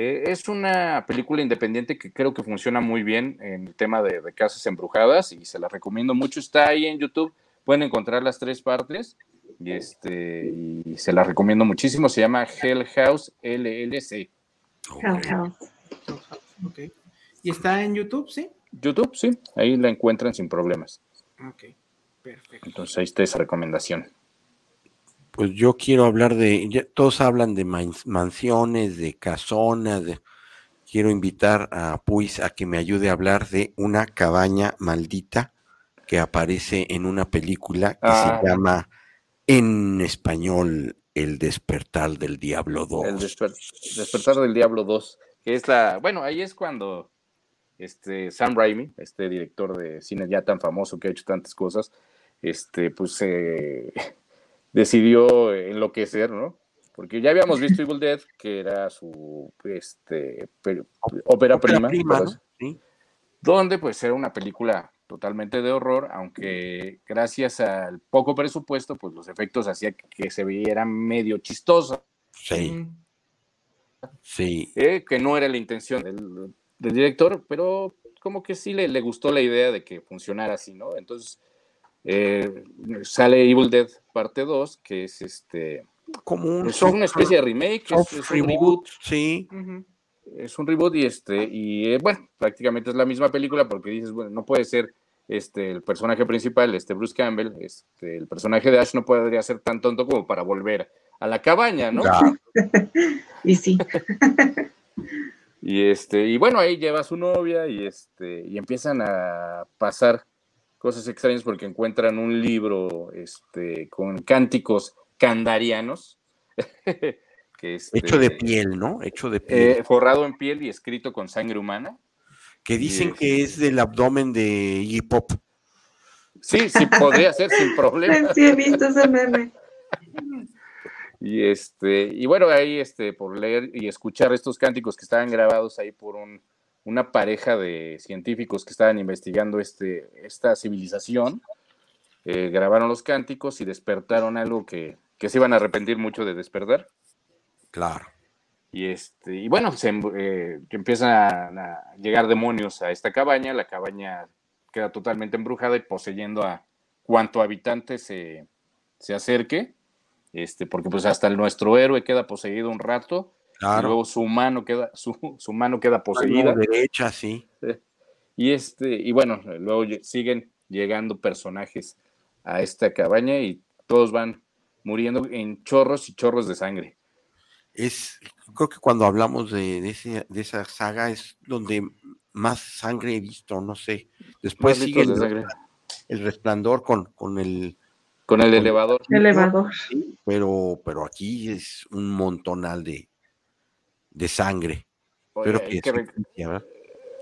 eh, es una película independiente que creo que funciona muy bien en el tema de, de casas embrujadas y se la recomiendo mucho. Está ahí en YouTube, pueden encontrar las tres partes y, este, y se la recomiendo muchísimo. Se llama Hell House LLC.
Hell House.
Ok. ¿Y está en YouTube, sí?
YouTube, sí, ahí la encuentran sin problemas.
Ok, perfecto.
Entonces ahí está esa recomendación.
Pues yo quiero hablar de, ya todos hablan de mans- mansiones, de casonas, de, quiero invitar a Puis a que me ayude a hablar de una cabaña maldita que aparece en una película que
Ah.
se llama en español El despertar del diablo 2.
El desper- despertar del Diablo 2, que es la, bueno, ahí es cuando este Sam Raimi, este director de cine ya tan famoso que ha hecho tantas cosas, este, pues eh, decidió enloquecer, ¿no? Porque ya habíamos visto Evil Dead, que era su este, pe- ópera
Ópera
prima,
prima, ¿no? Sí.
donde pues era una película totalmente de horror, aunque gracias al poco presupuesto, pues los efectos hacían que se viera medio chistoso.
Sí, sí.
eh, que no era la intención del, del director, pero como que sí le, le gustó la idea de que funcionara así, ¿no? Entonces eh, sale Evil Dead parte 2, que es este,
Como un
es una especie de remake, es, un reboot,
Sí,
es un reboot y este, y eh, bueno, prácticamente es la misma película porque dices, bueno, no puede ser este, el personaje principal, este Bruce Campbell, este, el personaje de Ash no podría ser tan tonto como para volver a la cabaña, ¿no?
Y sí.
Y este, y bueno, ahí lleva a su novia y este, y empiezan a pasar cosas extrañas porque encuentran un libro este, con cánticos candarianos. que este,
hecho de piel, ¿no? Hecho de piel.
eh, forrado en piel y escrito con sangre humana.
que dicen que es del abdomen de Iggy Pop.
Sí, sí, podría ser sin problema.
Sí, he visto ese meme.
Y este, y bueno, ahí este, por leer y escuchar estos cánticos que estaban grabados ahí por un, una pareja de científicos que estaban investigando este, esta civilización, eh, grabaron los cánticos y despertaron algo que, que se iban a arrepentir mucho de despertar.
Claro.
Y, este, y bueno, se, em- eh, empiezan a, a llegar demonios a esta cabaña, la cabaña queda totalmente embrujada y poseyendo a cuanto habitante se, se acerque, este, porque pues hasta el- nuestro héroe queda poseído un rato, y luego su mano queda, su, su mano queda
Mano
poseída.
derecha, sí.
Y este, y bueno, luego siguen llegando personajes a esta cabaña y todos van muriendo en chorros y chorros de sangre.
Es, creo que cuando hablamos de, de, ese- de esa saga es donde más sangre he visto, no sé. Después
Más
sigue
de
el resplandor con, con el
Con el elevador.
Elevador.
pero, pero aquí es un montonal de, de sangre.
Oye,
Pero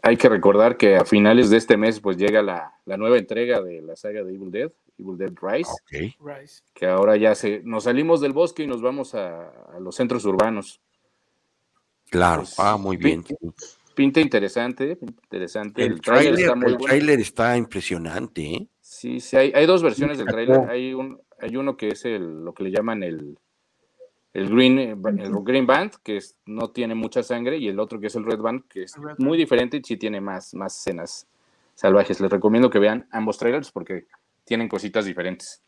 hay
que
recordar que a finales de este mes pues llega la, la nueva entrega de la saga de Evil Dead, Evil Dead Rise,
Ok.
Rice.
que ahora ya se, nos salimos del bosque y nos vamos a, a los centros urbanos.
Claro,
Pues,
ah, muy bien.
Pinta interesante, pinta interesante.
El,
El, trailer
tráiler
está muy
el
bueno.
tráiler está impresionante, ¿eh?
Sí, sí, hay, hay dos versiones del trailer. Hay, un, hay uno que es el, lo que le llaman el, el, green, eh, el Green Band, que es- no tiene mucha sangre, y el otro que es el Red Band, que es muy diferente y sí tiene más, más escenas salvajes. Les recomiendo que vean ambos trailers porque tienen cositas diferentes.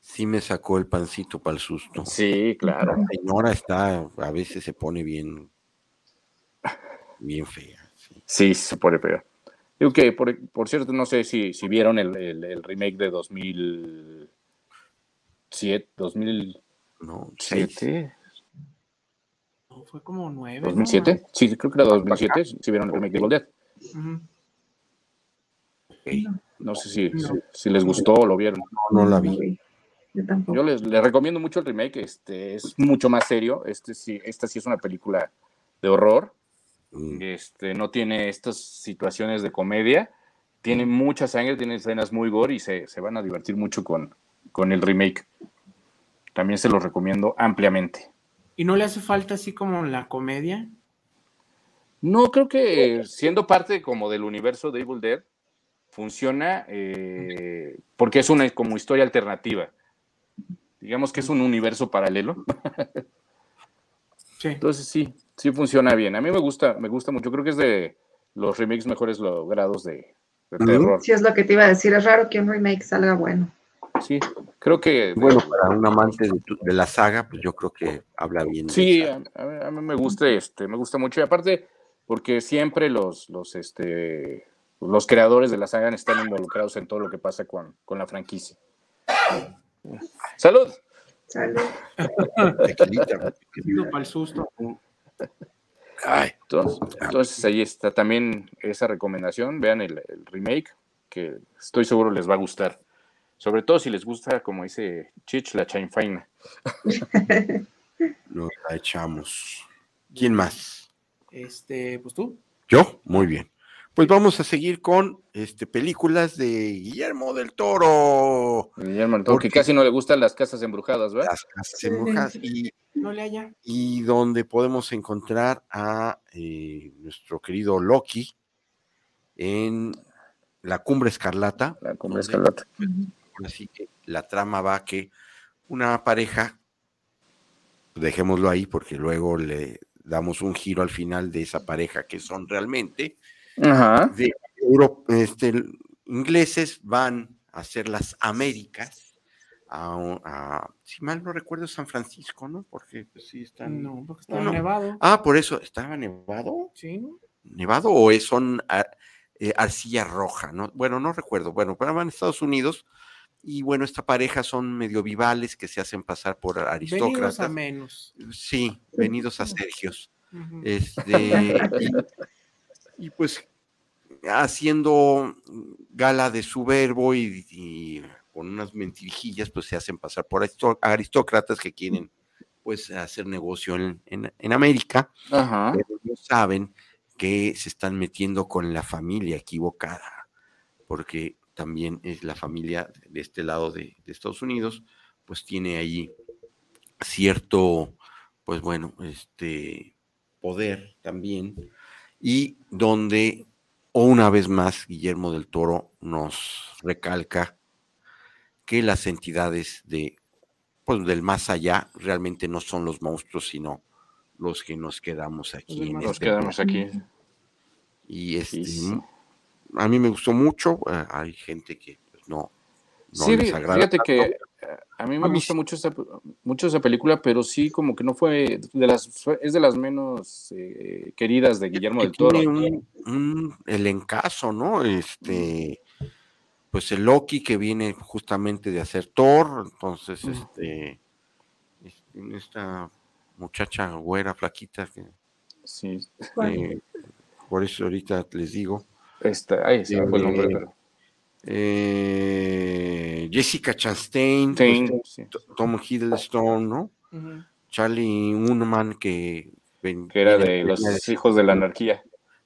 Sí me sacó el pancito para el susto.
Sí, claro.
La señora está, a veces se pone bien, bien fea. sí.
Sí, se pone peor. Digo que, por, por cierto, no sé si, si vieron el, el- el remake de 2007, 2007,
No, seis.
No, fue como nueve. ¿no?
2007. Sí, creo que era 2007. Si vieron el remake de Evil Dead. No sé si, si, si les gustó o lo vieron.
No, no la vi.
Yo tampoco.
Yo les, les recomiendo mucho el remake. Este es mucho más serio. Este sí, esta sí es una película de horror.
Mm,
Este no tiene estas situaciones de comedia. Tiene mucha sangre, tiene escenas muy gore y se, se van a divertir mucho con, con el remake. También se los recomiendo ampliamente.
¿Y no le hace falta así como la comedia?
No, creo que siendo parte como del universo de Evil Dead, funciona eh, porque es una como historia alternativa. Digamos que es un universo paralelo.
Sí.
Entonces sí, sí funciona bien. A mí me gusta, me gusta mucho. Creo que es de los remakes mejores logrados de, de terror.
Sí, es lo que te iba a decir. Es raro que un remake salga bueno.
Sí, creo que
Bueno, para un amante de, tu- de la saga, pues yo creo que habla bien.
Sí, a, a- a mí me gusta, este, me gusta mucho. Y aparte, porque siempre los, los, este, los creadores de la saga están involucrados en todo lo que pasa con, con la franquicia. Salud.
Salud.
Para el susto.
Ay,
Entonces, entonces ahí está también esa recomendación. Vean el, el remake, que estoy seguro les va a gustar. Sobre todo si les gusta, como dice Chich, la chainfaina.
nos la echamos. ¿Quién más?
Este, pues tú.
¿Yo? Muy bien. Pues vamos a seguir con este, películas de Guillermo del Toro.
Guillermo del Toro, que
Porque-
casi no le gustan las casas embrujadas, ¿verdad?
Las casas embrujadas y,
No le haya.
y donde podemos encontrar a eh, nuestro querido Loki en la Cumbre Escarlata.
La cumbre
donde,
escarlata.
Así que la trama va que una pareja, dejémoslo ahí porque luego le damos un giro al final de esa pareja que son realmente,
Ajá.
de este, ingleses van a hacer las Américas, a, si mal no recuerdo, San Francisco, ¿no? Porque pues, sí están...
No, porque está
no.
nevado.
Ah, por eso, ¿estaba nevado?
Sí, ¿no?
¿Nevado o es, son ar- eh, arcilla roja? ¿no? Bueno, no recuerdo. Bueno, pero van a Estados Unidos y bueno, esta pareja son medio vivales que se hacen pasar por
Venidos
aristócratas.
a menos.
Sí, venidos a Sergios. Este, y, y, pues haciendo gala de su verbo y, y con unas mentirijillas, pues se hacen pasar por aristócratas que quieren pues hacer negocio en, en- en América,
Ajá.
pero no saben que se están metiendo con la familia equivocada, porque también es la familia de este lado de, de Estados Unidos, pues tiene ahí cierto, pues bueno, este poder también, y donde o una vez más Guillermo del Toro nos recalca que las entidades de pues, del más allá realmente no son los monstruos, sino los que nos quedamos aquí. en
Nos
este
quedamos aquí.
y este,
Sí, sí.
A mí me gustó mucho. eh, hay gente que pues, no, no
sí,
les agrada.
fíjate
tanto.
que eh, a mí me
A mí
gusta
sí.
mucho esa, mucho esa película, pero sí como que no fue de las fue- es de las menos eh, queridas de Guillermo
que
del Toro.
tiene un, un elencazo, ¿no? Este, pues el Loki que viene justamente de hacer Thor, entonces, este, este, esta muchacha güera, flaquita, que,
Sí,
eh, por eso ahorita les digo,
me fue el nombre,
Eh,
pero
eh, Jessica Chastain, pues,
sí.
Tom Hiddleston, ¿no? Charlie Unman, que, ven-
que era de los hijos de la anarquía.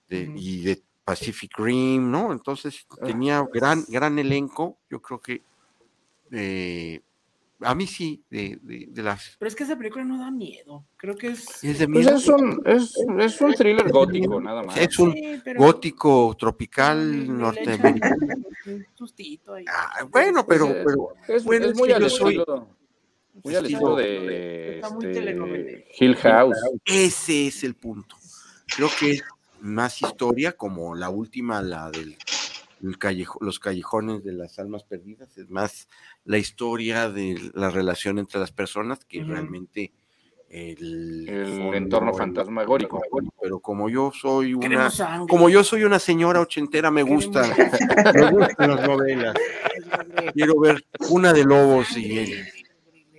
de- y de Pacific Rim, ¿no? Entonces
Ah.
tenía gran, gran elenco. Yo creo que eh, a mí sí, de, de- de las.
Pero es que esa película no da miedo. Creo que es.
Es de
Pues
miedo.
es un, es, es un thriller gótico, nada más.
Es un
Sí, pero-
gótico tropical norteamericano.
Un sustito ahí.
Ah, bueno, pero,
Pues, eh,
pero
Es,
bueno,
es
es
muy al
soy-
muy al
estilo-
de
Está muy
este,
telenovela.
Hill House.
ese es el punto. Creo que es más historia, como la última, la del el callejo- los callejones de las almas perdidas, es más la historia de la relación entre las personas que realmente el,
El
fondo,
entorno
el-
fantasmagórico.
Pero como yo soy una, como yo soy una señora ochentera, me gusta, me gustan las novelas. Quiero ver una de lobos y el,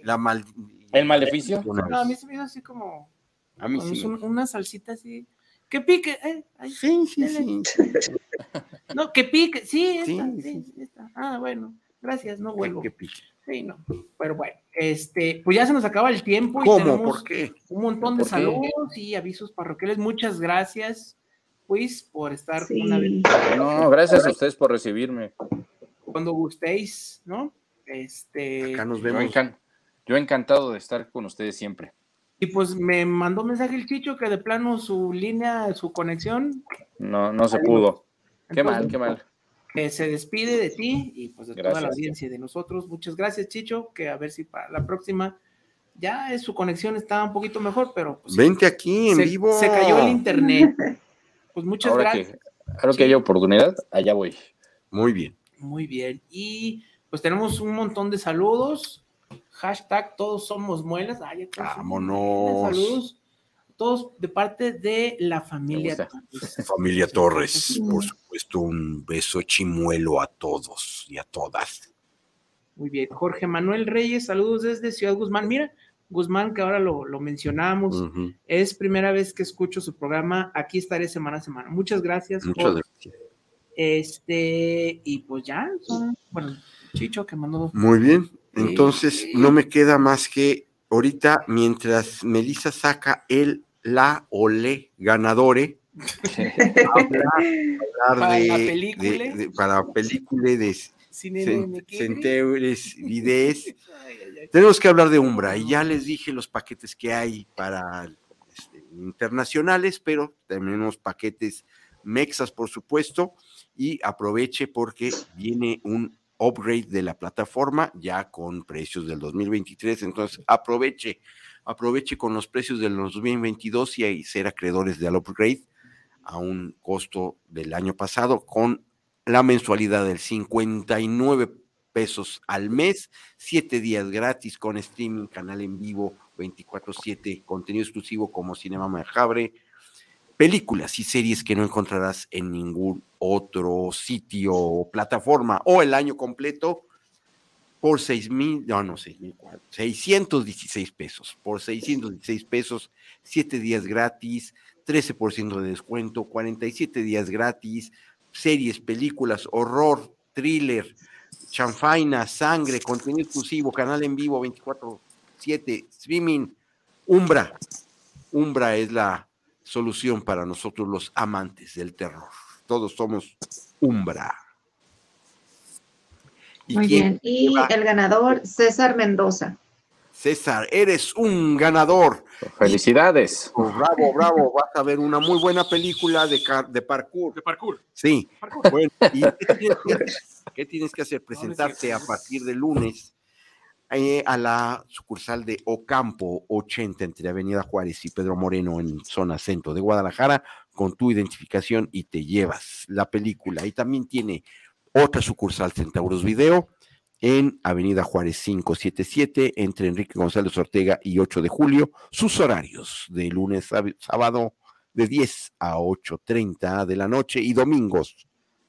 la mal,
¿El maleficio?
No, a mí se me hizo así como.
A mí
como
sí.
un- una salsita así. Que pique. Eh, ay,
Sí, sí, sí.
No, que pique. Sí, esta,
Sí,
sí,
sí.
esta. Ah, bueno. Gracias, no vuelvo.
Que pique.
Sí, no. Pero bueno, este, pues ya se nos acaba el tiempo y
¿Cómo?
tenemos
¿Por qué?
un montón de saludos y avisos parroquiales. Muchas gracias, pues, por estar
Sí.
una vez
No, gracias a ustedes por recibirme.
cuando gustéis, ¿no? Este,
Acá nos
Yo,
vemos.
encan- Yo encantado de estar con ustedes siempre.
Y pues me mandó mensaje el Chicho que de plano su línea, su conexión.
No, no se pudo. Qué mal, qué mal.
Que se despide de ti y pues de toda la audiencia y de nosotros. Muchas gracias, Chicho, que a ver si para la próxima ya su conexión está un poquito mejor, pero pues,
Vente aquí en
se,
vivo.
Se cayó el internet. Pues muchas
ahora
gracias.
Que, ahora que haya oportunidad, allá voy.
Muy bien.
Muy bien. Y pues tenemos un montón de saludos. Hashtag todos somos muelas. Ay, todos
Vámonos.
Saludos. Todos de parte de la familia. Torres.
Familia Torres, por supuesto, un beso chimuelo a todos y a todas.
Muy bien. Jorge Manuel Reyes, saludos desde Ciudad Guzmán. Mira, Guzmán, que ahora lo, lo mencionamos, es primera vez que escucho su programa. Aquí estaré semana a semana. Muchas gracias.
Muchas
Jorge.
gracias.
Este, y pues ya, son- bueno, Chicho que mandó.
Muy bien. Entonces, no me queda más que ahorita, mientras Melissa saca el, la o le ganadore, hablar, hablar
Para
de,
la
de-
película.
de- para película de
Cine
centeures, videos. Tenemos que hablar de Umbra. Y ya les dije los paquetes que hay para este, internacionales, pero tenemos paquetes mexas, por supuesto, y aproveche porque viene un upgrade de la plataforma ya con precios del 2023, entonces aproveche, aproveche con los precios del 2022 y ser acreedores del upgrade a un costo del año pasado con la mensualidad del 59 pesos al mes, siete días gratis con streaming, canal en vivo, 24/7, contenido exclusivo como Cinema Majabre, películas y series que no encontrarás en ningún otro sitio o plataforma o el año completo por 6 mil, no, no, 6 mil, 616 pesos. Por 616 pesos, 7 días gratis, 13% de descuento, 47 días gratis, series, películas, horror, thriller, chanfaina, sangre, contenido exclusivo, canal en vivo 24/7, streaming, Umbra. Umbra es la solución para nosotros los amantes del terror. Todos somos Umbra. ¿Y
Muy
quién
bien. Y
va?
el ganador, César Mendoza.
César, eres un ganador.
Felicidades.
Oh, bravo, bravo. Vas a ver una muy buena película de, car- de parkour.
De parkour.
Sí. Bueno, ¿y qué tienes que hacer? ¿Qué tienes que hacer? Presentarte a partir de lunes eh, a la sucursal de Ocampo 80 entre Avenida Juárez y Pedro Moreno en zona centro de Guadalajara con tu identificación y te llevas la película. Y también tiene otra sucursal Centauros Video en Avenida Juárez 577 entre Enrique González Ortega y 8 de julio. Sus horarios de lunes a sábado de 10 a 8.30 de la noche y domingos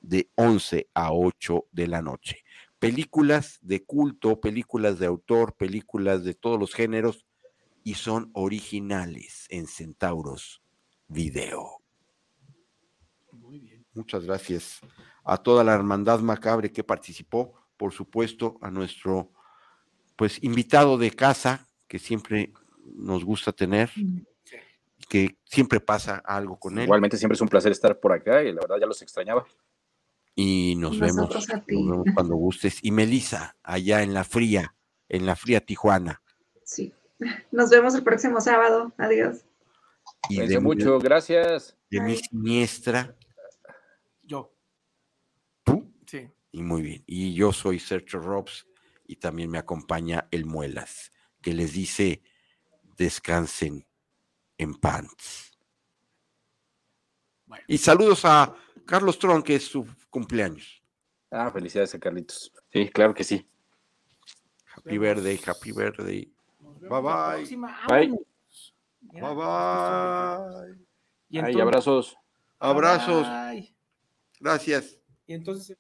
de 11 a 8 de la noche. Películas de culto, películas de autor, películas de todos los géneros y son originales en Centauros Video. Muchas gracias a toda la hermandad macabre que participó, por supuesto a nuestro pues invitado de casa que siempre nos gusta tener, que siempre pasa algo con él.
Igualmente siempre es un placer estar por acá y la verdad ya los extrañaba.
Y nos vemos,
Nosotros
nos
ti.
vemos cuando gustes. Y Melissa, allá en la fría, en la fría Tijuana.
Sí. Nos vemos el próximo sábado. Adiós.
Y de,
mucho, gracias.
de mi siniestra,
Yo.
tú.
Sí.
Y muy bien. Y yo soy Sergio Robs y también me acompaña el Muelas, que les dice descansen en pants. Y saludos a Carlos Tron, que es su cumpleaños.
Ah, felicidades a Carlitos. Sí, claro que sí.
Happy birthday, happy birthday. Bye bye.
Bye.
Bye bye.
Y
Ay,
entonces-
abrazos.
Abrazos.
Bye.
Gracias.
Y entonces